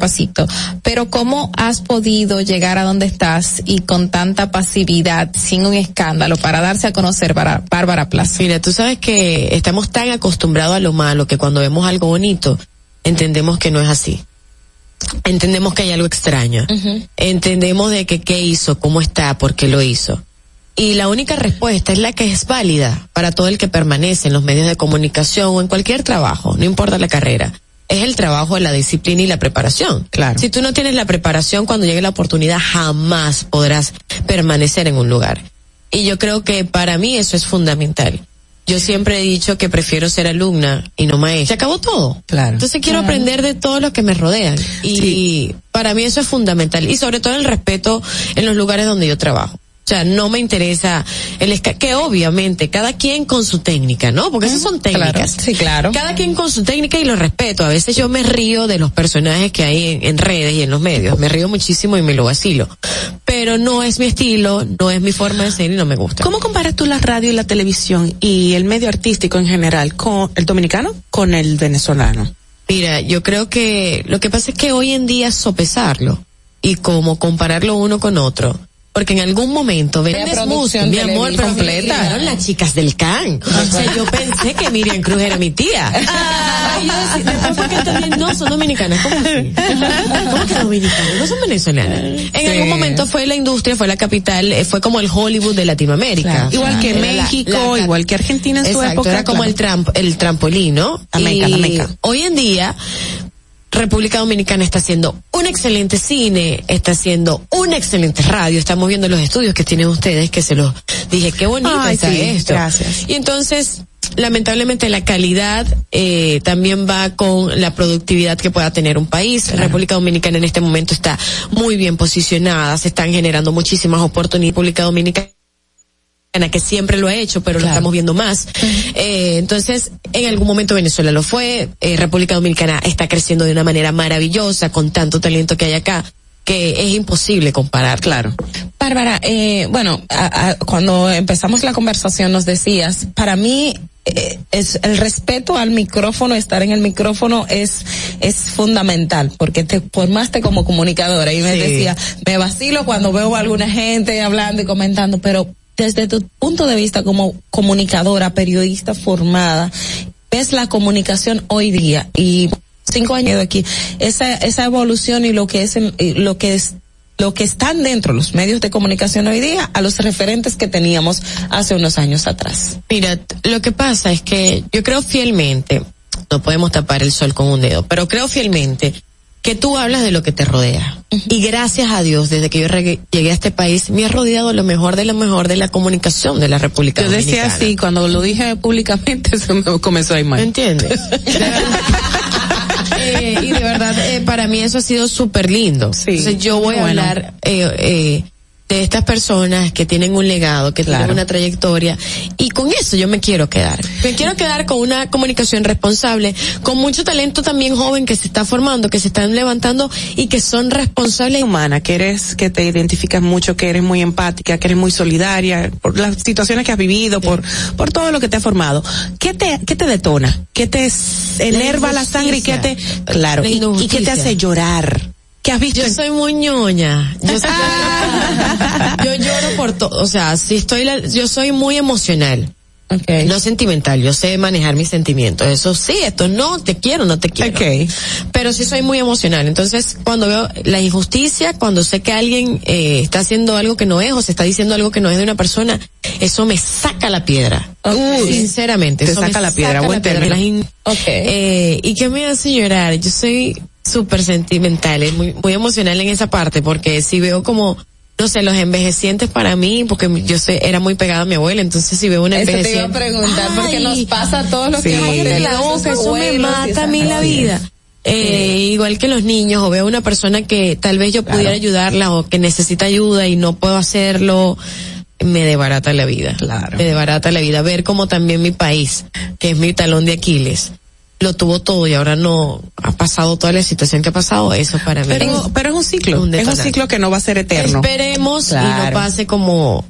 pasito, pero ¿cómo has podido llegar a donde estás y con tanta pasividad, sin un escándalo, para darse a conocer para Bárbara Plaza? Mira, tú sabes que estamos tan acostumbrados a lo malo que cuando vemos algo bonito, entendemos que no es así. Entendemos que hay algo extraño. Entendemos de que qué hizo, cómo está, por qué lo hizo. Y la única respuesta es la que es válida para todo el que permanece en los medios de comunicación o en cualquier trabajo, no importa la carrera. Es el trabajo de la disciplina y la preparación. Claro. Si tú no tienes la preparación, cuando llegue la oportunidad, jamás podrás permanecer en un lugar. Y yo creo que para mí eso es fundamental. Yo siempre he dicho que prefiero ser alumna y no maestra. Se acabó todo. Claro. Entonces quiero Claro. aprender de todos los que me rodean. Y para mí eso es fundamental. Y sobre todo el respeto en los lugares donde yo trabajo. O sea, no me interesa el esca que obviamente cada quien con su técnica, ¿no? Porque esas son técnicas. Sí, claro. Cada quien con su técnica y lo respeto. A veces yo me río de los personajes que hay en, en redes y en los medios. Me río muchísimo y me lo vacilo. Pero no es mi estilo, no es mi forma de ser y no me gusta. ¿Cómo comparas tú la radio y la televisión y el medio artístico en general con el dominicano con el venezolano? Mira, yo creo que lo que pasa es que hoy en día es sopesarlo y como compararlo uno con otro. Porque en algún momento vendes música, mi amor, pero completa. las chicas del can. O sea, yo pensé que Miriam Cruz era mi tía. Ay, yo decía, después fue que entendí, no, son dominicanas. ¿Cómo así? ¿Cómo que dominicanas? No son venezolanas. En Sí. algún momento fue la industria, fue la capital, eh, fue como el Hollywood de Latinoamérica. Claro. Igual que Era México, la- igual que Argentina en su época. Era como claro. el, tramp, el trampolín, ¿no? Meca, Y la meca. Hoy en día, República Dominicana está haciendo un excelente cine, está haciendo una excelente radio, estamos viendo los estudios que tienen ustedes, que se los dije, qué bonito Ay, está sí, esto. gracias. Y entonces, lamentablemente la calidad eh, también va con la productividad que pueda tener un país. República Dominicana en este momento está muy bien posicionada, se están generando muchísimas oportunidades. República Dominicana que siempre lo ha hecho, pero lo estamos viendo más. Eh, entonces, en algún momento Venezuela lo fue, eh, República Dominicana está creciendo de una manera maravillosa con tanto talento que hay acá que es imposible comparar. Claro. Bárbara, eh, bueno, a- a- cuando empezamos la conversación nos decías, para mí eh, es el respeto al micrófono, estar en el micrófono es es fundamental, porque te formaste como comunicadora y me Sí. decía, me vacilo cuando veo a alguna gente hablando y comentando, pero desde tu punto de vista como comunicadora, periodista formada, ves la comunicación hoy día y cinco años de aquí, esa, esa evolución y lo que es, y lo que es, lo que están dentro de los medios de comunicación hoy día a los referentes que teníamos hace unos años atrás. Mira, lo que pasa es que yo creo fielmente, no podemos tapar el sol con un dedo, pero creo fielmente que tú hablas de lo que te rodea. Y gracias a Dios, desde que yo llegué a este país, me ha rodeado lo mejor de lo mejor de la comunicación de la República Yo decía Dominicana. así, cuando lo dije públicamente se me comenzó a ir mal. ¿Me entiendes? Eh, y de verdad, eh, para mí eso ha sido súper lindo. Entonces yo voy a hablar eh, eh, de estas personas que tienen un legado, que tienen una trayectoria, y con eso yo me quiero quedar. Me quiero quedar con una comunicación responsable, con mucho talento también joven que se está formando, que se están levantando y que son responsables. humana, que eres, que te identificas mucho, que eres muy empática, que eres muy solidaria, por las situaciones que has vivido, por, por todo lo que te ha formado. ¿Qué te, qué te detona? ¿Qué te enerva la, sangre y qué te, claro, La y, y qué te hace llorar? ¿Qué has visto? Yo soy muy ñoña. Yo, soy- yo lloro por todo. O sea, si estoy, la- yo soy muy emocional. No sentimental, yo sé manejar mis sentimientos. Eso sí, esto no, te quiero, no te quiero. Pero sí soy muy emocional. Entonces, cuando veo la injusticia, cuando sé que alguien eh, está haciendo algo que no es o se está diciendo algo que no es de una persona, eso me saca la piedra. Sinceramente. Te eso saca me la piedra, buen piedra. término. Las in- eh, ¿Y qué me hace llorar? Yo soy súper sentimental, es muy, muy emocional en esa parte, porque si veo como, no sé, los envejecientes para mí, porque yo sé, era muy pegada a mi abuela, entonces si veo un Eso te iba a envejeciente. preguntar, porque Ay, nos pasa a todos los que Sí, hemos tenido loca, esos eso me abuelos mata a mí la vida. Eh, igual que los niños, o veo una persona que tal vez yo pudiera ayudarla o que necesita ayuda y no puedo hacerlo, me debarata la vida. Me debarata la vida. Ver como también mi país, que es mi talón de Aquiles, lo tuvo todo y ahora no ha pasado toda la situación que ha pasado, eso para mí. Pero, pero es un ciclo, es un ciclo que no va a ser eterno. Esperemos y no pase como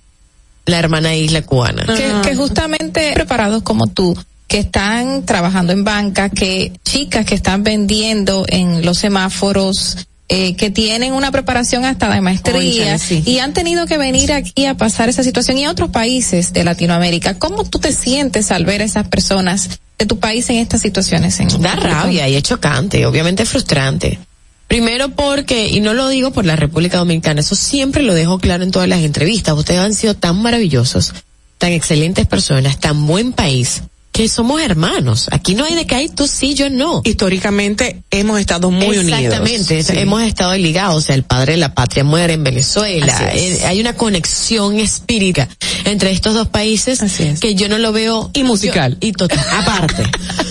la hermana isla cubana. que, que justamente preparados como tú que están trabajando en banca, que chicas que están vendiendo en los semáforos, eh, que tienen una preparación hasta de maestría sí. y han tenido que venir aquí a pasar esa situación y a otros países de Latinoamérica. ¿Cómo tú te sientes al ver a esas personas de tu país en estas situaciones? En Da rabia y es chocante, obviamente es frustrante. Primero porque, y no lo digo por la República Dominicana, eso siempre lo dejo claro en todas las entrevistas, ustedes han sido tan maravillosos, tan excelentes personas, tan buen país, que somos hermanos. Aquí no hay de que hay tú sí, yo no. Históricamente hemos estado muy unidos. Exactamente, Sí. hemos estado ligados, o sea, el padre de la patria muere en Venezuela. Eh, hay una conexión espírita entre estos dos países que yo no lo veo y musical y total, aparte.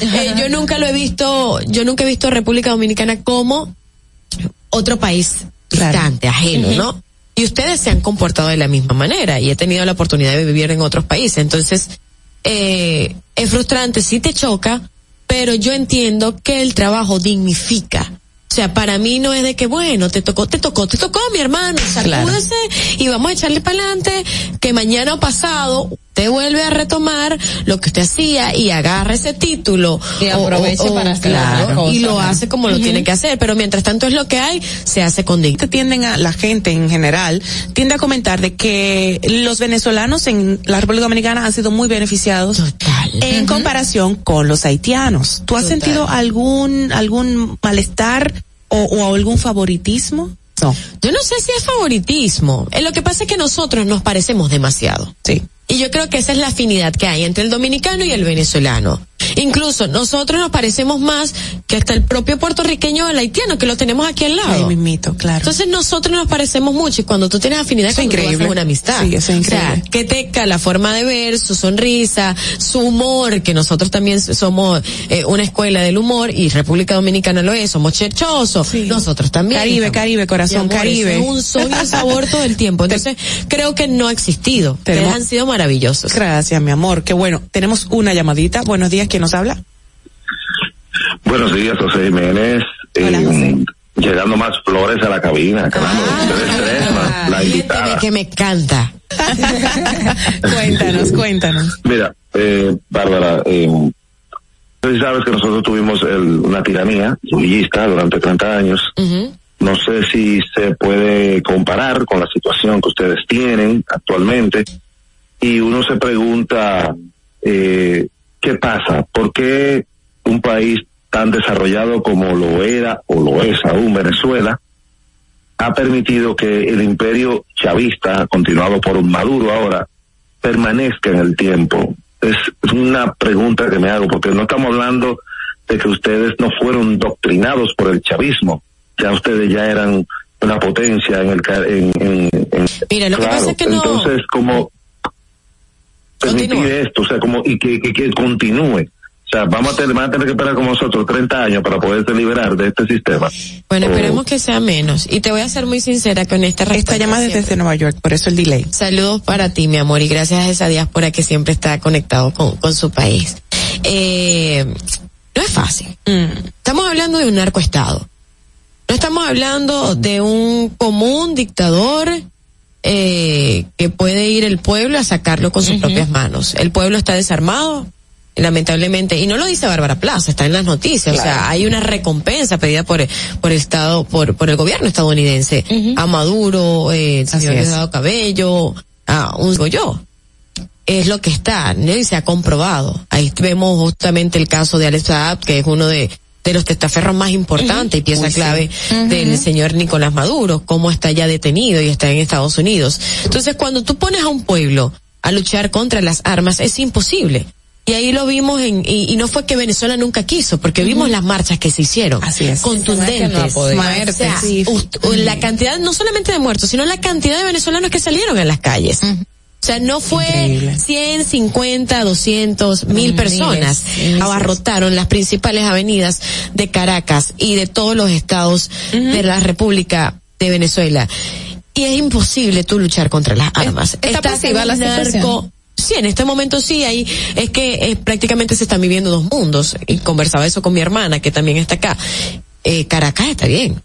Eh, yo nunca lo he visto, yo nunca he visto a República Dominicana como otro país distante, ajeno, ¿no? Y ustedes se han comportado de la misma manera y he tenido la oportunidad de vivir en otros países. Entonces, eh, es frustrante, sí te choca, pero yo entiendo que el trabajo dignifica. O sea, para mí no es de que, bueno, te tocó, te tocó, te tocó, mi hermano, sacúdese y vamos a echarle para adelante, que mañana o pasado usted vuelve a retomar lo que usted hacía y agarra ese título. Y aproveche o- o- para hacer claro, cosas. Y lo hace como lo tiene que hacer, pero mientras tanto es lo que hay, se hace con dignidad. tienden a la gente en general tiende a comentar de que los venezolanos en la República Dominicana han sido muy beneficiados en comparación con los haitianos. ¿Tú has Total. sentido algún algún malestar o, o algún favoritismo? No. Yo no sé si es favoritismo. Eh, lo que pasa es que nosotros nos parecemos demasiado. Sí. Y yo creo que esa es la afinidad que hay entre el dominicano y el venezolano. Incluso nosotros nos parecemos más que hasta el propio puertorriqueño o el haitiano que lo tenemos aquí al lado. Ahí mismito, claro. Entonces nosotros nos parecemos mucho y cuando tú tienes afinidad con una amistad. Sí, eso es increíble. O sea, que teca la forma de ver, su sonrisa, su humor, que nosotros también somos eh, una escuela del humor y República Dominicana lo es, somos cherchosos. Nosotros también. Caribe, estamos- Caribe, corazón, amor, Caribe. Es un son y un sabor todo el tiempo. Entonces, creo que no ha existido. Ustedes han sido maravillosos. Gracias, mi amor. Qué bueno. Tenemos una llamadita. Buenos días. ¿Quién nos habla? Buenos días, José Jiménez. Eh, llegando más flores a la cabina, caramba, ustedes tres, más la invitada. que me canta. cuéntanos, cuéntanos. Mira, eh, Bárbara, eh, sabes que nosotros tuvimos el- una tiranía villista durante 30 años. No sé si se puede comparar con la situación que ustedes tienen actualmente. Y uno se pregunta, eh, ¿qué pasa? ¿Por qué un país tan desarrollado como lo era o lo es aún Venezuela ha permitido que el imperio chavista, continuado por un Maduro ahora, permanezca en el tiempo? Es una pregunta que me hago, porque no estamos hablando de que ustedes no fueron doctrinados por el chavismo. ya ustedes ya eran una potencia en el en, en, en- Mira, lo que pasa es que no- entonces como permitir esto, o sea, como y que, que, que continúe. O sea, vamos a tener, van a tener que esperar como nosotros 30 años para poderse liberar de este sistema. Bueno, O- esperemos que sea menos. Y te voy a ser muy sincera con esta respuesta. Esta llamada es desde Nueva York, por eso el delay. Saludos para ti, mi amor, y gracias a esa diáspora que siempre está conectado con, con su país. Eh, no es fácil. Estamos hablando de un narcoestado. No estamos hablando de un común dictador eh, que puede ir el pueblo a sacarlo con sus propias manos. El pueblo está desarmado, lamentablemente, y no lo dice Bárbara Plaza, está en las noticias, o sea, hay una recompensa pedida por, por el Estado, por, por el gobierno estadounidense, a Maduro, eh, el señor. Diosdado Cabello, a un yo. Es lo que está, ¿no? y se ha comprobado. Ahí vemos justamente el caso de Alex Saab, que es uno de, de los testaferros más importantes y pieza Uy, sí. clave del señor Nicolás Maduro, cómo está ya detenido y está en Estados Unidos. Entonces, cuando tú pones a un pueblo a luchar contra las armas, es imposible. Y ahí lo vimos en, y, y no fue que Venezuela nunca quiso, porque vimos las marchas que se hicieron. Así es. Contundentes. No ha podido. O sea, Sí. ust- la cantidad, no solamente de muertos, sino la cantidad de venezolanos que salieron a las calles. O sea, no fue Increíble. 100, 50, 200, mil personas. miles. Abarrotaron las principales avenidas de Caracas y de todos los estados de la República de Venezuela. Y es imposible tú luchar contra las armas. está pasiva la narco- Sí, en este momento sí, ahí es que eh, prácticamente se están viviendo dos mundos. Y conversaba eso con mi hermana, que también está acá. Eh, Caracas está bien.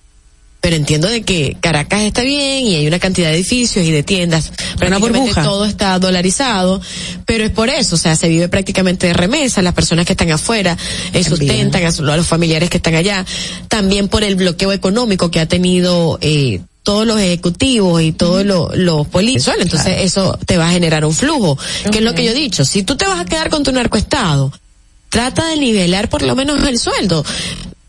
Pero entiendo de que Caracas está bien y hay una cantidad de edificios y de tiendas. Prácticamente burbuja. todo está dolarizado. Pero es por eso, o sea, se vive prácticamente de remesa. Las personas que están afuera eh, sustentan a, su- a los familiares que están allá. También por el bloqueo económico que ha tenido eh, todos los ejecutivos y todos los, los políticos. Entonces eso te va a generar un flujo. Que es lo que yo he dicho. Si tú te vas a quedar con tu narcoestado, trata de nivelar por lo menos el sueldo.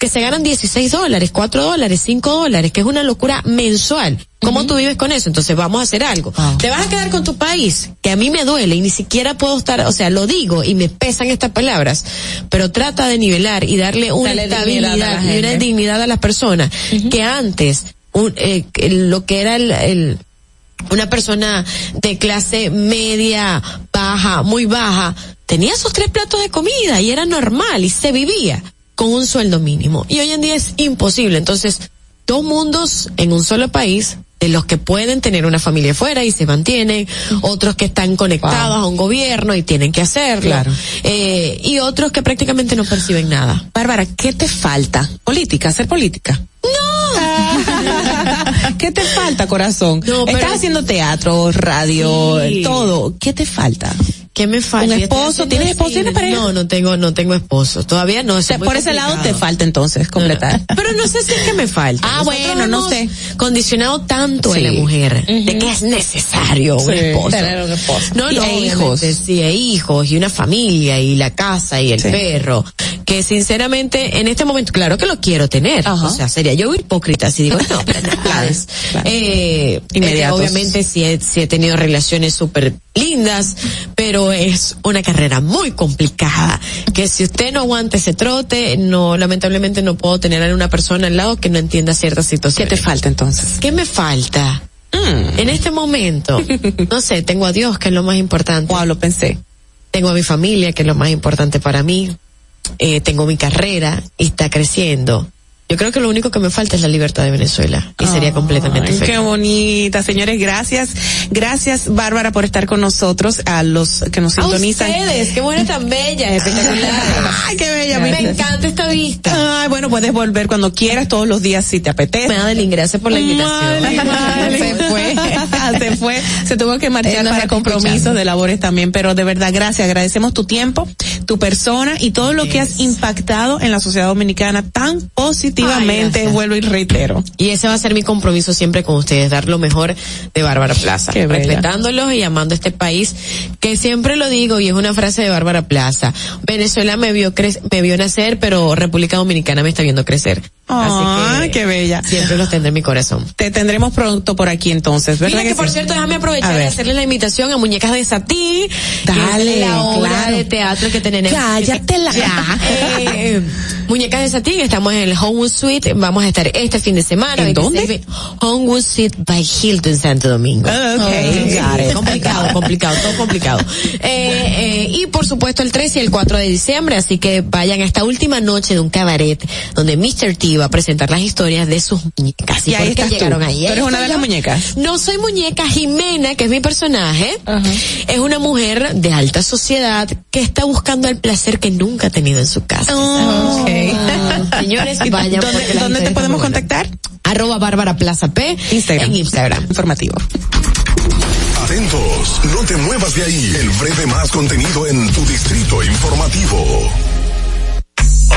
Que se ganan 16 dólares, 4 dólares, 5 dólares, que es una locura mensual. ¿Cómo tú vives con eso? Entonces vamos a hacer algo. Te vas a quedar con tu país, que a mí me duele y ni siquiera puedo estar, o sea, lo digo y me pesan estas palabras, pero trata de nivelar y darle una Dale estabilidad y una dignidad a las personas que antes un, eh, lo que era el, el una persona de clase media, baja, muy baja, tenía sus tres platos de comida y era normal y se vivía con un sueldo mínimo. Y hoy en día es imposible. Entonces, dos mundos en un solo país, de los que pueden tener una familia fuera y se mantienen, otros que están conectados a un gobierno y tienen que hacerlo, Claro. eh, y otros que prácticamente no perciben nada. Bárbara, ¿qué te falta? Política, hacer política. No. ¿Qué te falta, corazón? No, Estás haciendo teatro, radio, Sí. todo. ¿Qué te falta? ¿Qué me falta? ¿Un esposo? ¿Tienes esposo? ¿Tienes pareja? No, no tengo, no tengo esposo. Todavía no. es Por ese lado te falta entonces completar. Pero no sé si es que me falta. Ah, Nosotros bueno, no sé. Condicionado tanto Sí. a la mujer de que es necesario un esposo. Tener un esposo. No, Y- no, e hijos. Sí, e hijos y una familia y la casa y el Sí. perro. Que sinceramente en este momento, claro que lo quiero tener. Ajá. O sea, sería yo hipócrita si digo no. Claro, claro. Eh, Inmediatos. eh, obviamente sí he, sí he tenido relaciones súper lindas, pero es una carrera muy complicada. Que si usted no aguanta ese trote, no, lamentablemente no puedo tener a una persona al lado que no entienda ciertas ¿Qué situaciones. te falta entonces? ¿Qué me falta? Mm. En este momento, no sé, tengo a Dios, que es lo más importante. Wow, lo pensé. Tengo a mi familia, que es lo más importante para mí. Eh, tengo mi carrera y está creciendo. Yo creo que lo único que me falta es la libertad de Venezuela y sería completamente feliz. Qué bonita, señores, gracias. Gracias, Bárbara, por estar con nosotros, a los que nos A sintonizan. ustedes, qué buena tan bella, espectacular. Ay, qué bella. Me encanta esta vista. Ay, bueno, puedes volver cuando quieras, todos los días si te apetece. Madeline, gracias por la invitación. Madeline, se fue, se fue, se tuvo que marchar para compromisos escuchando. de labores también, pero de verdad, gracias, agradecemos tu tiempo, tu persona y todo lo que has impactado en la sociedad dominicana tan positivamente, Ay, gracias. vuelvo y reitero. Y ese va a ser mi compromiso siempre con ustedes, dar lo mejor de Bárbara Plaza, Qué bella. respetándolos y amando este país, que siempre lo digo y es una frase de Bárbara Plaza. Venezuela me vio cre- me vio nacer, pero República Dominicana me está viendo crecer. Así Ay, que qué bella. siempre los tendré en mi corazón. Te tendremos pronto por aquí entonces, ¿verdad? Mira que, por sí? cierto, déjame aprovechar de hacerle la invitación a Muñecas de Satí, que Dale, la obra claro. de teatro que tenemos nene. Cállatela. Ya. Eh, muñecas de satín, estamos en el Homewood Suite, vamos a estar este fin de semana. ¿En 26 dónde? Homewood Suite by Hilton Santo Domingo. Ah, ok. Got it. Complicado, complicado, todo complicado. Eh, eh, y por supuesto el 3 y el 4 de diciembre, así que vayan a esta última noche de un cabaret donde Mr. T va a presentar las historias de sus muñecas. Y ahí por qué estás tú. llegaron ahí. Tú eres Ahí una de las muñecas. No soy muñeca, Jimena, que es mi personaje, es una mujer de alta sociedad que está buscando el placer que nunca ha tenido en su casa. Ok. Señores, ¿Y ¿Dónde, porque la dónde te podemos contactar? Arroba Bárbara Plaza P Instagram. en Instagram. Informativo. Atentos, no te muevas de ahí. El breve más contenido en tu distrito informativo.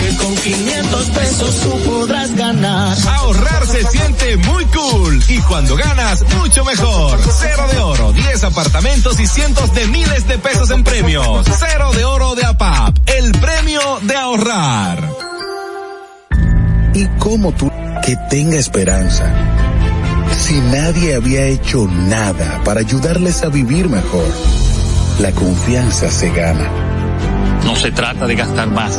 Que con 500 pesos tú podrás ganar. Ahorrar se siente muy cool y cuando ganas, mucho mejor. Cero de oro, 10 apartamentos y cientos de miles de pesos en premios. Cero de oro de APAP, el premio de ahorrar. ¿Y cómo tú que tenga esperanza? Si nadie había hecho nada para ayudarles a vivir mejor, la confianza se gana. No se trata de gastar más,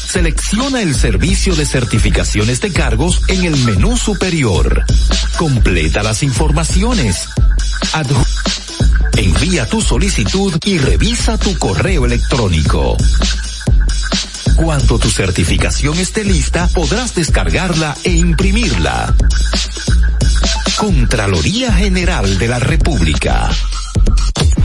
Selecciona el servicio de certificaciones de cargos en el menú superior. Completa las informaciones. Envía tu solicitud y revisa tu correo electrónico. Cuando tu certificación esté lista, podrás descargarla e imprimirla. Contraloría General de la República.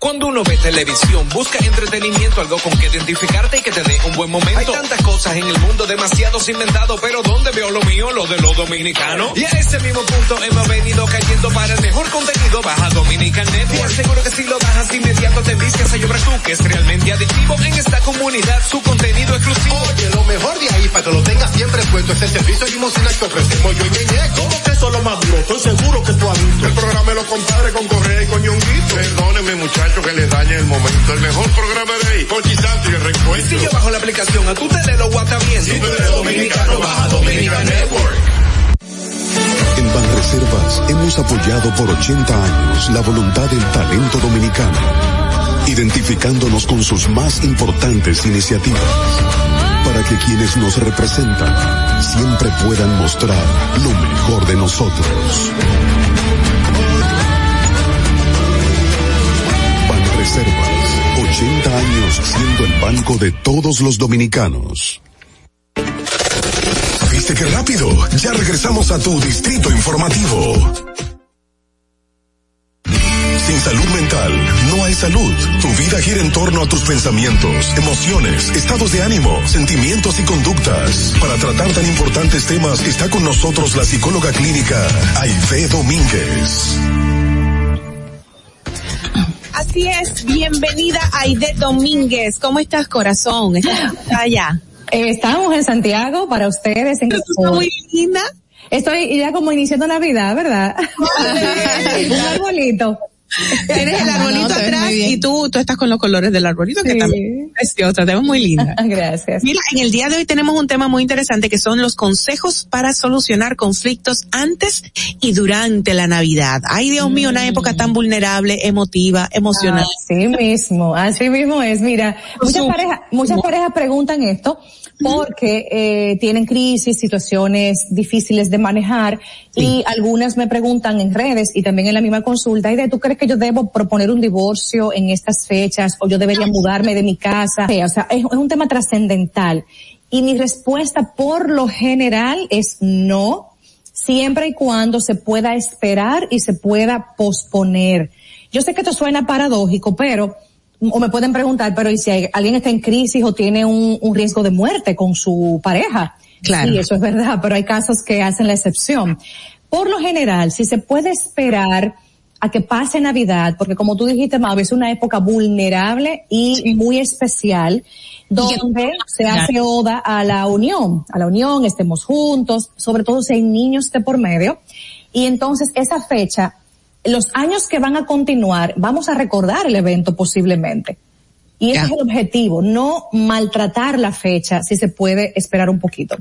Cuando uno ve televisión, busca entretenimiento, algo con que identificarte y que te dé un buen momento. Hay tantas cosas en el mundo, demasiados inventados, pero ¿dónde veo lo mío? Lo de los dominicanos. Y a ese mismo punto hemos venido cayendo para el mejor contenido. Baja Dominican Network. Seguro que si lo bajas de inmediato te vicias a llorar tú, que es realmente adictivo en esta comunidad, su contenido exclusivo. Oye, lo mejor de ahí para que lo tengas siempre puesto es el servicio de limosina que ofrecemos yo y Ñeñe. ¿Cómo que eso es lo más duro? Estoy seguro que tú has visto. El programa de los compadres con Correa y con Ñonguito. Perdónenme muchachos que les dañe el momento. El mejor programa de ahí. Con Santo y el reencuentro. Si yo bajo la aplicación, a tú te le lo bien. Si tú eres dominicano, baja Dominican Network. En Banreservas hemos apoyado por 80 años la voluntad del talento dominicano, identificándonos con sus más importantes iniciativas, para que quienes nos representan siempre puedan mostrar lo mejor de nosotros. Banreservas, 80 años siendo el banco de todos los dominicanos. ¿Viste qué rápido? Ya regresamos a tu Distrito Informativo. Sin salud mental no hay salud. Tu vida gira en torno a tus pensamientos, emociones, estados de ánimo, sentimientos y conductas. Para tratar tan importantes temas está con nosotros la psicóloga clínica Aide Domínguez. Así es, bienvenida Aide Domínguez. ¿Cómo estás, corazón? ¿Estás allá? Eh, estamos en Santiago para ustedes. En muy linda. Estoy ya como iniciando Navidad, ¿verdad? Un arbolito. Tienes el arbolito atrás y tú, tú estás con los colores del arbolito que también es preciosa, te ves muy linda. Gracias. Mira, en el día de hoy tenemos un tema muy interesante que son los consejos para solucionar conflictos antes y durante la Navidad. Ay, Dios mío, una época tan vulnerable, emotiva, emocional. Así mismo, así mismo es. Mira, muchas parejas, muchas parejas preguntan esto porque eh, tienen crisis, situaciones difíciles de manejar y algunas me preguntan en redes y también en la misma consulta, ¿y tú crees que yo debo proponer un divorcio en estas fechas o yo debería mudarme de mi casa? O sea, es, es un tema trascendental. Y mi respuesta por lo general es no, siempre y cuando se pueda esperar y se pueda posponer. Yo sé que esto suena paradójico, pero o me pueden preguntar, pero ¿y si hay- alguien está en crisis o tiene un, un riesgo de muerte con su pareja? Claro. Sí, eso es verdad, pero hay casos que hacen la excepción. Por lo general, si se puede esperar a que pase Navidad, porque como tú dijiste, Mavi, es una época vulnerable y muy especial, donde se hace oda a la unión, a la unión, estemos juntos, sobre todo si hay niños de por medio. Y entonces esa fecha, los años que van a continuar, vamos a recordar el evento posiblemente. Y ese es el objetivo, no maltratar la fecha si se puede esperar un poquito.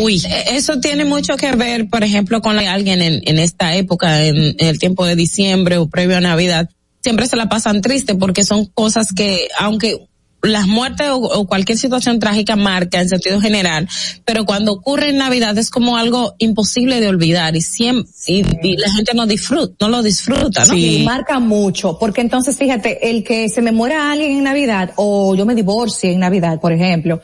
Uy, eso tiene mucho que ver, por ejemplo, con la- alguien en, en esta época, en, en el tiempo de diciembre o previo a Navidad, siempre se la pasan triste porque son cosas que, aunque las muertes o, o cualquier situación trágica marca en sentido general, pero cuando ocurre en Navidad es como algo imposible de olvidar y siempre, y, y la gente no disfruta, no lo disfruta, ¿no? Sí, marca mucho, porque entonces fíjate, el que se me muera alguien en Navidad o yo me divorcie en Navidad, por ejemplo,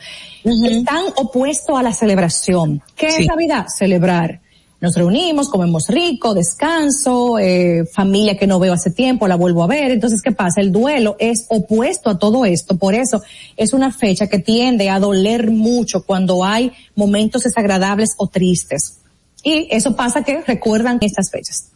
están opuestos a la celebración. ¿Qué Sí. es Navidad? Celebrar. Nos reunimos, comemos rico, descanso, eh, familia que no veo hace tiempo, la vuelvo a ver. Entonces, ¿qué pasa? El duelo es opuesto a todo esto. Por eso es una fecha que tiende a doler mucho cuando hay momentos desagradables o tristes. Y eso pasa que recuerdan estas fechas.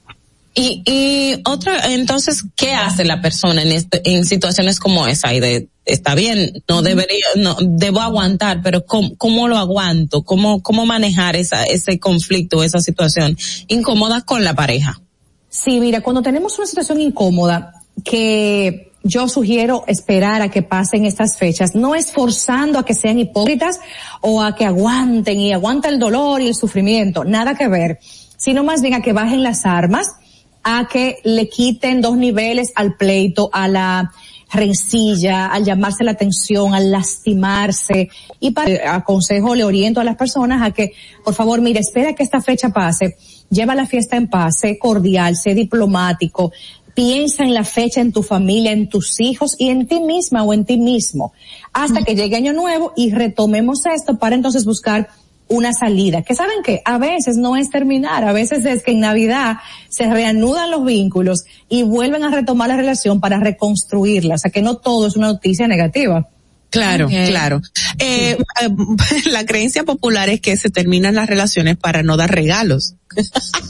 Y, y otra, entonces, ¿qué hace la persona en este, en situaciones como esa? Y de, está bien, no debería, no, debo aguantar, pero ¿cómo, cómo lo aguanto? ¿Cómo, cómo manejar esa, ese conflicto, esa situación incómoda con la pareja? Sí, mira, cuando tenemos una situación incómoda que yo sugiero esperar a que pasen estas fechas, no es forzando a que sean hipócritas o a que aguanten y aguanta el dolor y el sufrimiento, nada que ver, sino más bien a que bajen las armas, a que le quiten dos niveles al pleito, a la rencilla, al llamarse la atención, al lastimarse. Y para, eh, aconsejo, le oriento a las personas a que, por favor, mire, espera que esta fecha pase, lleva la fiesta en paz, sé cordial, sé diplomático, piensa en la fecha, en tu familia, en tus hijos y en ti misma o en ti mismo, hasta que llegue año nuevo y retomemos esto para entonces buscar una salida. Que saben que a veces no es terminar, a veces es que en Navidad se reanudan los vínculos y vuelven a retomar la relación para reconstruirla. O sea que no todo es una noticia negativa. Claro, claro. Eh, eh, la creencia popular es que se terminan las relaciones para no dar regalos.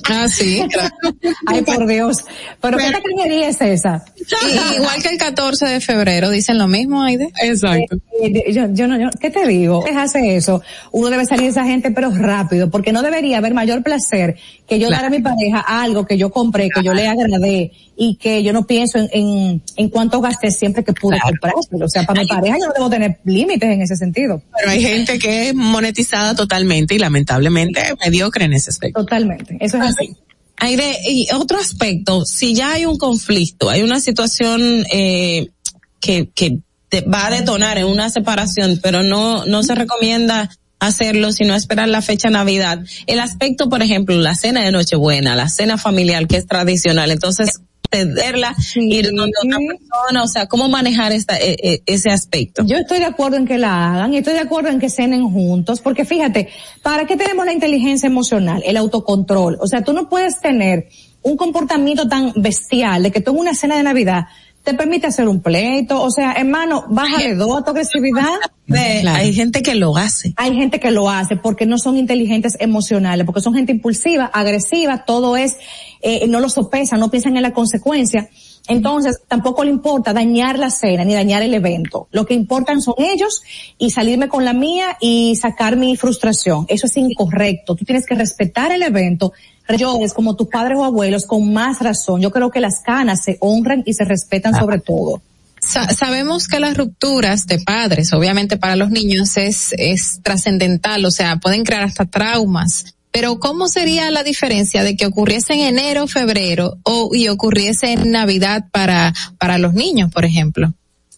Ah, sí. Ay, por Dios. Pero, ¿qué tacañería es esa? Y- igual que el 14 de febrero, dicen lo mismo, Aide. Exacto. Eh, Yo, yo no, yo- ¿qué te digo? Hace eso. Uno debe salir de esa gente, pero rápido, porque no debería haber mayor placer que yo dar a mi pareja algo que yo compré, que yo le agradé y que yo no pienso en, en, en cuánto gasté siempre que pude comprárselo. O sea, para mi pareja yo no debo tener límites en ese sentido. Pero hay gente que es monetizada totalmente y lamentablemente mediocre en ese aspecto. Totalmente. Eso es así. Aire, y otro aspecto, si ya hay un conflicto, hay una situación eh, que, que te va a detonar en una separación, pero no, no se recomienda hacerlo, sino esperar la fecha Navidad. El aspecto, por ejemplo, la cena de Nochebuena, la cena familiar que es tradicional, entonces cederla, ir donde otra persona, o sea, cómo manejar esta, e- e- ese aspecto. Yo estoy de acuerdo en que la hagan y estoy de acuerdo en que cenen juntos, porque fíjate, ¿para qué tenemos la inteligencia emocional? El autocontrol. O sea, tú no puedes tener un comportamiento tan bestial de que tú en una cena de Navidad te permite hacer un pleito. O sea, hermano, bájale dos a tu agresividad. Hay gente que lo hace. Hay gente que lo hace porque no son inteligentes emocionales, porque son gente impulsiva, agresiva, todo es, eh, no lo sopesan, no piensan en la consecuencia. Entonces, tampoco le importa dañar la cena ni dañar el evento. Lo que importan son ellos y salirme con la mía y sacar mi frustración. Eso es incorrecto. Tú tienes que respetar el evento. Yo es como tus padres o abuelos con más razón. Yo creo que las canas se honran y se respetan sobre todo. Sa- sabemos que las rupturas de padres, obviamente para los niños es, es trascendental, o sea, pueden crear hasta traumas. Pero ¿cómo sería la diferencia de que ocurriese en enero, febrero o y ocurriese en Navidad para para los niños, por ejemplo?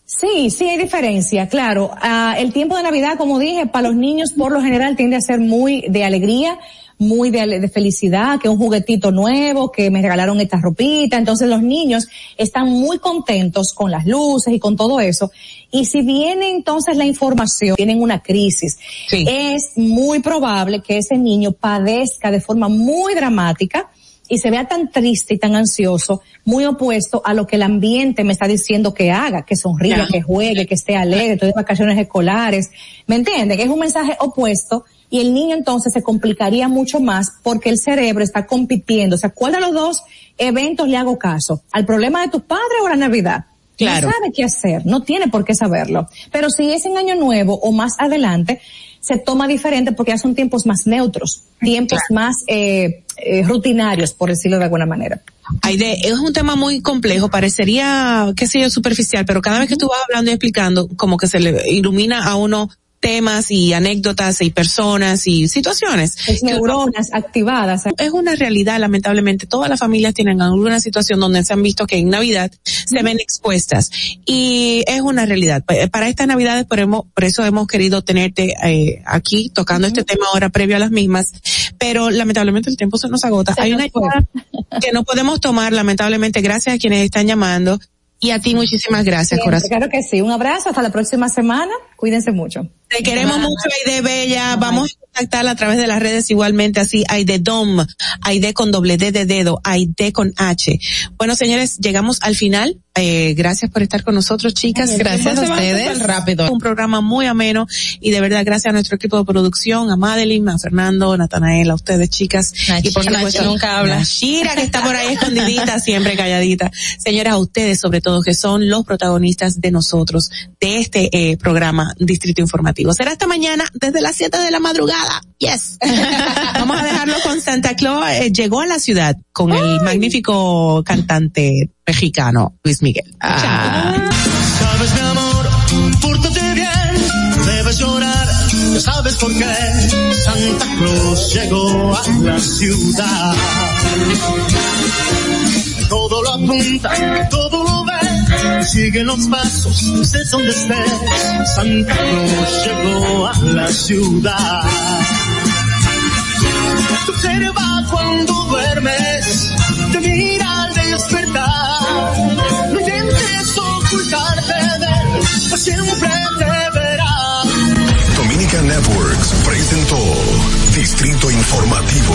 Sí, sí hay diferencia, claro. Ah, el tiempo de Navidad, como dije, para los niños por lo general tiende a ser muy de alegría, muy de, de felicidad, que un juguetito nuevo, que me regalaron esta ropita. Entonces los niños están muy contentos con las luces y con todo eso. Y si viene entonces la información, tienen una crisis, es muy probable que ese niño padezca de forma muy dramática y se vea tan triste y tan ansioso, muy opuesto a lo que el ambiente me está diciendo que haga, que sonríe, que juegue, que esté alegre, todas vacaciones escolares. ¿Me entiende? Que es un mensaje opuesto y el niño entonces se complicaría mucho más porque el cerebro está compitiendo. O sea, ¿cuál de los dos eventos le hago caso? ¿Al problema de tu padre o a la Navidad? Claro. No sabe qué hacer, no tiene por qué saberlo. Pero si es en año nuevo o más adelante, se toma diferente porque ya son tiempos más neutros, tiempos más eh, eh, rutinarios, por decirlo de alguna manera. Aide, es un tema muy complejo, parecería, qué sé yo, superficial, pero cada vez que tú vas hablando y explicando, como que se le ilumina a uno temas y anécdotas y personas y situaciones. Es neuronas activadas. Es una realidad, lamentablemente. Todas las familias tienen alguna situación donde se han visto que en Navidad se ven expuestas. Y es una realidad. Pa- Para estas Navidades, por, hemo- por eso hemos querido tenerte eh, aquí tocando este tema ahora previo a las mismas. Pero lamentablemente el tiempo se nos agota. Se Hay nos una que no podemos tomar, lamentablemente, gracias a quienes están llamando. Y a ti muchísimas gracias, Siempre, corazón. Claro que sí. Un abrazo. Hasta la próxima semana. Cuídense mucho. Te queremos mucho, Aide Bella. Vamos a contactarla a través de las redes igualmente, así, Aide Dom, Aide con doble D de dedo, Aide con H. Bueno, señores, llegamos al final. Eh, gracias por estar con nosotros, chicas. Gracias súper rápido. Un programa muy ameno y de verdad gracias a nuestro equipo de producción, a Madeline, a Fernando, a Natanael, a ustedes, chicas. y por supuesto, nunca habla. a Shira, que está por ahí escondidita, siempre calladita. Señoras, a ustedes sobre todo, que son los protagonistas de nosotros, de este eh, programa Distrito Informativo. Será hasta mañana desde las 7 de la madrugada. Yes. Vamos a dejarlo con Santa Claus. eh, llegó a la ciudad con el magnífico cantante mexicano Luis Miguel. Ah. Sabes mi amor, pórtate bien, debes llorar, ya sabes por qué. Santa Claus llegó a la ciudad. Todo lo apunta, todo lo ve, sigue los pasos, estés donde estés. Santa Claus llegó a la ciudad. Te observa cuando duermes, te mira. No pues Networks presentó Distrito Informativo.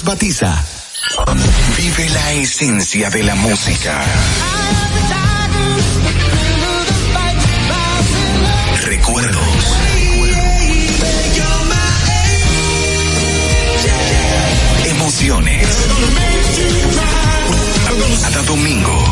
Batiza. Vive la esencia de la música. Recuerdos. Emociones. Cada domingo,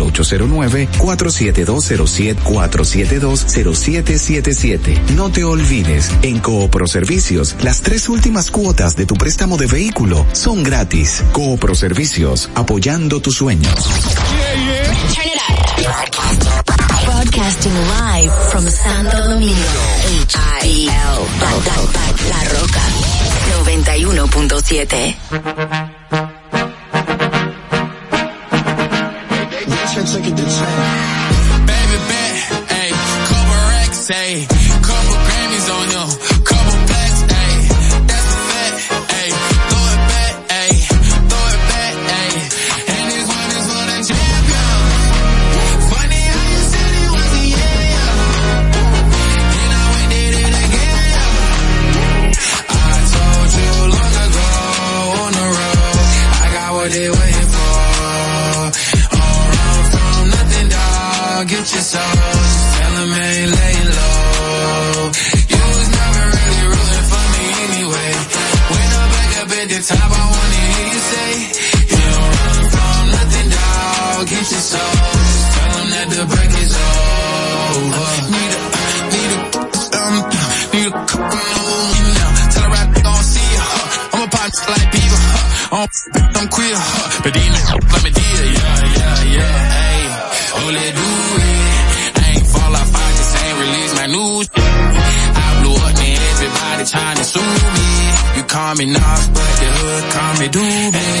809-4720740. 809-472-0777. No te olvides, en Coopro Servicios, las tres últimas cuotas de tu préstamo de vehículo son gratis. Coopro Servicios, apoyando tus sueños. Turn it up. Broadcasting live from Santo Domingo. H-I-L. La Roca. 91.7. Baby Huh. I'm, queer. Huh. But these niggas let me deal. Yeah, yeah, yeah. Hey, let do it. I ain't fall off. I just ain't release my new shit. I blew up and everybody trying to sue me. You call me Nas, but the hood call me Doobie. And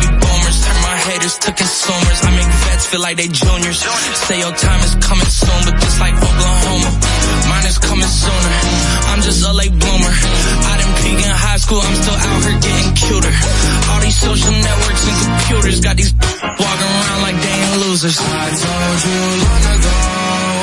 to consumers. I make vets feel like they juniors. Say your time is coming soon, but just like Oklahoma, mine is coming sooner. I'm just a late bloomer. I didn't peak in high school, I'm still out here getting cuter. All these social networks and computers got these walking around like they ain't losers. I told you long ago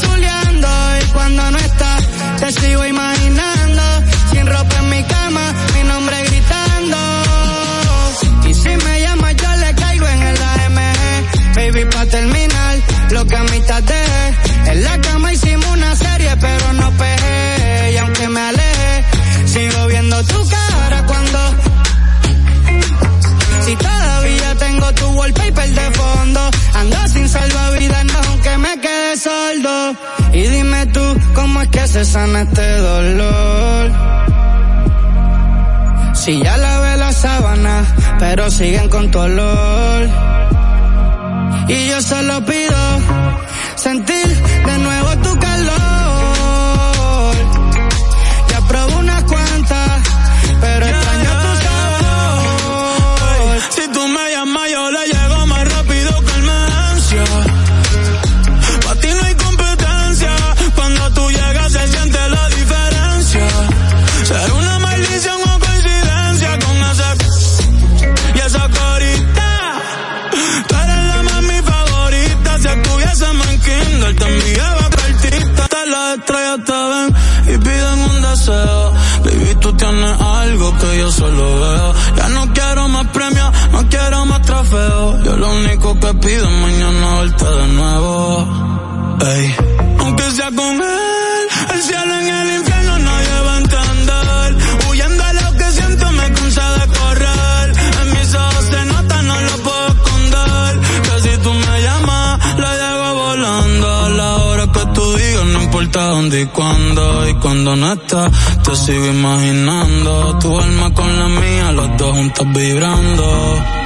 chuleando y cuando no estás te sigo imaginando. Sin ropa en mi cama, mi nombre gritando. Y si me llamas yo le caigo en el AMG. Baby, pa' terminar lo que amistad dejé. En la cama hicimos una serie pero no pegué. Y aunque me alejé, sigo viendo tu cara cuando... Si todavía tengo tu wallpaper de fondo, ando sin salvavidas y dime tú, ¿cómo es que se sana este dolor? Si ya lavé la sábana, pero siguen con tu olor. Y yo solo pido sentir de nuevo tu calor. Solo. Ya no quiero más premios, no quiero más trofeos. Yo lo único que pido es mañana verte de nuevo. Ey. Aunque sea con él, y cuándo. Y cuando no estás, te sigo imaginando. Tu alma con la mía, los dos juntos vibrando.